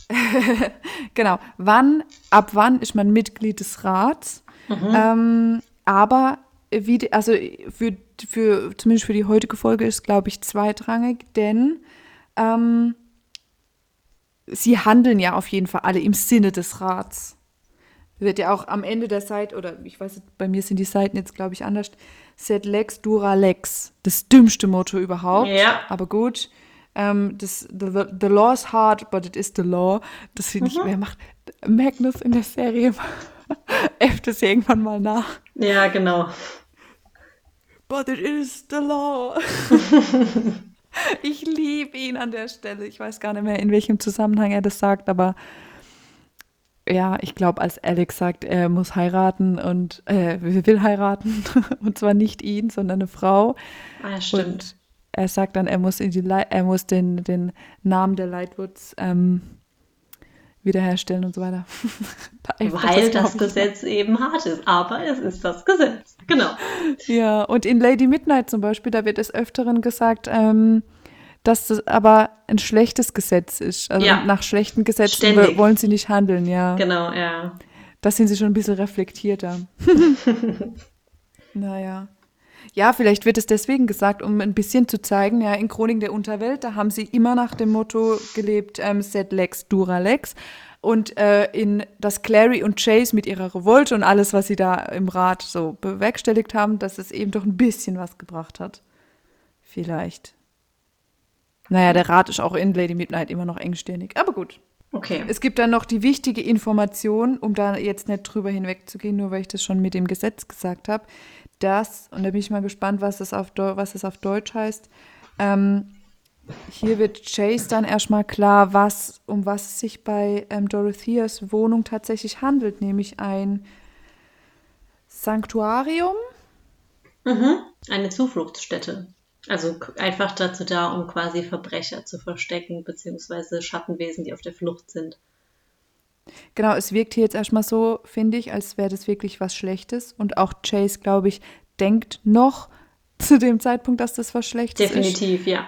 genau. Wann, ab wann ist man Mitglied des Rats? Mhm. Ähm, aber wie, also für, für, zumindest für die heutige Folge ist, glaube ich, zweitrangig, denn ähm, sie handeln ja auf jeden Fall alle im Sinne des Rats. Wird ja auch am Ende der Seite, oder ich weiß, bei mir sind die Seiten jetzt, glaube ich, anders. Set Lex, Dura Lex. Das dümmste Motto überhaupt. Ja. Aber gut. Ähm, das, the, the law is hard, but it is the law. Das finde ich, mhm. wer macht Magnus in der Serie? äfft es irgendwann mal nach. Ja, genau. But it is the law. ich liebe ihn an der Stelle. Ich weiß gar nicht mehr, in welchem Zusammenhang er das sagt, aber ja, ich glaube, als Alex sagt, er muss heiraten und äh, will heiraten und zwar nicht ihn, sondern eine Frau. Ah, stimmt. Und er sagt dann, er muss in die Le er muss den, den Namen der Lightwoods ähm, wiederherstellen und so weiter. Weil das, das Gesetz eben hart ist, aber es ist das Gesetz. Genau. Ja, und in Lady Midnight zum Beispiel, da wird es öfteren gesagt, ähm, dass das aber ein schlechtes Gesetz ist. Also ja. nach schlechten Gesetzen Ständig. wollen sie nicht handeln, ja. Genau, ja. Da sind sie schon ein bisschen reflektierter. naja. Ja, vielleicht wird es deswegen gesagt, um ein bisschen zu zeigen, ja, in Chronik der Unterwelt, da haben sie immer nach dem Motto gelebt, ähm, Set Lex, Dura Lex. Und äh, in das Clary und Chase mit ihrer Revolte und alles, was sie da im Rat so bewerkstelligt haben, dass es eben doch ein bisschen was gebracht hat. Vielleicht. Naja, der Rat ist auch in Lady Midnight immer noch engstirnig, aber gut. Okay. Es gibt dann noch die wichtige Information, um da jetzt nicht drüber hinwegzugehen, nur weil ich das schon mit dem Gesetz gesagt habe das, und da bin ich mal gespannt, was das auf, was das auf Deutsch heißt, ähm, hier wird Chase dann erstmal klar, was, um was es sich bei ähm, Dorotheas Wohnung tatsächlich handelt, nämlich ein Sanktuarium. Mhm. Eine Zufluchtsstätte. Also einfach dazu da, um quasi Verbrecher zu verstecken, beziehungsweise Schattenwesen, die auf der Flucht sind. Genau, es wirkt hier jetzt erstmal so, finde ich, als wäre das wirklich was Schlechtes. Und auch Chase, glaube ich, denkt noch zu dem Zeitpunkt, dass das was Schlechtes Definitiv, ist. Definitiv, ja.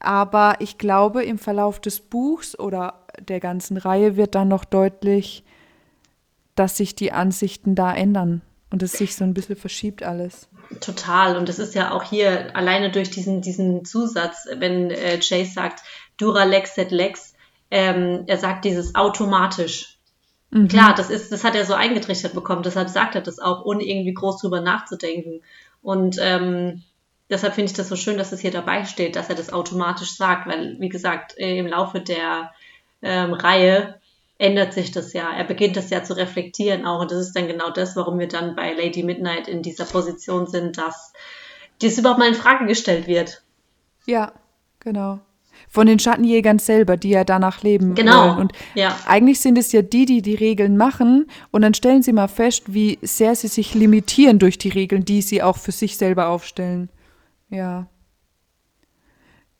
Aber ich glaube, im Verlauf des Buchs oder der ganzen Reihe wird dann noch deutlich, dass sich die Ansichten da ändern und es sich so ein bisschen verschiebt alles. Total. Und es ist ja auch hier alleine durch diesen, diesen Zusatz, wenn äh, Chase sagt, Dura lex et lex, ähm, er sagt dieses automatisch. Mhm. Klar, das ist, das hat er so eingetrichtert bekommen, deshalb sagt er das auch, ohne irgendwie groß drüber nachzudenken. Und ähm, deshalb finde ich das so schön, dass es hier dabei steht, dass er das automatisch sagt, weil, wie gesagt, im Laufe der ähm, Reihe ändert sich das ja. Er beginnt das ja zu reflektieren auch. Und das ist dann genau das, warum wir dann bei Lady Midnight in dieser Position sind, dass dies überhaupt mal in Frage gestellt wird. Ja, genau von den Schattenjägern selber, die ja danach leben genau. wollen. Und ja. eigentlich sind es ja die, die die Regeln machen. Und dann stellen sie mal fest, wie sehr sie sich limitieren durch die Regeln, die sie auch für sich selber aufstellen. Ja.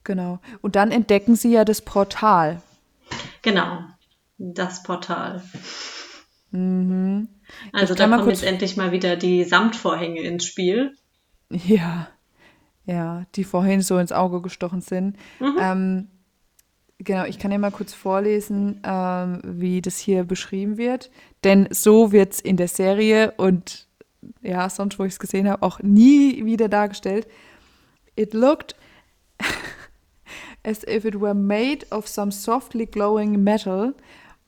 Genau. Und dann entdecken sie ja das Portal. Genau. Das Portal. Mhm. Also da kommen jetzt endlich mal wieder die Samtvorhänge ins Spiel. Ja ja, die vorhin so ins Auge gestochen sind. Mhm. Ähm, genau, ich kann ja mal kurz vorlesen, ähm, wie das hier beschrieben wird. Denn so wird es in der Serie und ja, sonst, wo ich es gesehen habe, auch nie wieder dargestellt. It looked as if it were made of some softly glowing metal,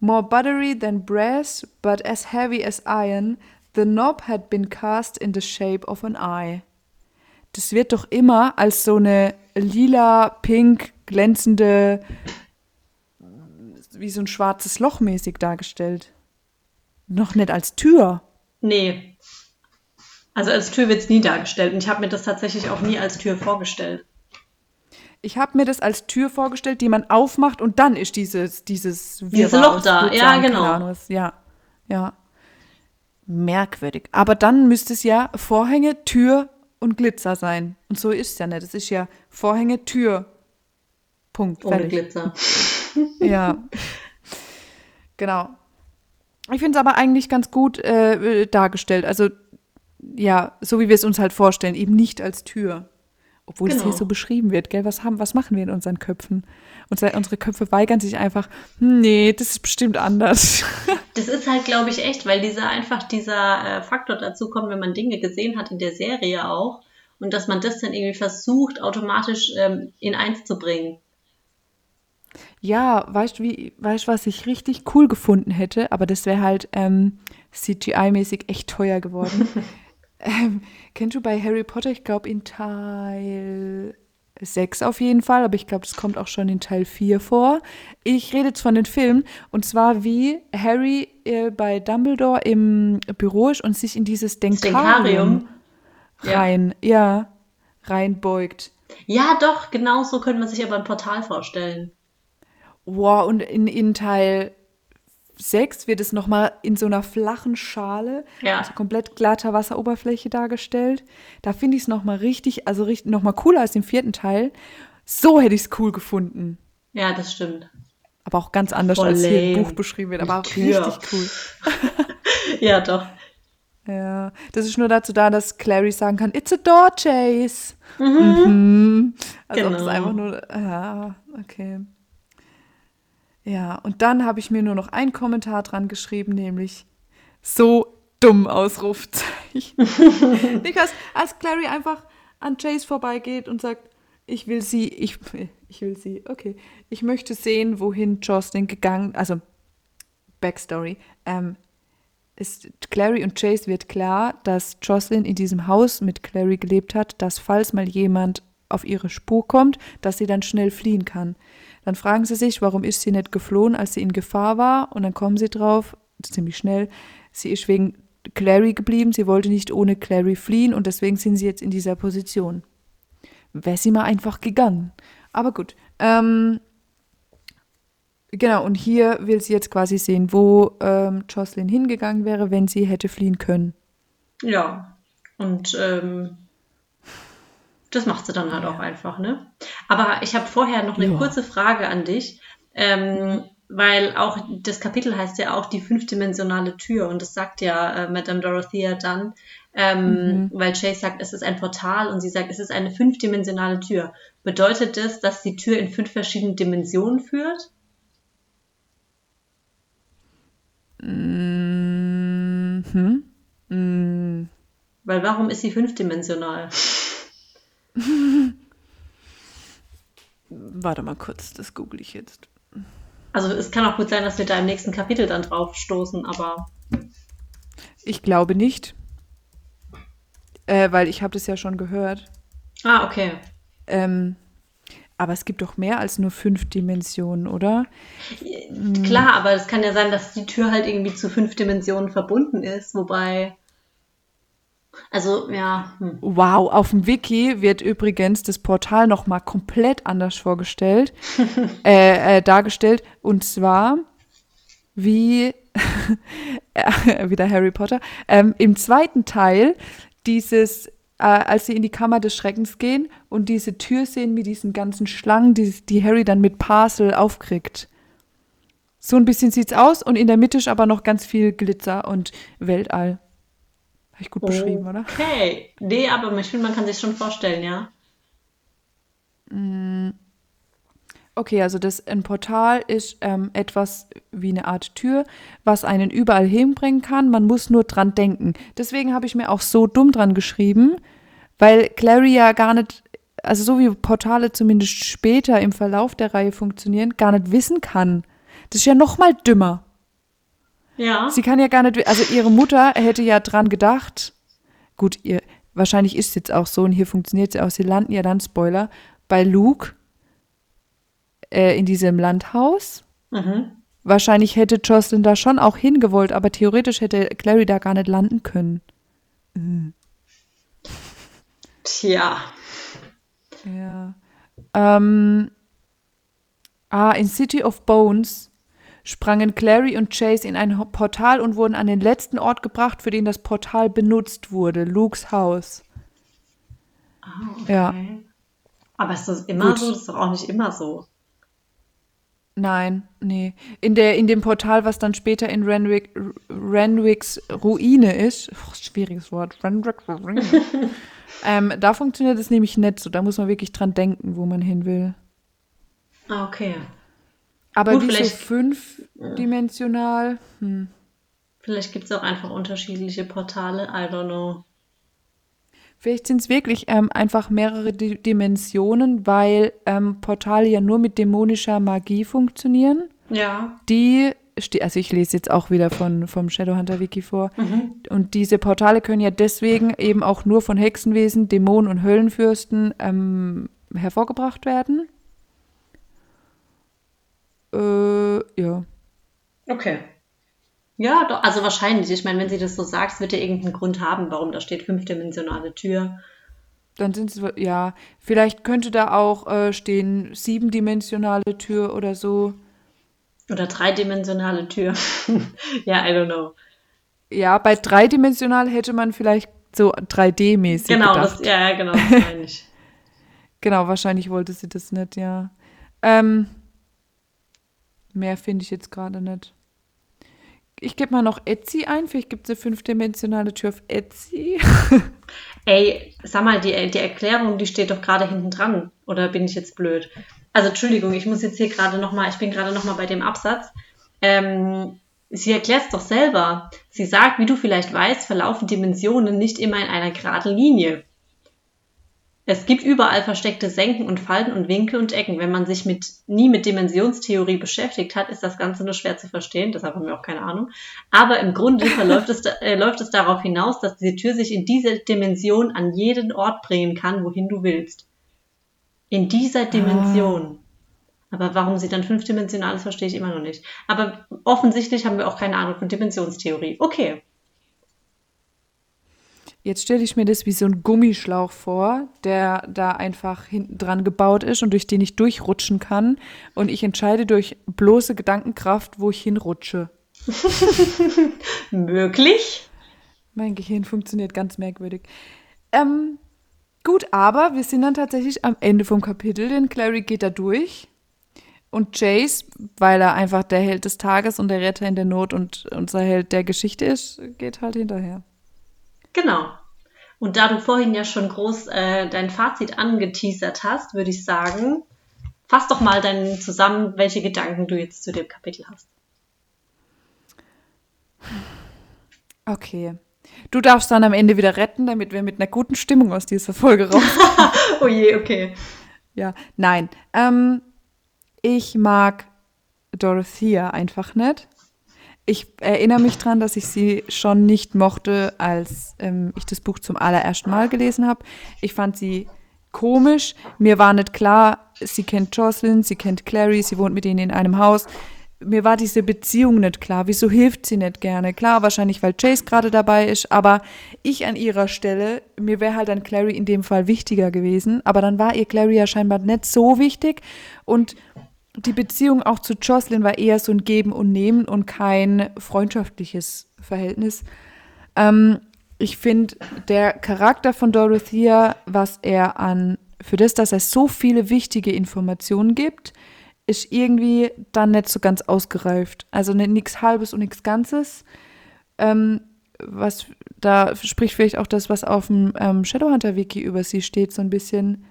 more buttery than brass, but as heavy as iron. The knob had been cast in the shape of an eye. Das wird doch immer als so eine lila, pink, glänzende, wie so ein schwarzes Loch mäßig dargestellt. Noch nicht als Tür. Nee. Also als Tür wird es nie dargestellt. Und ich habe mir das tatsächlich auch nie als Tür vorgestellt. Ich habe mir das als Tür vorgestellt, die man aufmacht und dann ist dieses, dieses Dieses Loch da, ja, genau. Ja, ja. Merkwürdig. Aber dann müsste es ja Vorhänge, Tür und Glitzer sein. Und so ist es ja nicht. Das ist ja Vorhänge, Tür. Punkt. Ohne fertig. Glitzer. ja. Genau. Ich finde es aber eigentlich ganz gut äh, dargestellt. Also, ja, so wie wir es uns halt vorstellen, eben nicht als Tür. Obwohl genau. es hier genau. so beschrieben wird, gell? Was, haben, was machen wir in unseren Köpfen? Unsere, unsere Köpfe weigern sich einfach, nee, das ist bestimmt anders. Das ist halt, glaube ich, echt, weil dieser einfach dieser äh, Faktor dazu kommt, wenn man Dinge gesehen hat in der Serie auch und dass man das dann irgendwie versucht, automatisch ähm, in eins zu bringen. Ja, weißt du, weißt, was ich richtig cool gefunden hätte, aber das wäre halt ähm, CGI-mäßig echt teuer geworden. ähm, kennst du bei Harry Potter, ich glaube in Teil 6 auf jeden Fall, aber ich glaube, das kommt auch schon in Teil 4 vor. Ich rede jetzt von den Filmen und zwar wie Harry äh, bei Dumbledore im Büro ist und sich in dieses Denkarium, rein, ja. ja, reinbeugt. Ja, doch, genau so könnte man sich aber ein Portal vorstellen. Wow, und in, in Teil 6 wird es nochmal in so einer flachen Schale, ja. also komplett glatter Wasseroberfläche dargestellt. Da finde ich es nochmal richtig, also richtig, nochmal cooler als im vierten Teil. So hätte ich es cool gefunden. Ja, das stimmt. Aber auch ganz anders, Voll als lame. hier im Buch beschrieben wird, aber auch richtig cool. ja, doch. Ja, das ist nur dazu da, dass Clary sagen kann, it's a door chase. Mhm. mhm. Also genau. das einfach nur, ja, okay. Ja, und dann habe ich mir nur noch einen Kommentar dran geschrieben, nämlich so dumm Ausrufzeichen. Because als Clary einfach an Chase vorbeigeht und sagt, ich will sie, ich, ich will sie, okay. Ich möchte sehen, wohin Jocelyn gegangen, also Backstory. Ähm, ist Clary und Chase wird klar, dass Jocelyn in diesem Haus mit Clary gelebt hat, dass falls mal jemand auf ihre Spur kommt, dass sie dann schnell fliehen kann. Dann fragen sie sich, warum ist sie nicht geflohen, als sie in Gefahr war? Und dann kommen sie drauf, ziemlich schnell, sie ist wegen Clary geblieben, sie wollte nicht ohne Clary fliehen und deswegen sind sie jetzt in dieser Position. Wäre sie mal einfach gegangen. Aber gut. Ähm, genau, und hier will sie jetzt quasi sehen, wo ähm, Jocelyn hingegangen wäre, wenn sie hätte fliehen können. Ja, und ähm, das macht sie dann halt auch einfach, ne? Aber ich habe vorher noch eine ja. kurze Frage an dich, ähm, weil auch das Kapitel heißt ja auch die fünfdimensionale Tür und das sagt ja äh, Madame Dorothea dann, ähm, mhm. weil Chase sagt, es ist ein Portal und sie sagt, es ist eine fünfdimensionale Tür. Bedeutet das, dass die Tür in fünf verschiedenen Dimensionen führt? Mhm. Mhm. Weil warum ist sie fünfdimensional? Warte mal kurz, das google ich jetzt. Also es kann auch gut sein, dass wir da im nächsten Kapitel dann drauf stoßen, aber. Ich glaube nicht. Äh, weil ich habe das ja schon gehört. Ah, okay. Ähm, aber es gibt doch mehr als nur fünf Dimensionen, oder? Klar, aber es kann ja sein, dass die Tür halt irgendwie zu fünf Dimensionen verbunden ist, wobei also, ja. Hm. Wow, auf dem Wiki wird übrigens das Portal nochmal komplett anders vorgestellt, äh, äh, dargestellt. Und zwar wie wieder Harry Potter. Ähm, Im zweiten Teil dieses, äh, als sie in die Kammer des Schreckens gehen und diese Tür sehen mit diesen ganzen Schlangen, die, die Harry dann mit Parcel aufkriegt. So ein bisschen sieht's aus und in der Mitte ist aber noch ganz viel Glitzer und Weltall. Habe ich gut beschrieben, oder? Okay. Nee, aber ich finde, man kann sich schon vorstellen, ja. Mm. Okay, also das ein Portal ist ähm, etwas wie eine Art Tür, was einen überall hinbringen kann. Man muss nur dran denken. Deswegen habe ich mir auch so dumm dran geschrieben, weil Clary ja gar nicht, also so wie Portale zumindest später im Verlauf der Reihe funktionieren, gar nicht wissen kann. Das ist ja noch mal dümmer. Ja. Sie kann ja gar nicht, also ihre Mutter hätte ja dran gedacht. Gut, ihr, wahrscheinlich ist es jetzt auch so und hier funktioniert es ja auch. Sie landen ja dann Spoiler bei Luke äh, in diesem Landhaus. Mhm. Wahrscheinlich hätte Jocelyn da schon auch hingewollt, aber theoretisch hätte Clary da gar nicht landen können. Tja. Ja. Ähm, ah, in City of Bones sprangen Clary und Chase in ein Portal und wurden an den letzten Ort gebracht, für den das Portal benutzt wurde, Lukes Haus. Ah, okay. Ja. Aber ist das immer Gut. so? Das ist doch auch nicht immer so. Nein, nee. In, der, in dem Portal, was dann später in Renwick, Renwicks Ruine ist, oh, schwieriges Wort, Renwick Ruine, ähm, da funktioniert es nämlich nicht so. Da muss man wirklich dran denken, wo man hin will. Ah, okay. Aber Gut, so vielleicht- fünfdimensional, hm. Vielleicht gibt es auch einfach unterschiedliche Portale. I don't know. Vielleicht sind es wirklich ähm, einfach mehrere Di Dimensionen, weil ähm, Portale ja nur mit dämonischer Magie funktionieren. Ja. Die, also ich lese jetzt auch wieder von, vom Shadowhunter Wiki vor, und diese Portale können ja deswegen eben auch nur von Hexenwesen, Dämonen und Höllenfürsten ähm, hervorgebracht werden. Äh, ja. Okay. Ja, doch, also wahrscheinlich. Ich meine, wenn sie das so sagst, wird ja irgendeinen Grund haben, warum da steht fünfdimensionale Tür. Dann sind es, ja, vielleicht könnte da auch äh, stehen siebendimensionale Tür oder so. Oder dreidimensionale Tür. ja, I don't know. Ja, bei dreidimensional hätte man vielleicht so 3D-mäßig Genau, gedacht. das, ja, genau, das meine ich. Genau, wahrscheinlich wollte sie das nicht, ja. Ähm, mehr finde ich jetzt gerade nicht. Ich gebe mal noch Etsy ein. Vielleicht gibt es eine fünfdimensionale Tür auf Etsy. Ey, sag mal, die, die Erklärung, die steht doch gerade hinten dran. Oder bin ich jetzt blöd? Also, Entschuldigung, ich muss jetzt hier gerade nochmal, ich bin gerade nochmal bei dem Absatz. Ähm, sie erklärt es doch selber. Sie sagt, wie du vielleicht weißt, verlaufen Dimensionen nicht immer in einer geraden Linie. Es gibt überall versteckte Senken und Falten und Winkel und Ecken. Wenn man sich mit, nie mit Dimensionstheorie beschäftigt hat, ist das Ganze nur schwer zu verstehen. Deshalb haben wir auch keine Ahnung. Aber im Grunde verläuft es, äh, läuft es darauf hinaus, dass diese Tür sich in diese Dimension an jeden Ort bringen kann, wohin du willst. In dieser Dimension. Aber warum sie dann fünfdimensional ist, verstehe ich immer noch nicht. Aber offensichtlich haben wir auch keine Ahnung von Dimensionstheorie. Okay. Jetzt stelle ich mir das wie so ein Gummischlauch vor, der da einfach hinten dran gebaut ist und durch den ich durchrutschen kann. Und ich entscheide durch bloße Gedankenkraft, wo ich hinrutsche. Möglich? Mein Gehirn funktioniert ganz merkwürdig. Ähm, gut, aber wir sind dann tatsächlich am Ende vom Kapitel, denn Clary geht da durch. Und Jace, weil er einfach der Held des Tages und der Retter in der Not und unser Held der Geschichte ist, geht halt hinterher. Genau. Und da du vorhin ja schon groß äh, dein Fazit angeteasert hast, würde ich sagen, fass doch mal dann zusammen, welche Gedanken du jetzt zu dem Kapitel hast. Okay. Du darfst dann am Ende wieder retten, damit wir mit einer guten Stimmung aus dieser Folge raus. Oh je, okay. ja, nein. Ähm, ich mag Dorothea einfach nicht. Ich erinnere mich dran, dass ich sie schon nicht mochte, als ähm, ich das Buch zum allerersten Mal gelesen habe. Ich fand sie komisch. Mir war nicht klar, sie kennt Jocelyn, sie kennt Clary, sie wohnt mit ihnen in einem Haus. Mir war diese Beziehung nicht klar. Wieso hilft sie nicht gerne? Klar, wahrscheinlich, weil Chase gerade dabei ist, aber ich an ihrer Stelle, mir wäre halt dann Clary in dem Fall wichtiger gewesen. Aber dann war ihr Clary ja scheinbar nicht so wichtig. Und die Beziehung auch zu Jocelyn war eher so ein Geben und Nehmen und kein freundschaftliches Verhältnis. Ähm, ich finde, der Charakter von Dorothea, was er an, für das, dass er so viele wichtige Informationen gibt, ist irgendwie dann nicht so ganz ausgereift. Also nichts Halbes und nichts Ganzes. Ähm, was da spricht vielleicht auch das, was auf dem ähm, Shadowhunter-Wiki über sie steht, so ein bisschen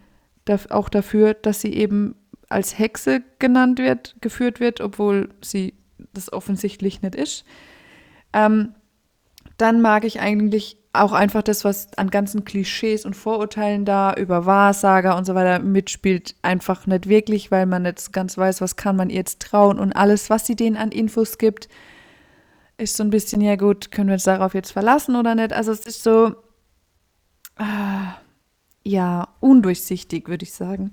da, auch dafür, dass sie eben als Hexe genannt wird, geführt wird, obwohl sie das offensichtlich nicht ist. Ähm, dann mag ich eigentlich auch einfach das, was an ganzen Klischees und Vorurteilen da über Wahrsager und so weiter mitspielt, einfach nicht wirklich, weil man jetzt ganz weiß, was kann man ihr jetzt trauen und alles, was sie denen an Infos gibt, ist so ein bisschen, ja gut, können wir uns darauf jetzt verlassen oder nicht? Also es ist so, äh, ja, undurchsichtig, würde ich sagen.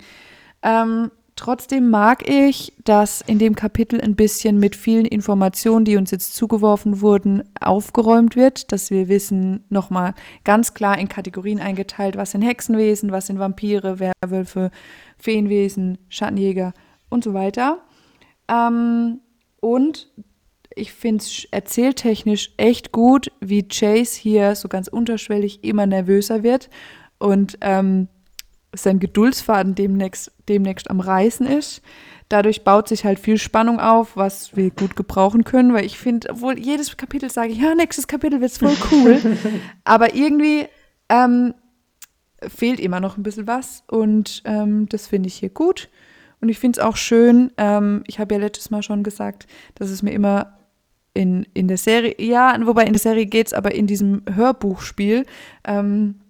Ähm, Trotzdem mag ich, dass in dem Kapitel ein bisschen mit vielen Informationen, die uns jetzt zugeworfen wurden, aufgeräumt wird, dass wir wissen, nochmal ganz klar in Kategorien eingeteilt, was sind Hexenwesen, was sind Vampire, Werwölfe, Feenwesen, Schattenjäger und so weiter. Ähm, und ich finde es erzähltechnisch echt gut, wie Chase hier so ganz unterschwellig immer nervöser wird und ähm, sein Geduldsfaden demnächst, demnächst am Reißen ist. Dadurch baut sich halt viel Spannung auf, was wir gut gebrauchen können, weil ich finde, obwohl jedes Kapitel sage ich, ja, nächstes Kapitel wird voll cool, aber irgendwie ähm, fehlt immer noch ein bisschen was und ähm, das finde ich hier gut. Und ich finde es auch schön, ähm, ich habe ja letztes Mal schon gesagt, dass es mir immer in, in der Serie, ja, wobei in der Serie geht es, aber in diesem Hörbuchspiel, ähm,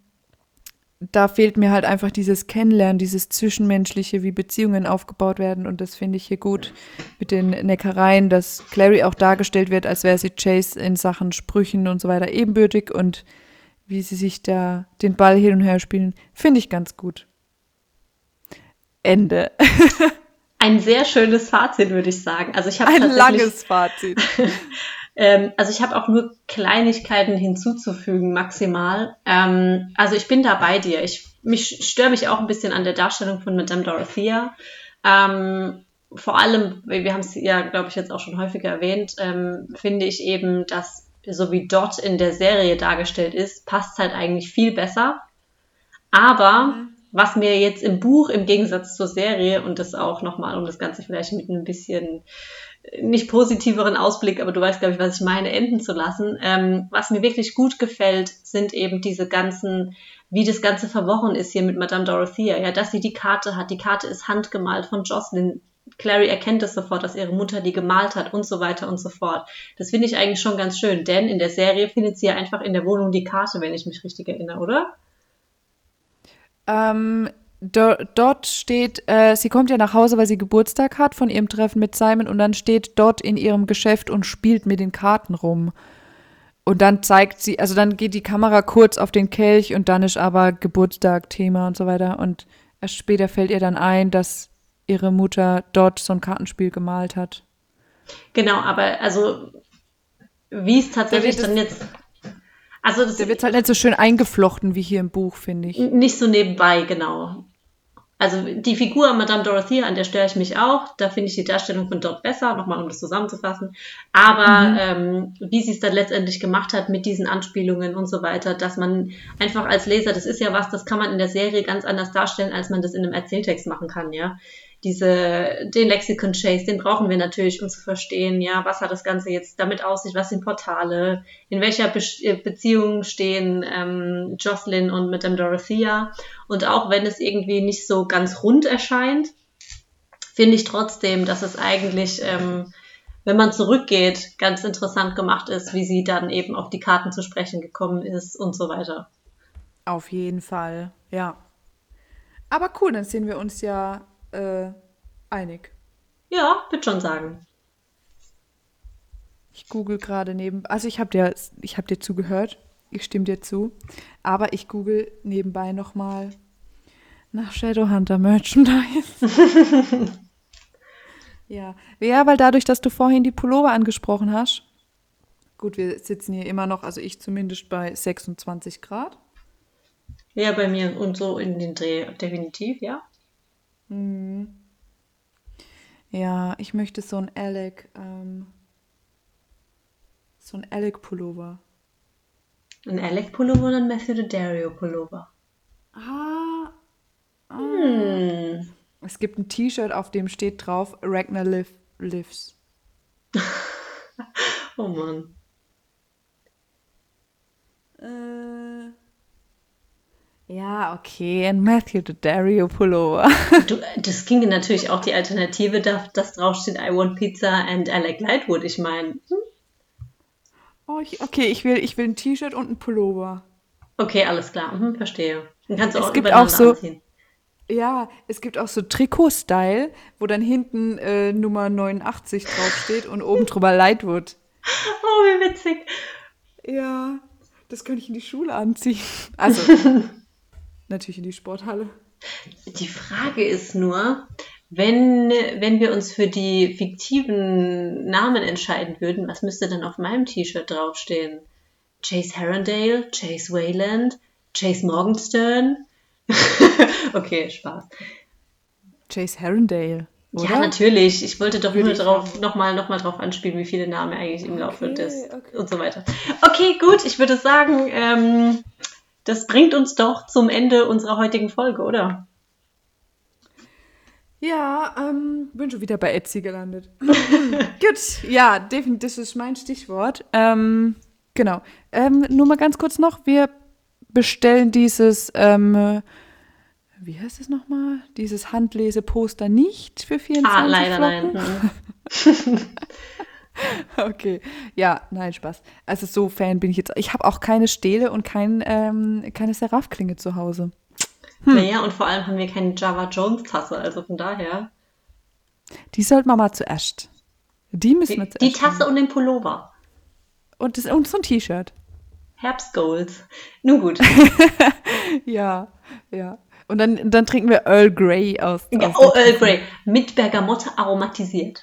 da fehlt mir halt einfach dieses Kennenlernen, dieses Zwischenmenschliche, wie Beziehungen aufgebaut werden. Und das finde ich hier gut mit den Neckereien, dass Clary auch dargestellt wird, als wäre sie Chase in Sachen Sprüchen und so weiter ebenbürtig und wie sie sich da den Ball hin und her spielen, finde ich ganz gut. Ende. Ein sehr schönes Fazit, würde ich sagen. Also ich habe ein langes Fazit. Ähm, also ich habe auch nur Kleinigkeiten hinzuzufügen, maximal. Ähm, also ich bin da bei dir. Ich mich störe mich auch ein bisschen an der Darstellung von Madame Dorothea. Ähm, vor allem, wir haben es ja, glaube ich, jetzt auch schon häufiger erwähnt, ähm, finde ich eben, dass so wie Dot in der Serie dargestellt ist, passt halt eigentlich viel besser. Aber mhm. was mir jetzt im Buch im Gegensatz zur Serie und das auch nochmal, um das Ganze vielleicht mit ein bisschen nicht positiveren Ausblick, aber du weißt, glaube ich, was ich meine, enden zu lassen. Ähm, was mir wirklich gut gefällt, sind eben diese ganzen, wie das Ganze verworren ist hier mit Madame Dorothea. Ja, dass sie die Karte hat. Die Karte ist handgemalt von Jocelyn. Clary erkennt es sofort, dass ihre Mutter die gemalt hat und so weiter und so fort. Das finde ich eigentlich schon ganz schön, denn in der Serie findet sie ja einfach in der Wohnung die Karte, wenn ich mich richtig erinnere, oder? Ähm, do, dort steht, äh, sie kommt ja nach Hause, weil sie Geburtstag hat von ihrem Treffen mit Simon und dann steht dort in ihrem Geschäft und spielt mit den Karten rum. Und dann zeigt sie, also dann geht die Kamera kurz auf den Kelch und dann ist aber Geburtstag Thema und so weiter. Und erst später fällt ihr dann ein, dass ihre Mutter dort so ein Kartenspiel gemalt hat. Genau, aber also wie es tatsächlich dann jetzt also das, der wird halt nicht so schön eingeflochten wie hier im Buch, finde ich. Nicht so nebenbei, genau. Also die Figur Madame Dorothea, an der störe ich mich auch. Da finde ich die Darstellung von Dot besser, nochmal um das zusammenzufassen. Aber mhm. ähm, wie sie es dann letztendlich gemacht hat mit diesen Anspielungen und so weiter, dass man einfach als Leser, das ist ja was, das kann man in der Serie ganz anders darstellen, als man das in einem Erzähltext machen kann, ja diese, den Lexicon Chase, den brauchen wir natürlich, um zu verstehen, ja, was hat das Ganze jetzt damit aus sich, was sind Portale, in welcher Be äh, Beziehung stehen ähm, Jocelyn und dem Dorothea. Und auch wenn es irgendwie nicht so ganz rund erscheint, finde ich trotzdem, dass es eigentlich, ähm, wenn man zurückgeht, ganz interessant gemacht ist, wie sie dann eben auf die Karten zu sprechen gekommen ist und so weiter. Auf jeden Fall, ja. Aber cool, dann sehen wir uns ja äh, einig. Ja, würde schon sagen. Ich google gerade neben. Also ich habe dir, ich habe dir zugehört. Ich stimme dir zu. Aber ich google nebenbei nochmal nach Shadowhunter Merchandise. ja. Ja, weil dadurch, dass du vorhin die Pullover angesprochen hast. Gut, wir sitzen hier immer noch, also ich zumindest bei 26 Grad. Ja, bei mir und so in den Dreh, definitiv, ja. Mhm. Ja, ich möchte so ein Alec, ähm, so ein Alec-Pullover. Ein Alec-Pullover oder ein Matthew Daddario-Pullover? Ah. ah. Hm. Es gibt ein T-Shirt, auf dem steht drauf, Ragnar live, lives. oh Mann. Äh, Ja, okay, ein Matthew Daddario Pullover. Du, das ginge natürlich auch die Alternative, dass draufsteht I want pizza and I like Lightwood. Ich meine. Hm? Oh, ich, okay, ich will, ich will ein T-Shirt und ein Pullover. Okay, alles klar. Mhm, verstehe. Dann kannst du es auch gibt auch so, anziehen. Ja, es gibt auch so Trikot-Style, wo dann hinten äh, Nummer 89 draufsteht und oben drüber Lightwood. Oh, wie witzig. Ja, das könnte ich in die Schule anziehen. Also, natürlich in die Sporthalle. Die Frage ist nur, wenn, wenn wir uns für die fiktiven Namen entscheiden würden, was müsste dann auf meinem T-Shirt draufstehen? Chase Herondale, Chase Wayland, Chase Morgenstern? okay, Spaß. Chase Herondale. Oder? Ja, natürlich. Ich wollte doch Würde nur drauf, nochmal noch mal drauf anspielen, wie viele Namen eigentlich im Laufe okay, des okay. und so weiter. Okay, gut. Ich würde sagen, ähm, das bringt uns doch zum Ende unserer heutigen Folge, oder? Ja, ähm, bin schon wieder bei Etsy gelandet. Gut, ja, definitiv, das ist mein Stichwort. Ähm, genau. Ähm, nur mal ganz kurz noch, wir bestellen dieses, ähm, wie heißt es nochmal? Dieses Handleseposter nicht für 24 Ah, leider Flocken. nein. okay, ja, nein, Spaß. Also so Fan bin ich jetzt. Ich habe auch keine Stele und kein, ähm, keine Seraph-Klinge zu Hause. Hm. Naja, und vor allem haben wir keine Java Jones Tasse, also von daher. Die sollten wir mal zuerst. Die müssen wir zuerst. Die Tasse haben. und den Pullover. Und, das, und so ein T-Shirt. Herbstgoals. Nun gut. ja, ja. Und dann, dann trinken wir Earl Grey aus. Ja, aus oh, Earl Grey. Mit Bergamotte aromatisiert.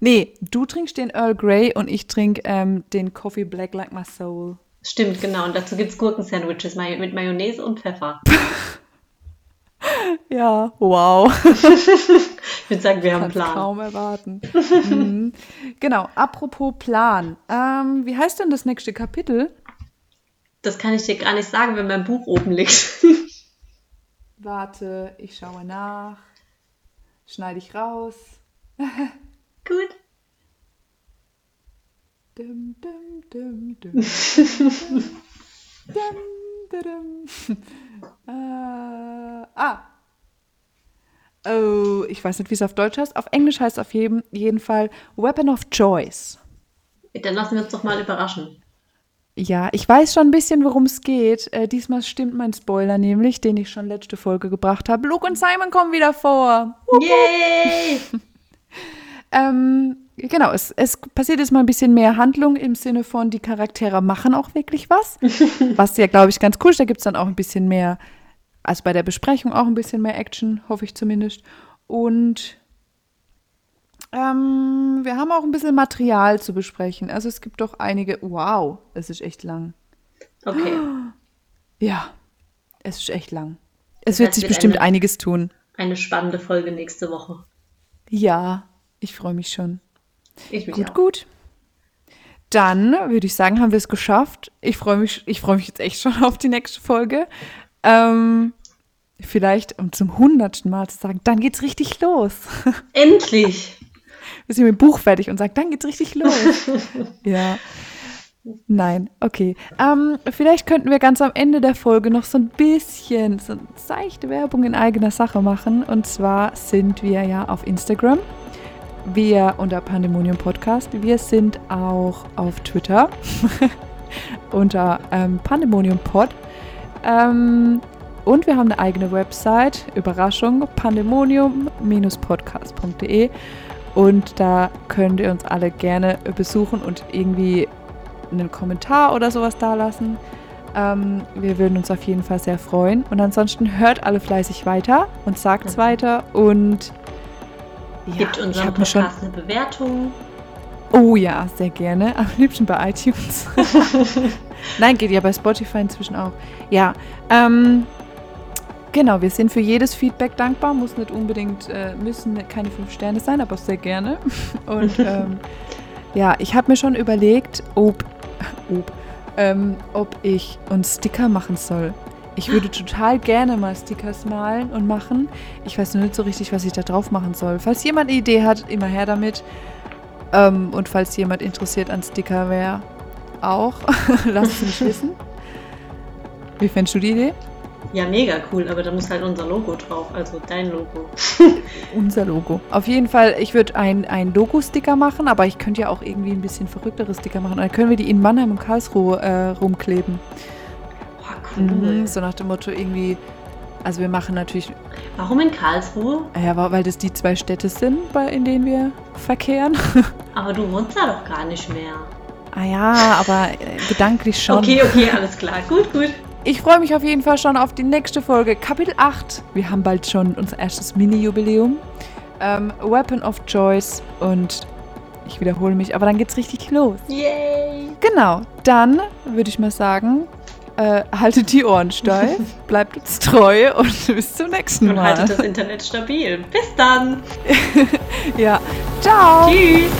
Nee, du trinkst den Earl Grey und ich trinke ähm, den Coffee Black Like My Soul. Stimmt, genau. Und dazu gibt es Gurkensandwiches mit Mayonnaise und Pfeffer. Ja, wow. ich würde sagen, wir haben einen Plan. kaum erwarten. mhm. Genau, apropos Plan. Ähm, wie heißt denn das nächste Kapitel? Das kann ich dir gar nicht sagen, wenn mein Buch oben liegt. Warte, ich schaue nach. Schneide ich raus. Gut. Dum, dum, dum, dum, dum, dum, äh, ah. Oh, ich weiß nicht, wie es auf Deutsch heißt. Auf Englisch heißt es auf jeden, jeden Fall Weapon of Choice. Dann lassen wir uns doch mal überraschen. Ja, ich weiß schon ein bisschen, worum es geht. Äh, diesmal stimmt mein Spoiler nämlich, den ich schon letzte Folge gebracht habe. Luke und Simon kommen wieder vor. Yay! ähm, genau, es, es passiert jetzt mal ein bisschen mehr Handlung im Sinne von, die Charaktere machen auch wirklich was. was ja, glaube ich, ganz cool ist. Da gibt es dann auch ein bisschen mehr, also bei der Besprechung auch ein bisschen mehr Action, hoffe ich zumindest. Und ähm, wir haben auch ein bisschen Material zu besprechen. Also es gibt doch einige. Wow, es ist echt lang. Okay. Ja, es ist echt lang. Es das wird sich bestimmt eine, einiges tun. Eine spannende Folge nächste Woche. Ja, ich freue mich schon. Ich mich gut, auch. gut. Dann würde ich sagen, haben wir es geschafft. Ich freue mich, ich freue mich jetzt echt schon auf die nächste Folge. Ähm, vielleicht, um zum hundertsten Mal zu sagen, dann geht's richtig los. Endlich! Wir sind mit dem Buch fertig und sagen, dann geht's richtig los. ja. Nein, okay. Ähm, vielleicht könnten wir ganz am Ende der Folge noch so ein bisschen so eine seichte Werbung in eigener Sache machen. Und zwar sind wir ja auf Instagram. Wir unter Pandemonium Podcast. Wir sind auch auf Twitter unter ähm, Pandemonium Pod. Ähm, und wir haben eine eigene Website, Überraschung, pandemonium-podcast.de. Und da könnt ihr uns alle gerne besuchen und irgendwie einen Kommentar oder sowas dalassen. Ähm, wir würden uns auf jeden Fall sehr freuen. Und ansonsten hört alle fleißig weiter und sagt es mhm. weiter. Und ja, gibt unserem Podcast eine Bewertung. Oh ja, sehr gerne. Am liebsten bei iTunes. Nein, geht ja bei Spotify inzwischen auch. Ja, ähm, Genau, wir sind für jedes Feedback dankbar. Muss nicht unbedingt, äh, müssen keine fünf Sterne sein, aber sehr gerne. Und ähm, ja, ich habe mir schon überlegt, ob, ob, ähm, ob ich uns Sticker machen soll. Ich würde total gerne mal Stickers malen und machen. Ich weiß nur nicht so richtig, was ich da drauf machen soll. Falls jemand eine Idee hat, immer her damit. Ähm, und falls jemand interessiert an Sticker wäre, auch. Lasst es mich wissen. Wie fändest du die Idee? Ja, mega cool, aber da muss halt unser Logo drauf, also dein Logo. unser Logo. Auf jeden Fall, ich würde ein, Logo-Sticker machen, aber ich könnte ja auch irgendwie ein bisschen verrücktere Sticker machen. Dann können wir die in Mannheim und Karlsruhe äh, rumkleben. Cool. Mhm, so nach dem Motto irgendwie, also wir machen natürlich. Warum in Karlsruhe? Ja, weil das die zwei Städte sind, in denen wir verkehren. Aber du wohnst da doch gar nicht mehr. Ah ja, aber äh, gedanklich schon. Okay, okay, alles klar. Gut, gut. Ich freue mich auf jeden Fall schon auf die nächste Folge, Kapitel 8. Wir haben bald schon unser erstes Mini-Jubiläum. Ähm, Weapon of Choice und ich wiederhole mich, aber dann geht's richtig los. Yay! Genau, dann würde ich mal sagen, äh, haltet die Ohren steif, bleibt uns treu und bis zum nächsten Mal. Und haltet das Internet stabil. Bis dann! ja, ciao! Tschüss!